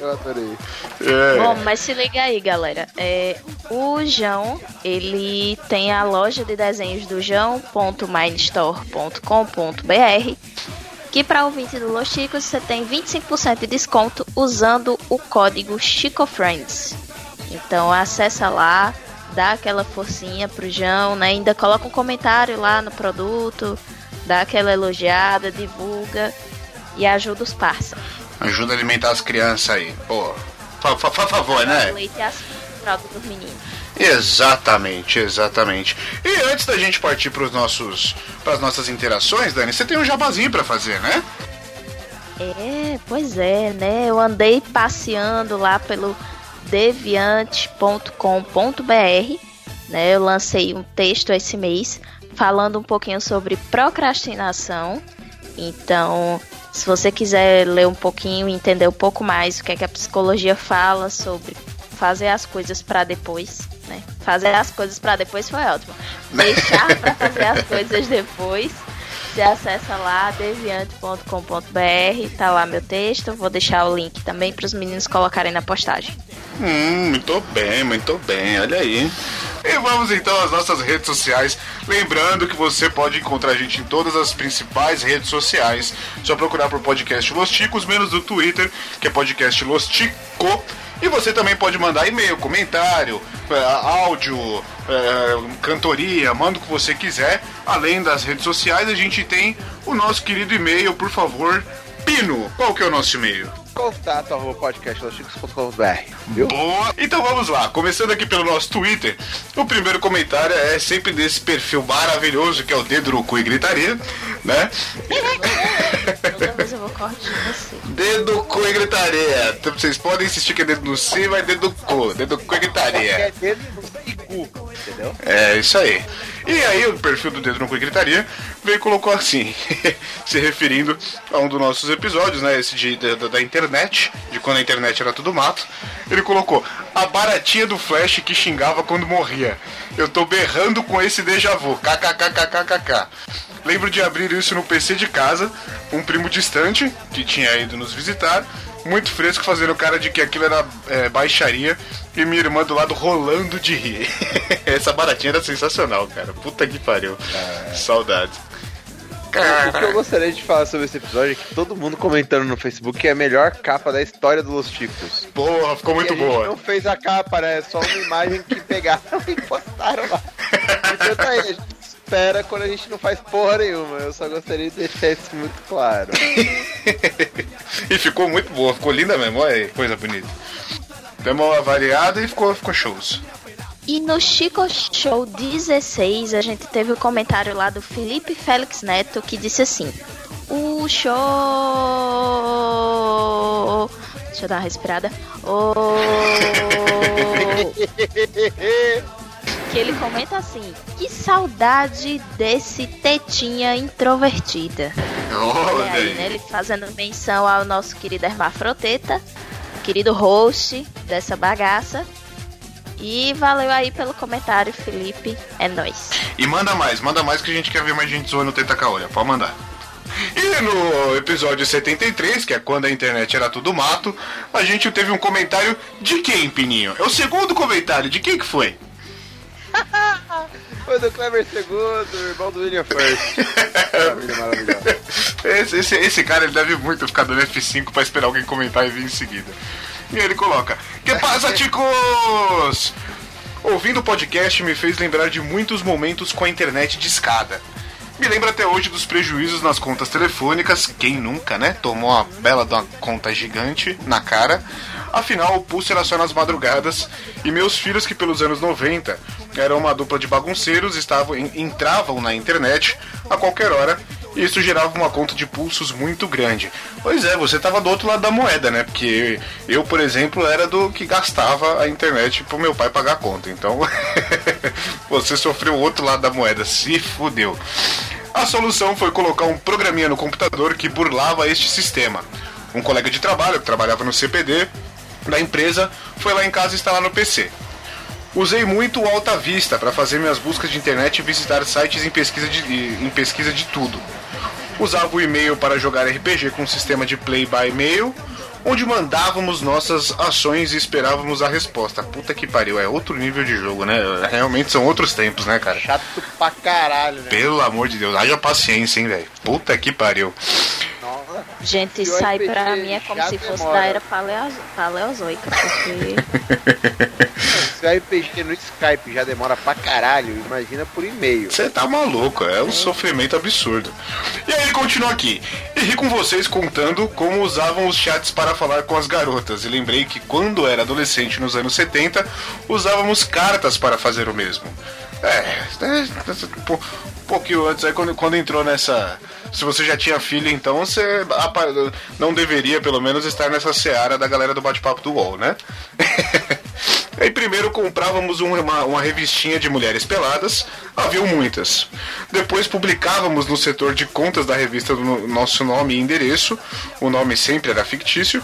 Eu adorei. É. Bom, mas se liga aí, galera. É, o João, ele tem a loja de desenhos do joão.mindstore.com.br que para ouvinte do Los Chicos você tem 25% de desconto usando o código ChicoFriends. Então acessa lá, dá aquela forcinha pro João, né? ainda coloca um comentário lá no produto, dá aquela elogiada, divulga e ajuda os parça. Ajuda a alimentar as crianças aí. Pô, por fa fa favor, né? Leite e fraldas dos meninos. Exatamente, exatamente. E antes da gente partir para os nossos, para as nossas interações, Dani, você tem um jabazinho para fazer, né? É, pois é, né? Eu andei passeando lá pelo deviante.com.br, né? Eu lancei um texto esse mês falando um pouquinho sobre procrastinação. Então, se você quiser ler um pouquinho e entender um pouco mais o que é que a psicologia fala sobre fazer as coisas para depois, né? Fazer as coisas para depois foi ótimo. Deixar para fazer as coisas depois. Você acessa lá deviante.com.br, tá lá meu texto. Vou deixar o link também para os meninos colocarem na postagem. Hum, muito bem, muito bem, olha aí. E vamos então às nossas redes sociais. Lembrando que você pode encontrar a gente em todas as principais redes sociais. Só procurar por podcast Los Ticos, menos do Twitter, que é podcast Los Tico. E você também pode mandar e-mail, comentário, eh, áudio, eh, cantoria, manda o que você quiser. Além das redes sociais, a gente tem o nosso querido e-mail, por favor. Pino, qual que é o nosso e-mail? Contato arroba podcastlosticos.com.br, viu? Boa! Então vamos lá, começando aqui pelo nosso Twitter. O primeiro comentário é sempre desse perfil maravilhoso que é o Dedo no Cu e Gritaria, né? Toda vez eu vou corrigir você. [laughs] Dedo no Cu e Gritaria. Então, Vocês podem insistir que é dedo no C, mas dedo no cu. Dedo no cu e Gritaria. É dedo e cu, entendeu? É isso aí. E aí o perfil do Dedo no Cu e Gritaria veio e colocou assim, [laughs] se referindo a um dos nossos episódios, né? Esse de, da, da internet, de quando a internet era tudo mato. Ele colocou a baratinha do Flash que xingava quando morria. Eu tô berrando com esse déjà vu. KKKKKK. Lembro de abrir isso no PC de casa, um primo distante, que tinha ido nos visitar, muito fresco, fazendo cara de que aquilo era é, baixaria, e minha irmã do lado rolando de rir. [laughs] Essa baratinha era sensacional, cara. Puta que pariu. Saudades. O que eu gostaria de falar sobre esse episódio é que todo mundo comentando no Facebook que é a melhor capa da história dos Ticos. Porra, ficou muito E a gente boa. não fez a capa, né? É só uma imagem que pegaram [laughs] e postaram lá. Então tá aí, a gente espera quando a gente não faz porra nenhuma. Eu só gostaria de deixar isso muito claro. [laughs] e ficou muito boa, ficou linda mesmo, olha aí, coisa bonita. Demos uma variada e ficou, ficou shows. E no Chico Show 16, a gente teve o comentário lá do Felipe Félix Neto que disse assim: O show. Deixa eu dar uma respirada. O. [laughs] que ele comenta assim: Que saudade desse tetinha introvertida. Olha aí, né? Ele fazendo menção ao nosso querido Hermafroteta, querido host dessa bagaça. E valeu aí pelo comentário, Felipe. É nóis. E manda mais, manda mais que a gente quer ver mais gente zoando o Tenta Caolha, pode mandar. E no episódio 73, que é quando a internet era tudo mato, a gente teve um comentário de quem, Pininho? É o segundo comentário, de quem que foi? [laughs] Foi do Clever II, irmão do William First. Maravilha. Esse, esse, esse cara ele deve muito ficar dando F5 pra esperar alguém comentar e vir em seguida. E aí ele coloca: Que passa, [laughs] ticos? Ouvindo o podcast me fez lembrar de muitos momentos com a internet de escada. Me lembro até hoje dos prejuízos nas contas telefônicas, quem nunca, né? Tomou uma bela de uma conta gigante na cara. Afinal, o pulso era só nas madrugadas e meus filhos, que pelos anos 90 eram uma dupla de bagunceiros, estavam, en- entravam na internet a qualquer hora isso gerava uma conta de pulsos muito grande. Pois é, você tava do outro lado da moeda, né? Porque eu, por exemplo, era do que gastava a internet pro meu pai pagar a conta. Então, [laughs] você sofreu o outro lado da moeda, se fudeu. A solução foi colocar um programinha no computador que burlava este sistema. Um colega de trabalho que trabalhava no CPD da empresa foi lá em casa instalar no PC. Usei muito o Alta Vista para fazer minhas buscas de internet e visitar sites em pesquisa de, em pesquisa de tudo. Usava o e-mail para jogar RPG com um sistema de play by mail, onde mandávamos nossas ações e esperávamos a resposta. Puta que pariu, é outro nível de jogo, né? Realmente são outros tempos, né, cara? Chato pra caralho, né? Pelo amor de Deus, haja paciência, hein, velho? Puta que pariu. Nossa. Gente, isso aí pra mim é como se fosse demora. da era paleo- paleozoica, porque. [laughs] Se o RPG no Skype já demora pra caralho, imagina por e-mail. Você tá maluco, é um sofrimento absurdo. E aí ele continua aqui. E ri com vocês contando como usavam os chats para falar com as garotas. E lembrei que quando era adolescente nos anos 70, usávamos cartas para fazer o mesmo. É, é, um pouquinho antes, aí quando, quando entrou nessa. Se você já tinha filho, então você não deveria, pelo menos, estar nessa seara da galera do bate-papo do UOL, né? [laughs] Aí primeiro comprávamos um- uma, uma revistinha de mulheres peladas, haviam muitas. Depois publicávamos no setor de contas da revista o nosso nome e endereço, o nome sempre era fictício,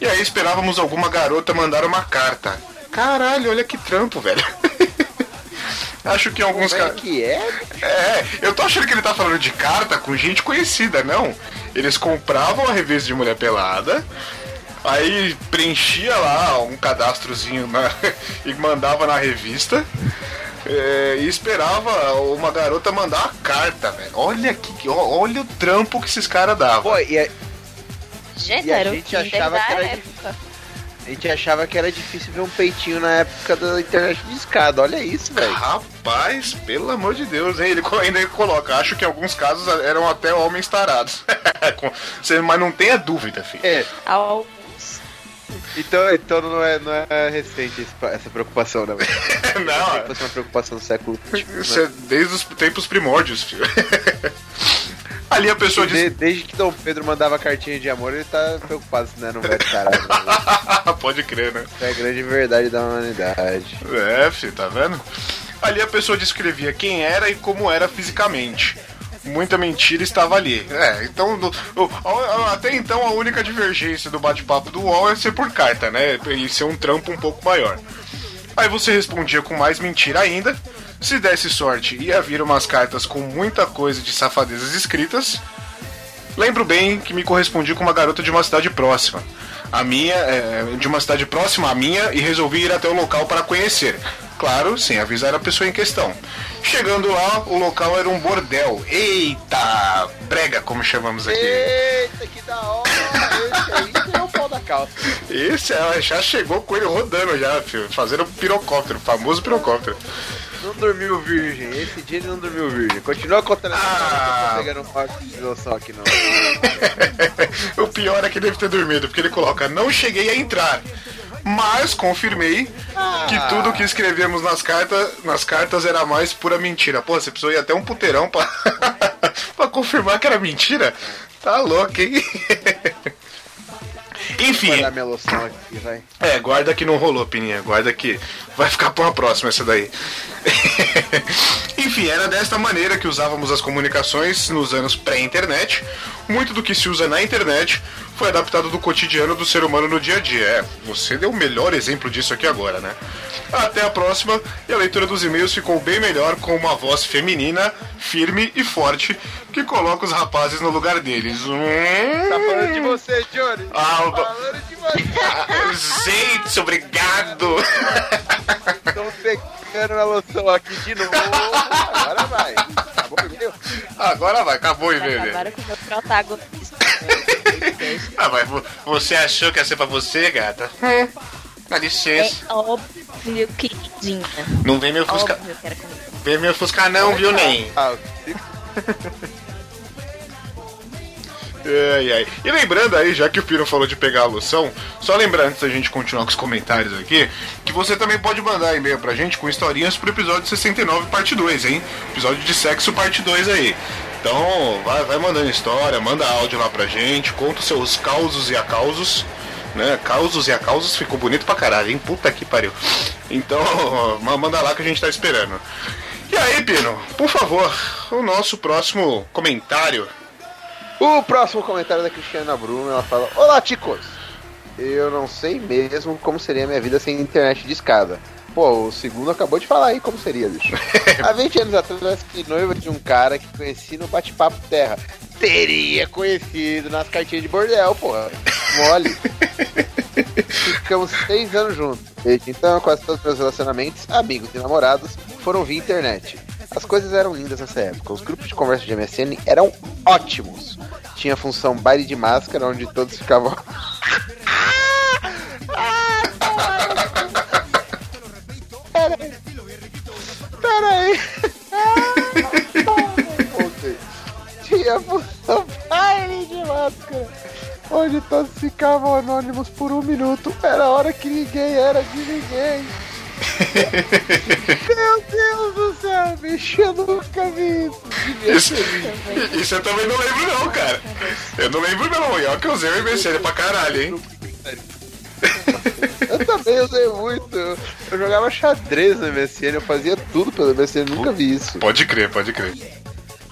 e aí esperávamos alguma garota mandar uma carta. Caralho, olha que trampo, velho. [laughs] Acho que alguns Como é que é? É, eu tô achando que ele tá falando de carta com gente conhecida, não. Eles compravam a revista de mulher pelada, aí preenchia lá um cadastrozinho na- [laughs] e mandava na revista. é, e esperava uma garota mandar uma carta, velho. Olha que, olha o trampo que esses caras davam. Pô, e a, Gente, E a gente achava que era época. a gente achava que era difícil ver um peitinho na época da internet de escada. Olha isso, velho. Rapaz, pelo amor de Deus, hein? Ele ainda coloca, acho que em alguns casos eram até homens tarados. [laughs] Mas não tenha dúvida, filho. É, Alguns. Então, então não, é, não é recente essa preocupação, né? [laughs] Não, que fosse uma preocupação do século XX. Isso é desde os tempos primórdios, filho. [laughs] Ali a pessoa diz. desde que Dom Pedro mandava cartinha de amor, ele tá preocupado se não é no velho caralho. né? [laughs] Pode crer, né? Isso é a grande verdade da humanidade. É, filho, tá vendo? Ali a pessoa descrevia quem era e como era fisicamente. Muita mentira estava ali. É, então, do- até então a única divergência do bate-papo do UOL é ser por carta, né? E ser um trampo um pouco maior. Aí você respondia com mais mentira ainda. Se desse sorte, ia vir umas cartas com muita coisa de safadezas escritas. Lembro bem que me correspondi com uma garota de uma cidade próxima. A minha, é, de uma cidade próxima à minha, e resolvi ir até o local para conhecer. Claro, sem avisar a pessoa em questão. Chegando lá, o local era um bordel. Eita! Brega, como chamamos aqui. Eita, que da hora! Esse é o pau da calça. Esse ela já chegou com ele rodando já, filho. Fazendo pirocóptero, famoso pirocóptero. Não dormiu virgem. Esse dia ele não dormiu virgem. Continua contando tô pegando um parte de noção aqui não. [laughs] o pior é que deve ter dormido, porque ele coloca, não cheguei a entrar. Mas confirmei que tudo que escrevemos nas cartas, nas cartas era mais pura mentira. Pô, você precisou ir até um puteirão pra, [laughs] pra confirmar que era mentira? Tá louco, hein? [laughs] Enfim. Vou dar minha loção aqui, vai. É, guarda que não rolou, Pininha. Guarda que vai ficar pra uma próxima essa daí. [laughs] Enfim, era desta maneira que usávamos as comunicações nos anos pré-internet. Muito do que se usa na internet foi adaptado do cotidiano do ser humano no dia a dia. É, você deu o melhor exemplo disso aqui agora, né? Até a próxima, e a leitura dos e-mails ficou bem melhor com uma voz feminina, firme e forte, que coloca os rapazes no lugar deles. Hum... Tá falando de você, Johnny. Ah, o- Falando de você. Gente, obrigado! Estão secando a loção aqui de novo. Agora vai. Acabou o e-mail? Agora vai, acabou o e-mail. Acabaram com o meu protagonista. [laughs] Ah, mas vo- você achou que ia ser pra você, gata? Dá É licença. óbvio, queridinha. Não vem me ofuscar. Vem me ofuscar não, viu, nem? Ah, [laughs] Ai, ai. E lembrando aí, já que o Piro falou de pegar a loção, só lembrando antes da gente continuar com os comentários aqui, que você também pode mandar e-mail pra gente com historinhas pro episódio 69, parte 2, hein? Episódio de sexo, parte 2 aí. Então, vai, vai mandando história, manda áudio lá pra gente, conta os seus causos e acausos. Né? Causos e acausos ficou bonito pra caralho, hein? Puta que pariu. Então, [laughs] ma- manda lá que a gente tá esperando. E aí, Pino, por favor, o nosso próximo comentário. O próximo comentário da Cristiana Bruno, ela fala: Olá, ticos! Eu não sei mesmo como seria minha vida sem internet de escada. Pô, o segundo acabou de falar aí como seria, bicho. [laughs] Há 20 anos atrás, fiquei noiva de um cara que conheci no bate-papo terra. Teria conhecido nas cartinhas de bordel, porra. Mole. [laughs] Ficamos seis anos juntos. Desde então, quase todos os meus relacionamentos, amigos e namorados, foram via internet. As coisas eram lindas nessa época. Os grupos de conversa de MSN eram ótimos. Tinha a função baile de máscara, onde todos ficavam. Peraí. [laughs] Peraí. Voltei. Tinha função baile de máscara, onde todos ficavam anônimos por um minuto. Era a hora que ninguém era de ninguém. [laughs] Meu Deus do céu, bicho, eu nunca vi isso. Isso, isso eu também não lembro não, cara. Eu não lembro não, e ó que eu usei o MSN pra caralho, hein? Eu também usei muito. Eu, jogava xadrez no MSN, eu fazia tudo pelo MSN, nunca vi isso. Pode crer, pode crer.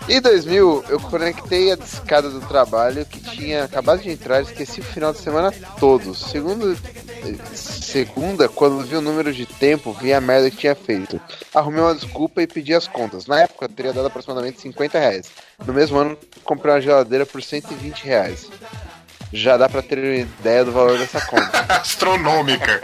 Em 2000, eu conectei a discada do trabalho que tinha acabado de entrar e esqueci o final de semana todo. Segundo, eh, segunda, quando vi o número de tempo, vi a merda que tinha feito. Arrumei uma desculpa e pedi as contas. Na época, eu teria dado aproximadamente 50 reais. No mesmo ano, comprei uma geladeira por 120 reais. Já dá pra ter uma ideia do valor dessa conta. [laughs] Astronômica.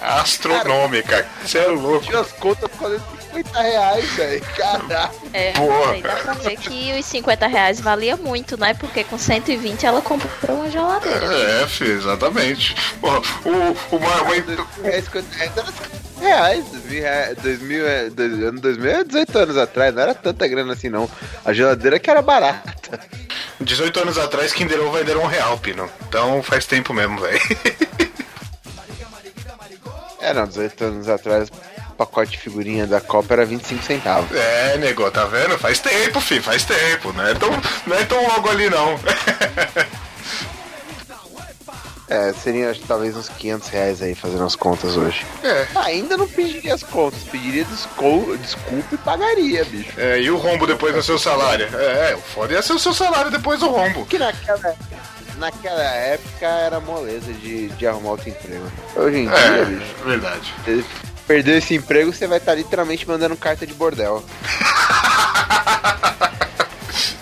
Astronômica. Você é louco. Tinha as contas fazendo 50 reais, velho. Caralho. É, Boa. aí dá pra ver que os 50 reais valia muito, né? Porque com 120 ela comprou uma geladeira. É, filho, exatamente. Porra, o, o, uma, uma- reais, 50 reais era 50 reais. 2000, reais, 2000, é, dois- ano 2000 é 18 anos atrás, não era tanta grana assim não. A geladeira que era barata. 18 anos atrás, Kinder Ovo ainda era um real, Pino. Então faz tempo mesmo, velho. [laughs] É, não, 18 anos atrás, o pacote de figurinha da Copa era 25 centavos. É, nego, tá vendo? Faz tempo, filho, faz tempo. Não é tão, não é tão logo ali, não. [laughs] É, seria acho, talvez uns 500 reais aí fazendo as contas hoje. É. Ainda não pediria as contas, pediria desculpa e pagaria, bicho. É, e o rombo depois do seu salário? É, o foda ia ser o seu salário depois do rombo. Que naquela, naquela época era moleza de, de arrumar outro emprego. Hoje em dia, É, bicho, verdade. você perdeu esse emprego, você vai estar literalmente mandando carta de bordel. [laughs]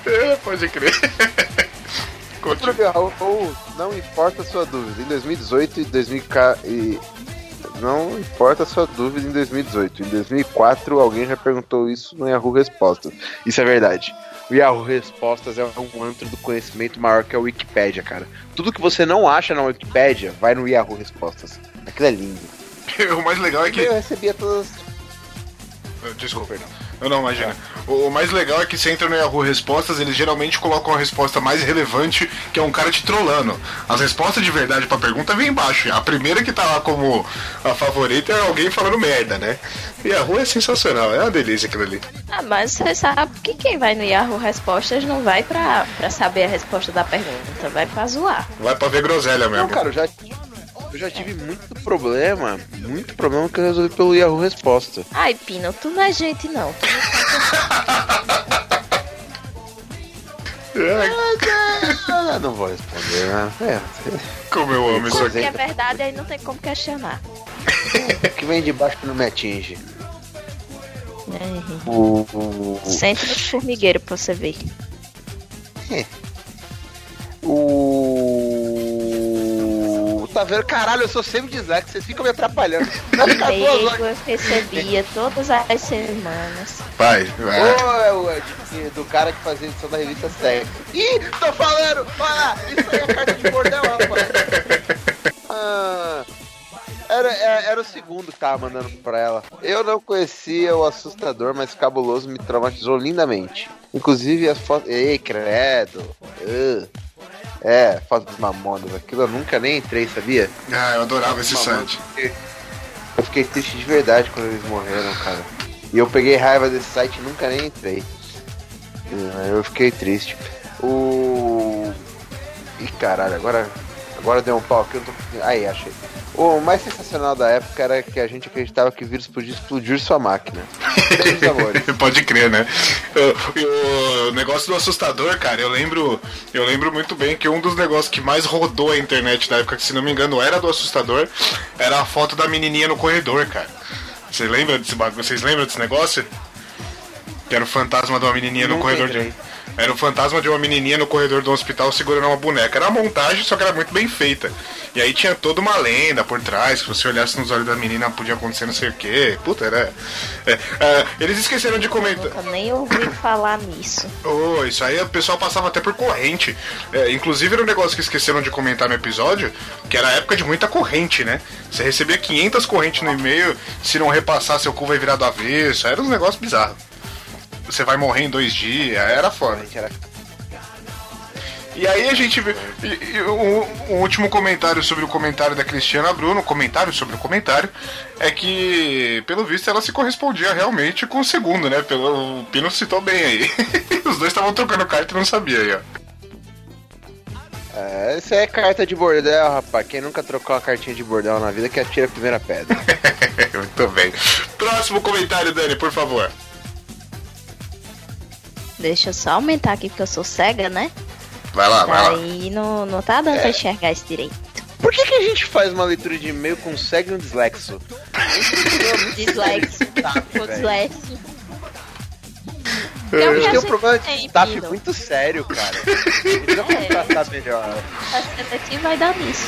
É, pode crer. [laughs] Outro Continua. Raul, Raul, não importa a sua dúvida. Em 2018 e 2000 e não importa a sua dúvida em 2018. Em 2004 alguém já perguntou isso no Yahoo Respostas. Isso é verdade. O Yahoo Respostas é um antro do conhecimento maior que a Wikipédia, cara. Tudo que você não acha na Wikipédia, vai no Yahoo Respostas. Aquilo é lindo. [laughs] O mais legal é que. Eu recebia todas. Desculpa, perdão. Eu não, imagina. O mais legal é que você entra no Yahoo Respostas, eles geralmente colocam a resposta mais relevante, que é um cara te trollando. As respostas de verdade pra pergunta vem embaixo. A primeira que tá lá como a favorita é alguém falando merda, né? Yahoo é sensacional, é uma delícia aquilo ali. Ah, mas você sabe que quem vai no Yahoo Respostas não vai pra, pra saber a resposta da pergunta, vai pra zoar. Vai pra ver groselha mesmo. Não, cara, eu já, eu já tive muito problema, muito problema que eu resolvi pelo Yahoo Resposta. Ai, Pino, tu não é gente não. Tu [laughs] Ah, não vou responder, né? É, Como eu amo isso aqui. Se é verdade, aí não tem como questionar. [laughs] o que vem de baixo não me atinge. É, O, o, Centro de formigueiro pra você ver. o, tá vendo? Caralho, eu sou sempre dislexo, vocês ficam me atrapalhando. Vai ficar duas Amigo, horas. eu recebia todas as semanas. Vai, Ô, vai. é o é de- do cara que fazia edição da revista Sexo. Ih, tô falando! Olha lá, isso aí é carta de bordel, rapaz. Ah, era, era, era o segundo que tava mandando pra ela. Eu não conhecia o assustador, mas cabuloso me traumatizou lindamente. Inclusive as fotos. Ei, credo! Ugh. É, foto dos mamonas. Aquilo eu nunca nem entrei, sabia? Ah, eu adorava esse site. Eu fiquei triste de verdade quando eles morreram, cara. E eu peguei raiva desse site e nunca nem entrei. Eu fiquei triste. O. Ih, caralho, agora. Agora deu um pau aqui, eu não tô. Aí, achei. O mais sensacional da época era que a gente acreditava que o vírus podia explodir sua máquina. [laughs] Pode crer, né? O, o negócio do assustador, cara, eu lembro, eu lembro muito bem que um dos negócios que mais rodou a internet na época, que se não me engano era do assustador, era a foto da menininha no corredor, cara. Você lembra desse bagulho? Vocês lembram desse negócio? Que era o fantasma de uma menininha no corredor de... Era o fantasma de uma menininha no corredor do hospital segurando uma boneca. Era uma montagem, só que era muito bem feita. E aí tinha toda uma lenda por trás, que você olhasse nos olhos da menina podia acontecer não sei o quê. Puta, era. é, é, eles esqueceram de comentar. Nunca nem ouvi falar nisso. Oh, isso aí o pessoal passava até por corrente. É, inclusive era um negócio que esqueceram de comentar no episódio, que era a época de muita corrente, né? Você recebia 500 correntes no e-mail, se não repassar, seu cu vai virar do avesso. Era um negócio bizarro. Você vai morrer em dois dias, era foda. Era- E aí a gente vê. e- e o, o último comentário sobre o comentário da Cristiana Bruno, comentário sobre o comentário, é que, pelo visto, ela se correspondia realmente com o segundo, né? Pelo, o Pino citou bem aí. [laughs] Os dois estavam trocando carta e não sabia aí, ó. É, isso é carta de bordel, rapaz. Quem nunca trocou uma cartinha de bordel na vida que atira a primeira pedra. [laughs] Muito bem. Próximo comentário, Dani, por favor. Deixa eu só aumentar aqui porque eu sou cega, né? Vai lá, vai lá. Aí não, não tá dando pra enxergar esse direito. Por que, que a gente faz uma leitura de e-mail com segue um dislexo? [laughs] Dislexo. [laughs] velho. Ficou dislexo. A gente tem um Tem problema de staff Pino. muito sério, cara. [laughs] A gente precisa contratar melhor. Acho que vai dar nisso.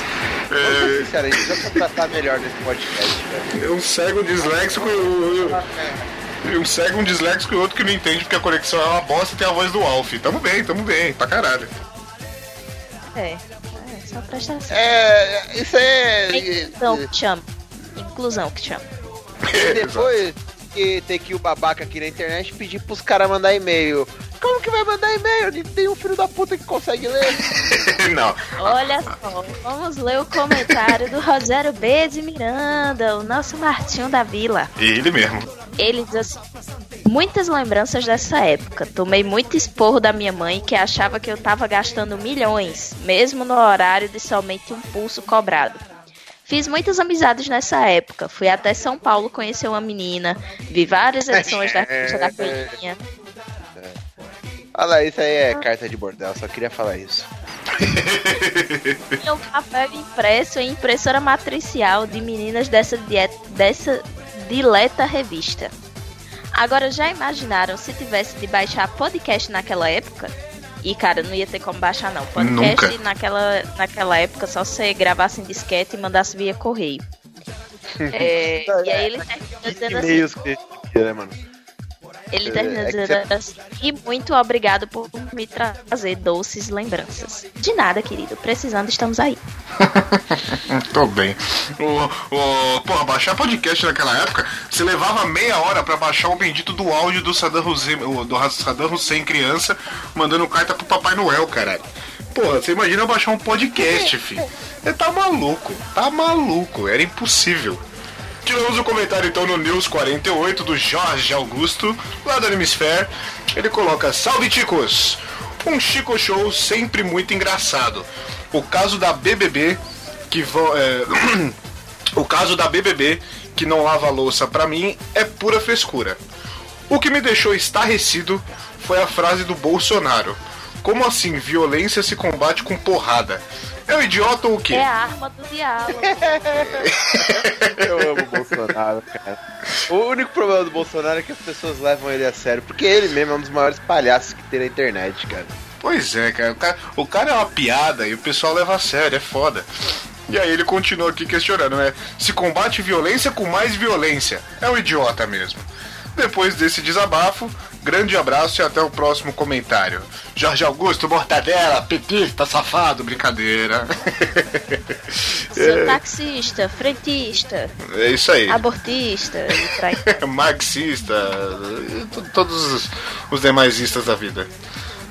Vamos ser sinceros, a gente precisa contratar melhor nesse podcast, velho. Um cego disléxico e o- e um cego, um disléxico e outro que não entende porque a conexão é uma bosta e tem a voz do Alf. Tamo bem, tamo bem, pra caralho. É. é só prestar atenção. É, isso é. É inclusão que chama. Inclusão que chama. E depois que ter que o babaca aqui na internet pedir pros caras mandar e-mail. Como que vai mandar e-mail? Tem um filho da puta que consegue ler. [laughs] não. Olha só, vamos ler o comentário do Rogério B. de Miranda, o nosso Martinho da Vila. Ele mesmo. Ele diz assim: Muitas lembranças dessa época. Tomei muito esporro da minha mãe que achava que eu tava gastando milhões, mesmo no horário de somente um pulso cobrado. Fiz muitas amizades nessa época. Fui até São Paulo conhecer uma menina. Vi várias edições da Ficha da Coelhinha. Olha lá, isso aí é carta de bordel, só queria falar isso. Tinha um papel impresso em impressora matricial de meninas dessa, dieta, dessa dileta revista. Agora, já imaginaram se tivesse de baixar podcast naquela época? E, cara, não ia ter como baixar, não. Podcast Nunca. naquela, naquela época só você gravasse em disquete e mandasse via correio. [laughs] É, e aí ele [laughs] termina dizendo assim: que né, mano? Ele É, termina é dizendo assim, e muito obrigado por me trazer doces lembranças. De nada, querido. Precisando, estamos aí. [laughs] Tô bem. O, o, porra, baixar podcast naquela época, você levava meia hora pra baixar o bendito do áudio do Saddam Hussein, do Saddam Hussein criança, mandando carta pro Papai Noel, caralho. Porra, você imagina baixar um podcast, [laughs] filho. Você tá maluco, tá maluco, era impossível. Tivemos o comentário então no News 48 do Jorge Augusto, lá do Animesphere. Ele coloca: Salve Ticos! Um Chico Show sempre muito engraçado. O caso da BBB que é, [clears throat] o caso da BBB que não lava louça pra mim é pura frescura. O que me deixou estarrecido foi a frase do Bolsonaro. Como assim violência se combate com porrada? É o idiota ou o quê? É a arma do diálogo. [laughs] Eu amo o Bolsonaro, cara. O único problema do Bolsonaro é que as pessoas levam ele a sério, porque ele mesmo é um dos maiores palhaços que tem na internet, cara. Pois é, cara. O, cara. o cara é uma piada e o pessoal leva a sério, é foda. E aí ele continua aqui questionando, né? Se combate violência com mais violência. É um idiota mesmo. Depois desse desabafo, grande abraço e até o próximo comentário. Jorge Augusto, mortadela, petista, safado, brincadeira. Sou [laughs] taxista, frentista, É isso aí. abortista. [laughs] Marxista, to- todos os, os demais istas da vida.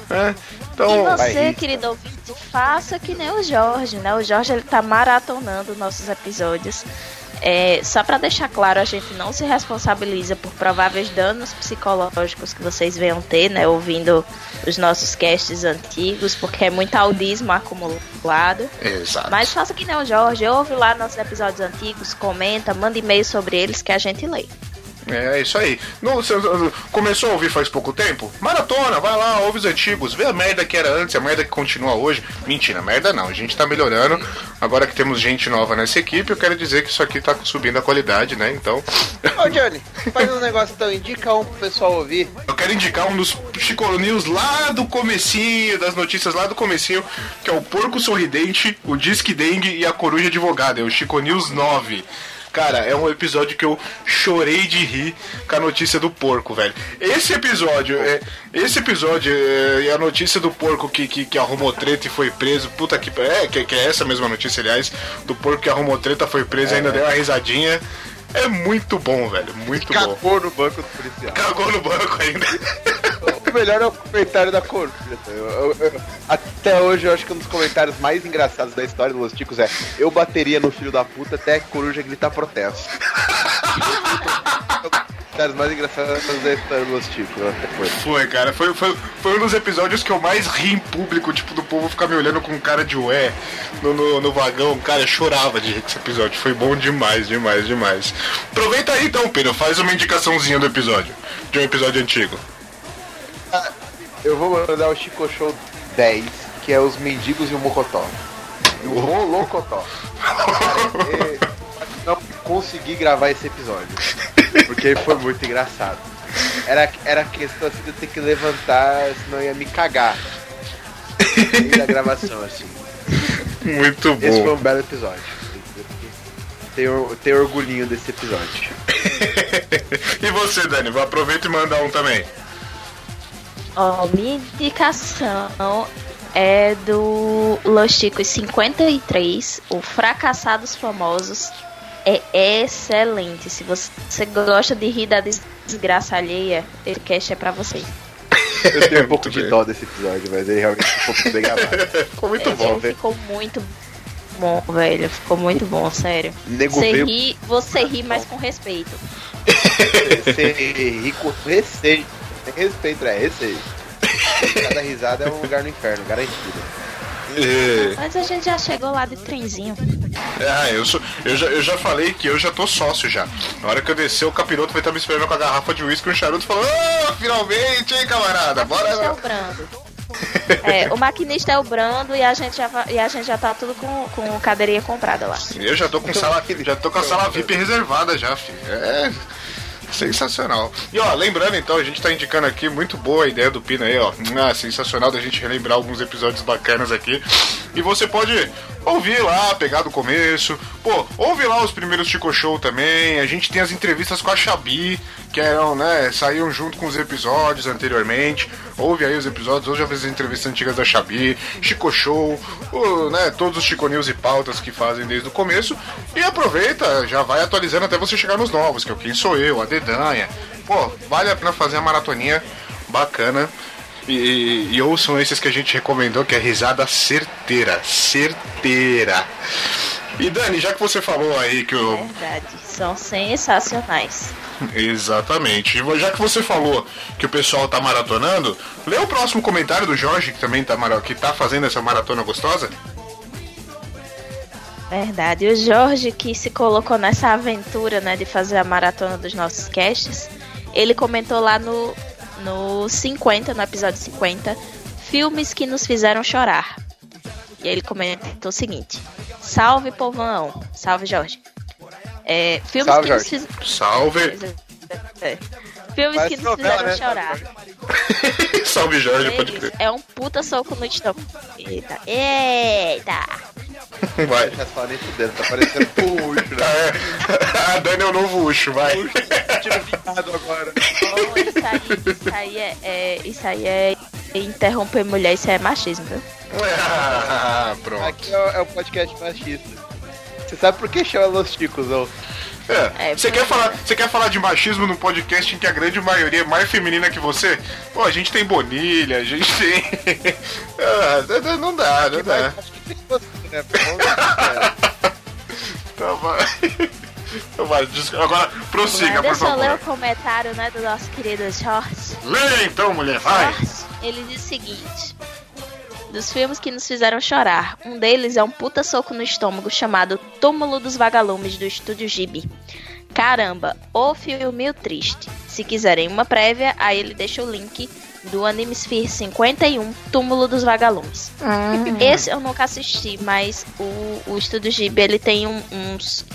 É, então, E vai, você, Rita. querido ouvinte, faça que nem o Jorge, né? O Jorge ele tá maratonando nossos episódios. É, só pra deixar claro, a gente não se responsabiliza por prováveis danos psicológicos que vocês venham ter, né? Ouvindo os nossos casts antigos, porque é muito audismo acumulado. exato. Mas faça que nem o Jorge, ouve lá nossos episódios antigos, comenta, manda e-mail sobre eles que a gente lê. É isso aí. Não, começou a ouvir faz pouco tempo? Maratona, vai lá, ouve os antigos, vê a merda que era antes, a merda que continua hoje. Mentira, merda não, a gente tá melhorando. Agora que temos gente nova nessa equipe, eu quero dizer que isso aqui tá subindo a qualidade, né? Então, Ô, Johnny, faz um negócio então, indica um pro pessoal ouvir. eu quero indicar um dos Chico News lá do comecinho, das notícias lá do comecinho, que é o Porco Sorridente, o Disque Dengue e a Coruja Advogada, é o Chico News 9. Cara, é um episódio que eu chorei de rir com a notícia do porco, velho. Esse episódio, é, esse episódio é, e a notícia do porco que, que, que arrumou treta e foi preso, puta que. É, que, que é essa mesma notícia, aliás, do porco que arrumou treta, foi preso e ainda deu uma risadinha. É muito bom, velho, muito bom. Cagou no banco do policial. Cagou no banco ainda. [laughs] O melhor é o comentário da coruja. Eu- até hoje eu acho que um dos comentários mais engraçados da história dos Ticos é Eu bateria no filho da puta até a coruja gritar protesto. [laughs] Comentários mais engraçados da história dos Ticos. foi. Foi, cara. Foi, foi, foi um dos episódios que eu mais ri em público, tipo, do povo ficar me olhando com cara de ué no, no, no vagão. Cara, eu chorava de rir com esse episódio. Foi bom demais, demais, demais. Aproveita aí então, Pedro. Faz uma indicaçãozinha do episódio. De um episódio antigo. Eu vou mandar o Chico Show 10, que é os mendigos e o Mocotó. O Molocotó. Cara, é- não consegui gravar esse episódio. Porque foi muito engraçado. Era, era questão assim de eu ter que levantar, senão ia me cagar. Da gravação, assim. Muito Esse foi bom. um belo episódio. Tenho, tenho orgulhinho desse episódio. [laughs] e você, Dani? Aproveita e manda um também. Ó, minha indicação é do Los Chicos 53, o Fracassados Famosos. É excelente. Se você gosta de rir da desgraça alheia, esse cast é pra você. Eu tenho [laughs] um pouco Muito de dó desse episódio, mas ele realmente ficou muito bem gravado. Ficou muito É, bom. Ficou muito bom, velho. Ficou muito bom, sério. Nego Você veio- ri, você ri, mas com respeito. [laughs] Ser rico receio. Tem respeito, é receio. Cada risada é um lugar no inferno, garantido. É, Mas a gente já chegou lá de trenzinho. ah, eu, sou, eu, já, eu já falei que eu já tô sócio já. Na hora que eu descer, o capiroto vai estar me esperando com a garrafa de uísque e um charuto falando: Ô, finalmente, hein, camarada? O maquinista é Bora. o Brando. É, o maquinista é o Brando e a gente já, e a gente já tá tudo com, com cadeirinha comprada lá. Eu já tô com sala, já tô com a sala VIP reservada já, filho. É sensacional. E ó, lembrando então, a gente tá indicando aqui muito boa a ideia do Pina aí, ó. Ah, sensacional da gente relembrar alguns episódios bacanas aqui. E você pode ouvir lá, pegar do começo. Pô, ouve lá os primeiros Chico Show também. A gente tem as entrevistas com a Xabi, que eram, né, saíam junto com os episódios anteriormente. Ouve aí os episódios, hoje eu fiz as entrevistas antigas da Xabi, Chico Show, o, né, todos os Chico News e pautas que fazem desde o começo. E aproveita, já vai atualizando até você chegar nos novos, que é o Quem Sou Eu, a Dedanha. Pô, vale a pena fazer a maratoninha bacana. E, e ouçam esses que a gente recomendou, que é risada certeira. Certeira. E Dani, já que você falou aí que o. Verdade, são sensacionais. Exatamente. E já que você falou que o pessoal tá maratonando, lê o próximo comentário do Jorge, que também tá, que tá fazendo essa maratona gostosa. Verdade. O Jorge, que se colocou nessa aventura, né, de fazer a maratona dos nossos casts, ele comentou lá no, no 50, no episódio 50, filmes que nos fizeram chorar. E aí ele comentou o seguinte: Salve povão, salve Jorge. É, filmes Salve, que nos Jorge. fizeram. Salve! É. Filmes Parece que nos novela, fizeram né? chorar. Salve Jorge, [laughs] pode crer. é um puta soco no estômago. Eita, eita. [laughs] Vai. Não só nem fudendo, tá parecendo puxo, né? É. [laughs] A Dani é o novo Ucho, vai. Tiro picado agora. Oh, isso aí, isso aí é, é- Isso aí é interromper mulher, isso é machismo, viu? Ah, pronto. Aqui é o, é o podcast machista. Você sabe por que chama Los Chicos, ou? É, É, você quer falar, você quer falar de machismo num podcast em que a grande maioria é mais feminina que você? Pô, a gente tem Bonilha, a gente tem. [laughs] ah, não- dá, não dá. Acho que tem você, né? Lá, cara. [laughs] Então vai. Então agora prossiga, por Deixa eu ler o favor. comentário né, do nosso querido Jorge. Lê então, mulher, vai. Jorge, ele diz o seguinte: Dos filmes que nos fizeram chorar, um deles é um puta soco no estômago chamado Túmulo dos Vagalumes do Estúdio Ghibli. Caramba, o filme triste. Se quiserem uma prévia, aí ele deixa o link do Animesphere 51, Túmulo dos Vagalumes. Esse eu nunca assisti, mas o, o Estúdio Ghibli ele tem um- uns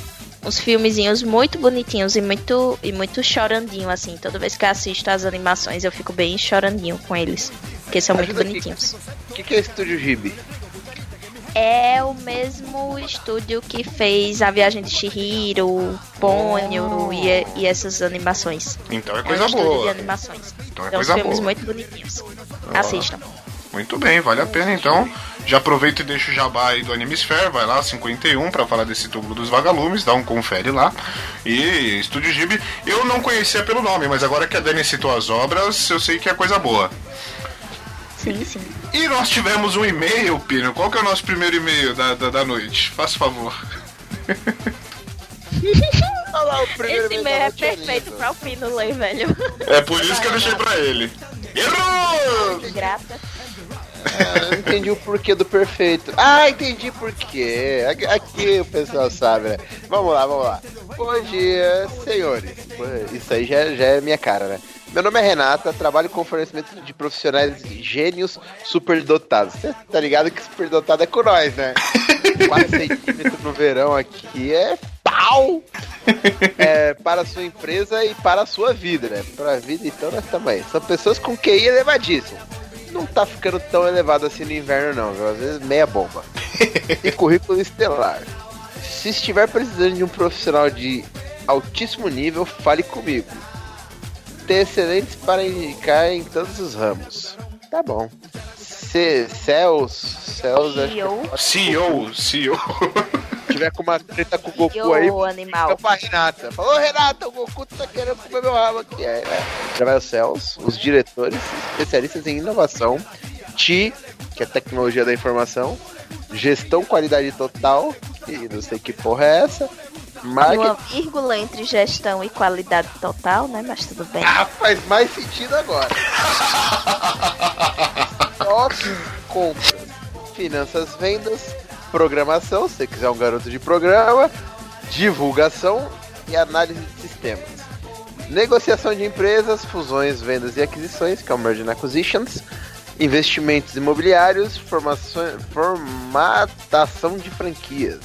uns filmezinhos muito bonitinhos e muito e muito chorandinho assim. Toda vez que eu assisto as animações, eu fico bem chorandinho com eles, porque são muito Ajuda aqui. bonitinhos. O que, que é Estúdio Ghibli? É o mesmo estúdio que fez A Viagem de Chihiro, Ponyo e, e essas animações. Então é É um coisa estúdio de boa. animações. Então é São coisa filmes boa. muito bonitinhos. Assistam. Muito bem, vale a pena então. Já aproveita e deixa o jabá aí do Animesphere, vai lá, 51, pra falar desse túmulo dos vagalumes, dá um confere lá. E Estúdio Ghibli, eu não conhecia pelo nome, mas agora que a Dani citou as obras, eu sei que é coisa boa. Sim, sim. E nós tivemos um e-mail, Pino. Qual que é o nosso primeiro e-mail da, da, da noite? Faça favor. [laughs] Olha lá o primeiro Esse da é perfeito lindo. pra o Pino ler, velho. É por isso que eu deixei pra ele. Errou! Grata. Ah, eu não entendi o porquê do perfeito. Ah, entendi por quê. Aqui, aqui o pessoal sabe, né? Vamos lá, vamos lá. Bom dia, senhores. Isso aí já, já é minha cara, né? Meu nome é Renata, trabalho com fornecimento de profissionais gênios superdotados. Você tá ligado que superdotado é com nós, né? [laughs] 4 centímetros no verão aqui é pau! É, para a sua empresa e para a sua vida, né? Para a vida, então, nós também. São pessoas com QI elevadíssimo não tá ficando tão elevado assim no inverno, não, viu? Às vezes meia bomba. E [laughs] currículo estelar. Se estiver precisando de um profissional de altíssimo nível, fale comigo. Tem excelentes para indicar em todos os ramos. Tá bom. Se, Céus, Céus, CEO, CEO, CEO. se tiver com uma treta com o Goku aí, animal. Fica pra Renata. Falou, Renata, o Goku tá querendo comer meu rabo aqui. É, né? Já vai os céus, os diretores, especialistas em inovação, TI, que é tecnologia da informação, gestão qualidade total, e não sei que porra é essa, Uma vírgula entre gestão e qualidade total, né? Mas tudo bem. ah, faz mais sentido agora. Estoque, compras, finanças, vendas, programação, se você quiser um garoto de programa, divulgação e análise de sistemas. Negociação de empresas, fusões, vendas e aquisições, que é o Merge and Acquisitions, investimentos imobiliários, formações, formatação de franquias,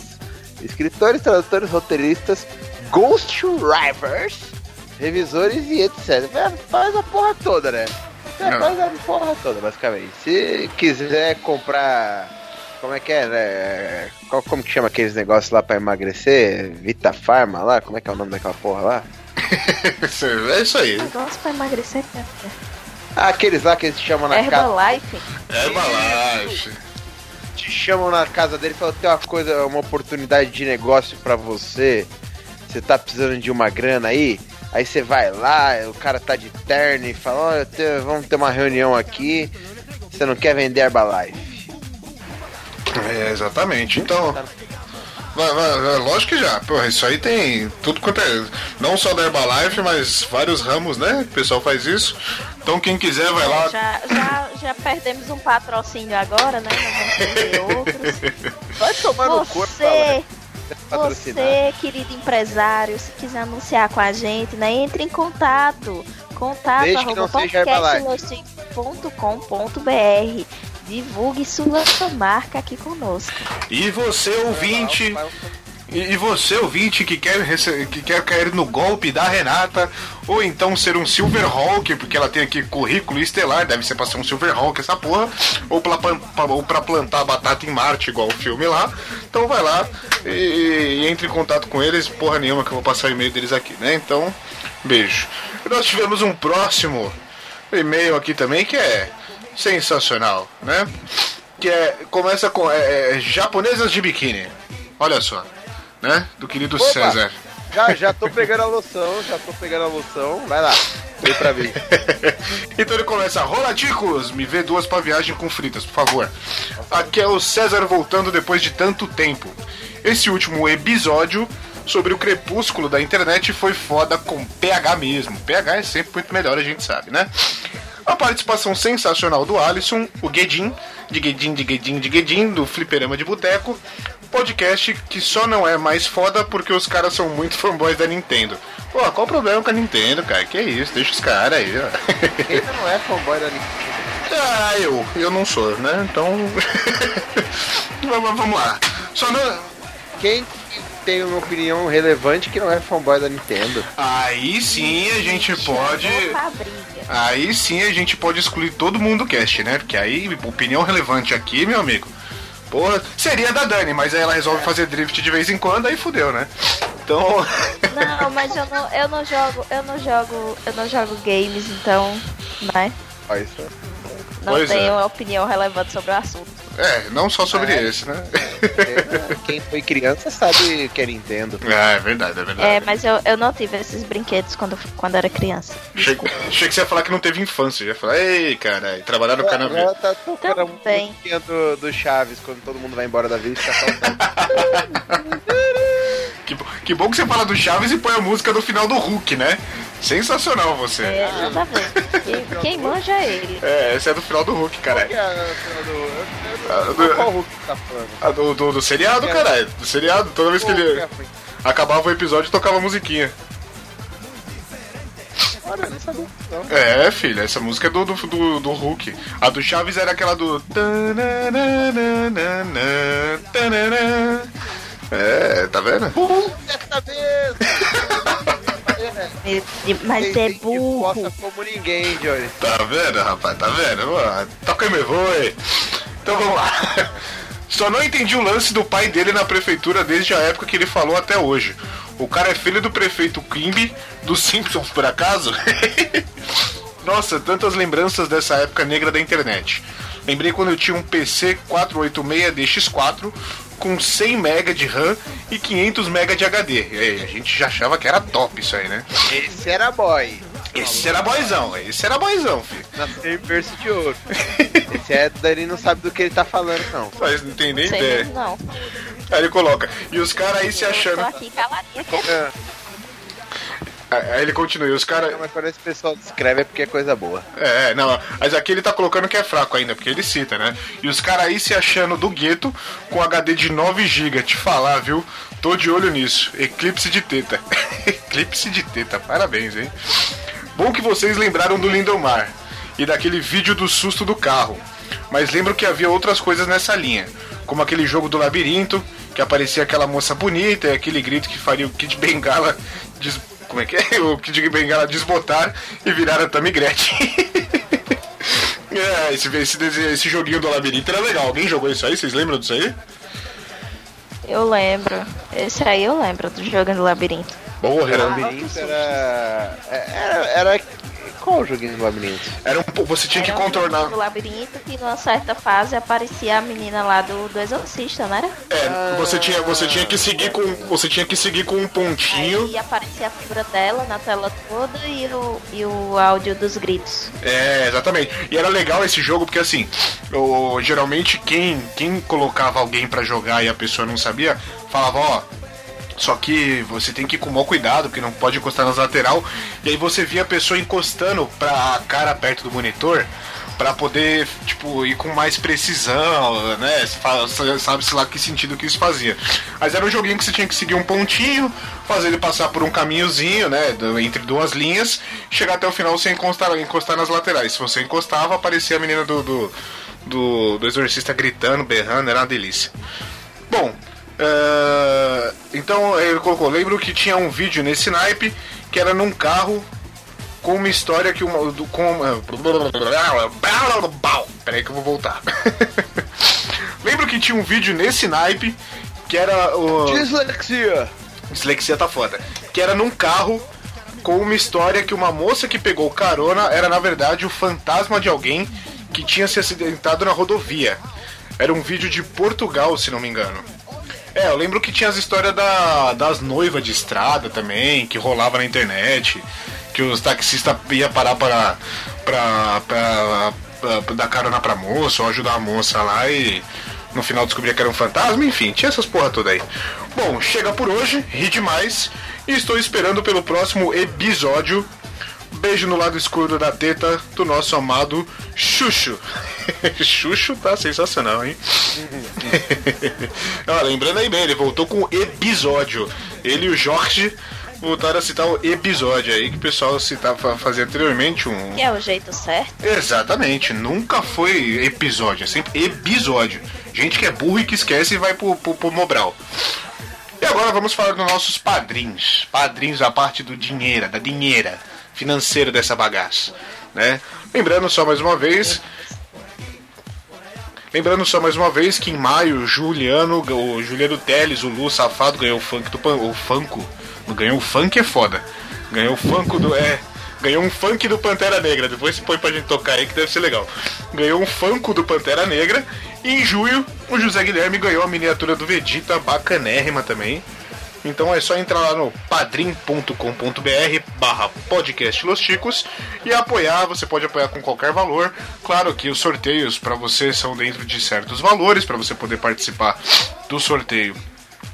escritores, tradutores, roteiristas, ghostwriters, revisores e etc. Faz a porra toda, né? Faz a porra toda, basicamente. Se quiser comprar. Como é que é, né? Qual, como que chama aqueles negócios lá pra emagrecer? Vita Pharma lá? Como é que é o nome daquela porra lá? [laughs] É isso aí. Negócio pra emagrecer. né? Ah, aqueles lá que eles chamam na casa. Herbalife. Herbalife. Chamam na casa dele e falam: tem uma coisa, uma oportunidade de negócio pra você. Você tá precisando de uma grana aí? Aí você vai lá, o cara tá de terno e fala: Olha, vamos ter uma reunião aqui. Você não quer vender Herbalife? É, exatamente. Então. Lógico que já. Porra, isso aí tem tudo quanto é. Não só da Herbalife, mas vários ramos, né? O pessoal faz isso. Então quem quiser vai lá. Já, já, já perdemos um patrocínio agora, né? Nós vamos perder [laughs] outros. Vai tomar no corpo, Você, você, querido empresário, se quiser anunciar com a gente, né? Entre em contato. Contato Desde que arroba não seja podcastlostic.com.br. Divulgue sua, marca aqui conosco. E você ouvinte. E você, ouvinte, que quer, que quer cair no golpe da Renata, ou então ser um Silverhawk, porque ela tem aqui currículo estelar, deve ser pra ser um Silverhawk essa porra, ou pra, ou pra plantar batata em Marte, igual o filme lá. Então vai lá e, e entre em contato com eles, porra nenhuma que eu vou passar o e-mail deles aqui, né? Então, beijo. Nós tivemos um próximo e-mail aqui também que é sensacional, né? Que é. Começa com é, é, japonesas de biquíni. Olha só, né? Do querido Opa! César. Já, já tô pegando a loção, já tô pegando a loção. Vai lá, vem pra mim. [laughs] então ele começa, rola ticos, me vê duas pra viagem com fritas, por favor. Aqui é o César voltando depois de tanto tempo. Esse último episódio sobre o crepúsculo da internet foi foda com PH mesmo. PH é sempre muito melhor, a gente sabe, né? A participação sensacional do Alisson, o Guedin, de Guedin, de Guedin, de Guedin, do Fliperama de Boteco. Podcast que só não é mais foda porque os caras são muito fanboys da Nintendo. Pô, qual o problema com a Nintendo, cara? Que isso, deixa os caras aí, ó. Quem não é fanboy da Nintendo? Ah, eu. Eu não sou, né? Então. [laughs] vamos lá. Só não. Quem tem uma opinião relevante que não é fanboy da Nintendo? Aí sim a gente pode. Briga. Aí sim a gente pode excluir todo mundo do cast, né? Porque aí, opinião relevante aqui, meu amigo. Porra, seria da Dani, mas aí ela resolve fazer drift de vez em quando, aí fudeu, né? Então. Não, mas eu não, eu não jogo, eu não jogo, eu não jogo games, então, né? Olha isso. Não Pois é. tenho opinião relevante sobre o assunto. É, não só sobre É. esse, né? Quem foi criança sabe que é Nintendo. É, é verdade, é verdade. É, mas eu, eu não tive esses brinquedos quando, quando era criança. Achei, achei que você ia falar que não teve infância. Eu ia falar, ei, cara, trabalhar no canal. Ela tá tocando a musiquinha do, do Chaves quando todo mundo vai embora da vida e fica faltando. [laughs] Que, que bom que você fala do Chaves e põe a música do final do Hulk, né? Sensacional você. É, nada a ver. Quem, quem manja é ele. É, essa é do final do Hulk, caralho. É Qual Hulk que tá falando? A do, do, do seriado, caralho. Do seriado, toda vez que ele foi? acabava o episódio, tocava a musiquinha. É, filho, essa música é do, do, do, do Hulk. A do Chaves era aquela do. É, tá vendo? Dessa vez! Mas é burro. possa como ninguém, Johnny. Tá vendo, rapaz? Tá vendo? Toca aí, meu voi. Então vamos lá. Só não entendi o lance do pai dele na prefeitura desde a época que ele falou até hoje. O cara é filho do prefeito Quimby, dos Simpsons, por acaso? [laughs] Nossa, tantas lembranças dessa época negra da internet. Lembrei quando eu tinha um PC 486 DX4 com 100 MB de RAM e 500 MB de HD. E aí, a gente já achava que era top isso aí, né? Esse era boy. Esse era boyzão, esse era boyzão, filho. Nasceu em berço de ouro. Esse é Dani não sabe do que ele tá falando, não. Faz, não tem nem Sei ideia. mesmo não. Aí ele coloca. E os caras aí se Eu achando. tô aqui caladinha. Aí ele continua. E os caras. mas quando esse pessoal descreve é porque é coisa boa. É, não, mas aqui ele tá colocando que é fraco ainda, porque ele cita, né? E os caras aí se achando do gueto com HD de 9GB. Te falar, viu? Tô de olho nisso. Eclipse de teta. [laughs] Eclipse de teta, parabéns, hein? Bom que vocês lembraram do Lindomar e daquele vídeo do susto do carro. Mas lembro que havia outras coisas nessa linha, como aquele jogo do labirinto, que aparecia aquela moça bonita e aquele grito que faria o Kid Bengala [laughs] des... como é que é? [laughs] O Kid Bengala desbotar e virar a Tammy Gretchen. [laughs] é, esse, esse, esse joguinho do labirinto era legal. Alguém jogou isso aí? Vocês lembram disso aí? Eu lembro. Esse aí eu lembro do jogo do labirinto. Porra, era, Labirinto era. Era. era... Qual o joguinho do labirinto? era um Você tinha que Era um contornar. jogo do labirinto que numa certa fase aparecia a menina lá do, do exorcista, não era? É, você tinha, você tinha que seguir com. Você tinha que seguir com um pontinho. Aí aparecia a figura dela na tela toda e o, e o áudio dos gritos. É, exatamente. E era legal esse jogo porque assim, o, geralmente quem, quem colocava alguém pra jogar e a pessoa não sabia, falava, ó. Só que você tem que ir com o maior cuidado, porque não pode encostar nas lateral. E aí você via a pessoa encostando pra cara perto do monitor pra poder, tipo, ir com mais precisão, né? Sabe-se lá que sentido que isso fazia. Mas era um joguinho que você tinha que seguir um pontinho, fazer ele passar por um caminhozinho, né? Entre duas linhas, chegar até o final sem encostar, encostar nas laterais. Se você encostava, aparecia a menina do, do, do, do exorcista gritando, berrando, era uma delícia. Bom, eh, então ele colocou, lembro que tinha um vídeo nesse naipe que era num carro com uma história que uma. Do, com, peraí que eu vou voltar. [laughs] lembro que tinha um vídeo nesse naipe que era o. Dislexia! Dislexia tá foda. Que era num carro com uma história que uma moça que pegou carona era na verdade o fantasma de alguém que tinha se acidentado na rodovia. Era um vídeo de Portugal, se não me engano. É, eu lembro que tinha as histórias da, das noivas de estrada também, que rolava na internet, que os taxistas iam parar para, pra, pra, pra- pra dar carona pra moça ou ajudar a moça lá e no final descobria que era um fantasma, enfim, tinha essas porra toda aí. Bom, chega por hoje, ri demais, e estou esperando pelo próximo episódio. Beijo no lado escuro da teta do nosso amado Xuxo. [laughs] Xuxo tá sensacional, hein? Ó, [laughs] lembrando aí bem, ele voltou com episódio. Ele e o Jorge voltaram a citar o episódio aí que o pessoal citava, fazia anteriormente um. Que é o jeito certo. Exatamente, nunca foi episódio, é sempre episódio. Gente que é burro e que esquece e vai pro, pro, pro Mobral. E agora vamos falar dos nossos padrinhos. Padrinhos a parte do dinheiro, da dinheira financeira dessa bagaça, né? Lembrando só mais uma vez, Lembrando só mais uma vez que em maio, Juliano, o Juliano Teles, o Lu Safado, ganhou o funk do o Funko. Ganhou o funk é foda. Ganhou o Funko do. É. Ganhou um funk do Pantera Negra. Depois você põe pra gente tocar aí que deve ser legal. Ganhou um Funko do Pantera Negra. E em julho, o José Guilherme ganhou a miniatura do Vegeta, bacanérrima também. Então é só entrar lá no padrim.com.br barra podcast Los Chicos e apoiar, você pode apoiar com qualquer valor. Claro que os sorteios para você são dentro de certos valores, para você poder participar do sorteio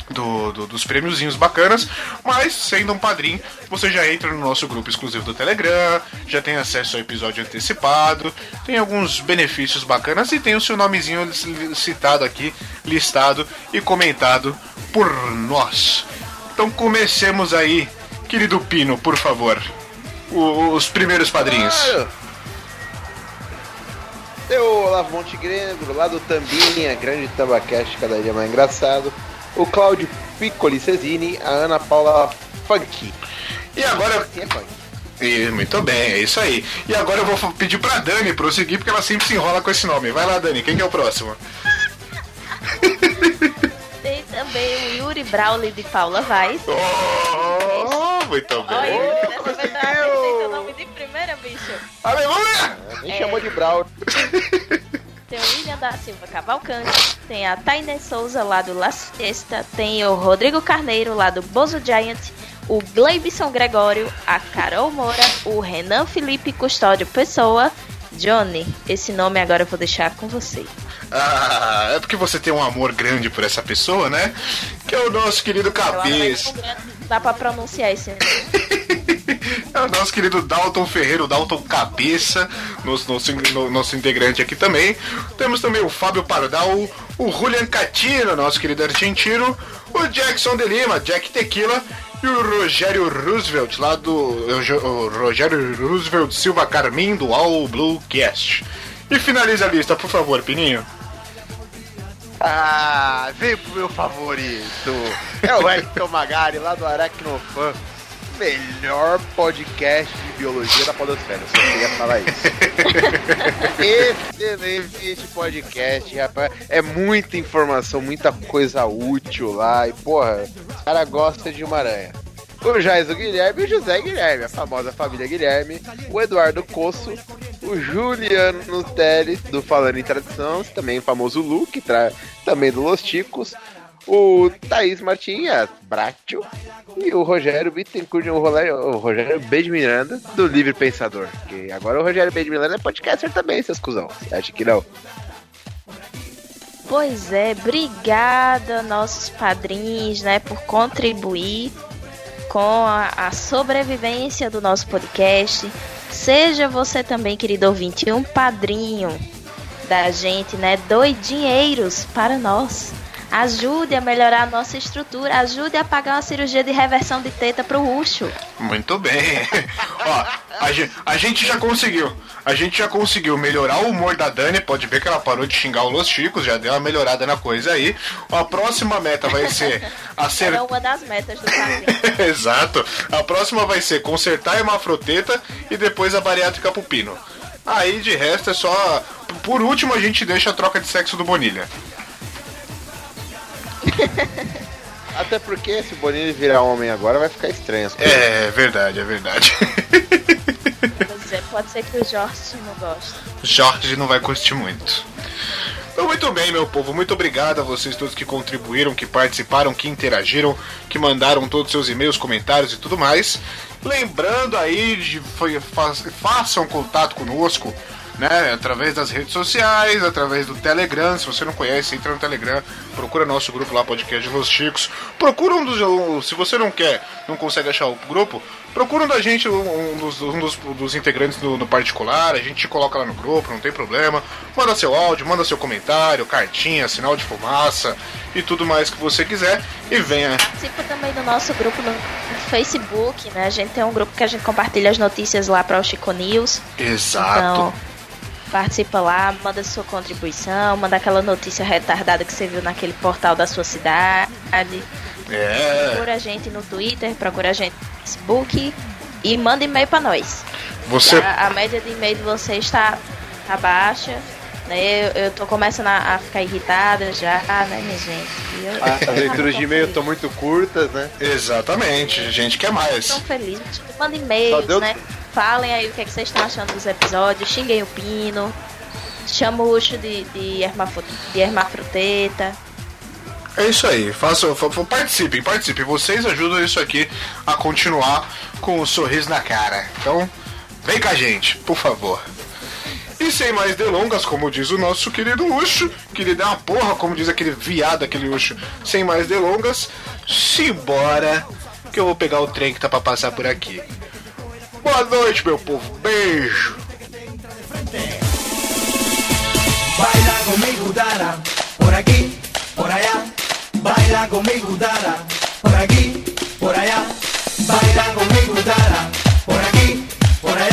do, do- dos prêmiozinhos bacanas, mas sendo um padrinho, você já entra no nosso grupo exclusivo do Telegram, já tem acesso ao episódio antecipado, tem alguns benefícios bacanas e tem o seu nomezinho citado aqui, listado e comentado por nós. Então comecemos aí, querido Pino, por favor. o- os primeiros padrinhos. Claro. O Olavo Montenegro, lá do Tambinha, grande Tabacast, cada dia mais engraçado. O Cláudio Piccoli Cesini, a Ana Paula Funk. E agora. Assim é funk. E, muito bem, é isso aí. E agora eu vou pedir pra Dani prosseguir, porque ela sempre se enrola com esse nome. Vai lá, Dani, quem que é o próximo? [laughs] O Yuri Brawley de Paula Vaz. Oh, muito Olha, bem. dessa vez eu acertei teu nome de primeira, bicho. Aleluia! Nem chamou de Brawl. [laughs] Tem o William da Silva Cavalcante, tem a Tainé Souza lá do La Siesta, tem o Rodrigo Carneiro lá do Bozo Giant, o Gleibson Gregório, a Carol Moura, o Renan Felipe Custódio Pessoa, Johnny, esse nome agora eu vou deixar com você. Ah, é porque você tem um amor grande por essa pessoa, né? Que é o nosso querido Cabeça. Dá pra pronunciar esse [laughs] É o nosso querido Dalton Ferreira, o Dalton Cabeça, nosso, nosso, no- nosso integrante aqui também. Temos também o Fábio Pardal, o Julian Catino, nosso querido argentino, o Jackson de Lima, Jack Tequila e o Rogério Roosevelt, lá do o o Rogério Roosevelt Silva Carmim, do All Blue Cast. E finaliza a lista, por favor, Pininho. Ah, vem pro meu favorito. É o Hector Magari, lá do Aracnofan. Melhor podcast de biologia da podosfera. Eu só queria falar isso. [laughs] Excelente esse podcast, rapaz. É muita informação, muita coisa útil lá. E, porra, os caras gostam de uma aranha. O Jais o Guilherme e o José Guilherme, a famosa família Guilherme, o Eduardo Coço, o Juliano Teles, do Falando em Tradição, também famoso Lu, que tra... também do Los Ticos, o Thaís Martinha, Bratio, e o Rogério Bittencourt, o o Rogério B de Miranda, do Livre Pensador. Que agora o Rogério B de Miranda é podcaster também, seus cuzão. Você acha que não? Pois é, obrigada nossos padrinhos, né, por contribuir com a, a sobrevivência do nosso podcast. Seja você também, querido ouvinte, um padrinho da gente, né? Doe dinheiros para nós. Ajude a melhorar a nossa estrutura, ajude a pagar uma cirurgia de reversão de teta pro Ruxo. Muito bem. [laughs] Ó, a gente, a gente já conseguiu. A gente já conseguiu melhorar o humor da Dani. Pode ver que ela parou de xingar o Los Chicos, já deu uma melhorada na coisa aí. A próxima meta vai ser [laughs] acertar. uma das metas do padrinho. [laughs] Exato. A próxima vai ser consertar a hemafroteta e depois a bariátrica pupino. Aí de resto é só. Por último, a gente deixa a troca de sexo do Bonilha. [laughs] Até porque se o Bonini virar homem agora vai ficar estranho. as coisas. É verdade, é verdade. Pois é, pode ser que o Jorge não goste. Jorge não vai curtir muito. Então, muito bem, meu povo. Muito obrigado a vocês todos que contribuíram, que participaram, que interagiram, que mandaram todos os seus e-mails, comentários e tudo mais. Lembrando aí de fa- façam contato conosco, né? Através das redes sociais, através do Telegram. Se você não conhece, entra no Telegram, procura nosso grupo lá, Podcast Los Chicos. Procura um dos. Se você não quer, não consegue achar o grupo, procura um da gente, um, um dos, um dos, dos integrantes no, no particular, a gente te coloca lá no grupo, não tem problema. Manda seu áudio, manda seu comentário, cartinha, sinal de fumaça e tudo mais que você quiser. E venha. Participa também do nosso grupo no Facebook, né? A gente tem um grupo que a gente compartilha as notícias lá para o Chico News. Exato. Então, participa lá, manda sua contribuição, manda aquela notícia retardada que você viu naquele portal da sua cidade. É. Procura a gente no Twitter, procura a gente no Facebook e manda e-mail para nós. Você. A, a média de e-mail de vocês está tá baixa. Né? Eu, eu tô começando a, a ficar irritada já, né, minha gente? Eu- Ah, As leituras de e-mail estão muito curtas, né? Exatamente, a gente quer mais. Tão feliz. Manda Só e-mails, deu- né? Falem aí o que, é que vocês estão achando dos episódios. Xinguem o Pino. Chama o Ucho de, de, de hermafroteta. É isso aí, façam, fa- fa- participem, participem. Vocês ajudam isso aqui a continuar com o sorriso na cara. Então, vem com a gente, por favor. E sem mais delongas, como diz o nosso querido Ucho, que ele dá uma porra, como diz aquele viado, aquele Ucho. Sem mais delongas, simbora, que eu vou pegar o trem que tá pra passar por aqui. Boa noite, meu povo. Beijo. Baila comigo, Dara. Por aqui, por allá. Baila comigo, Dara. Por aqui, por allá. Baila comigo, Dara. Por aqui, por allá.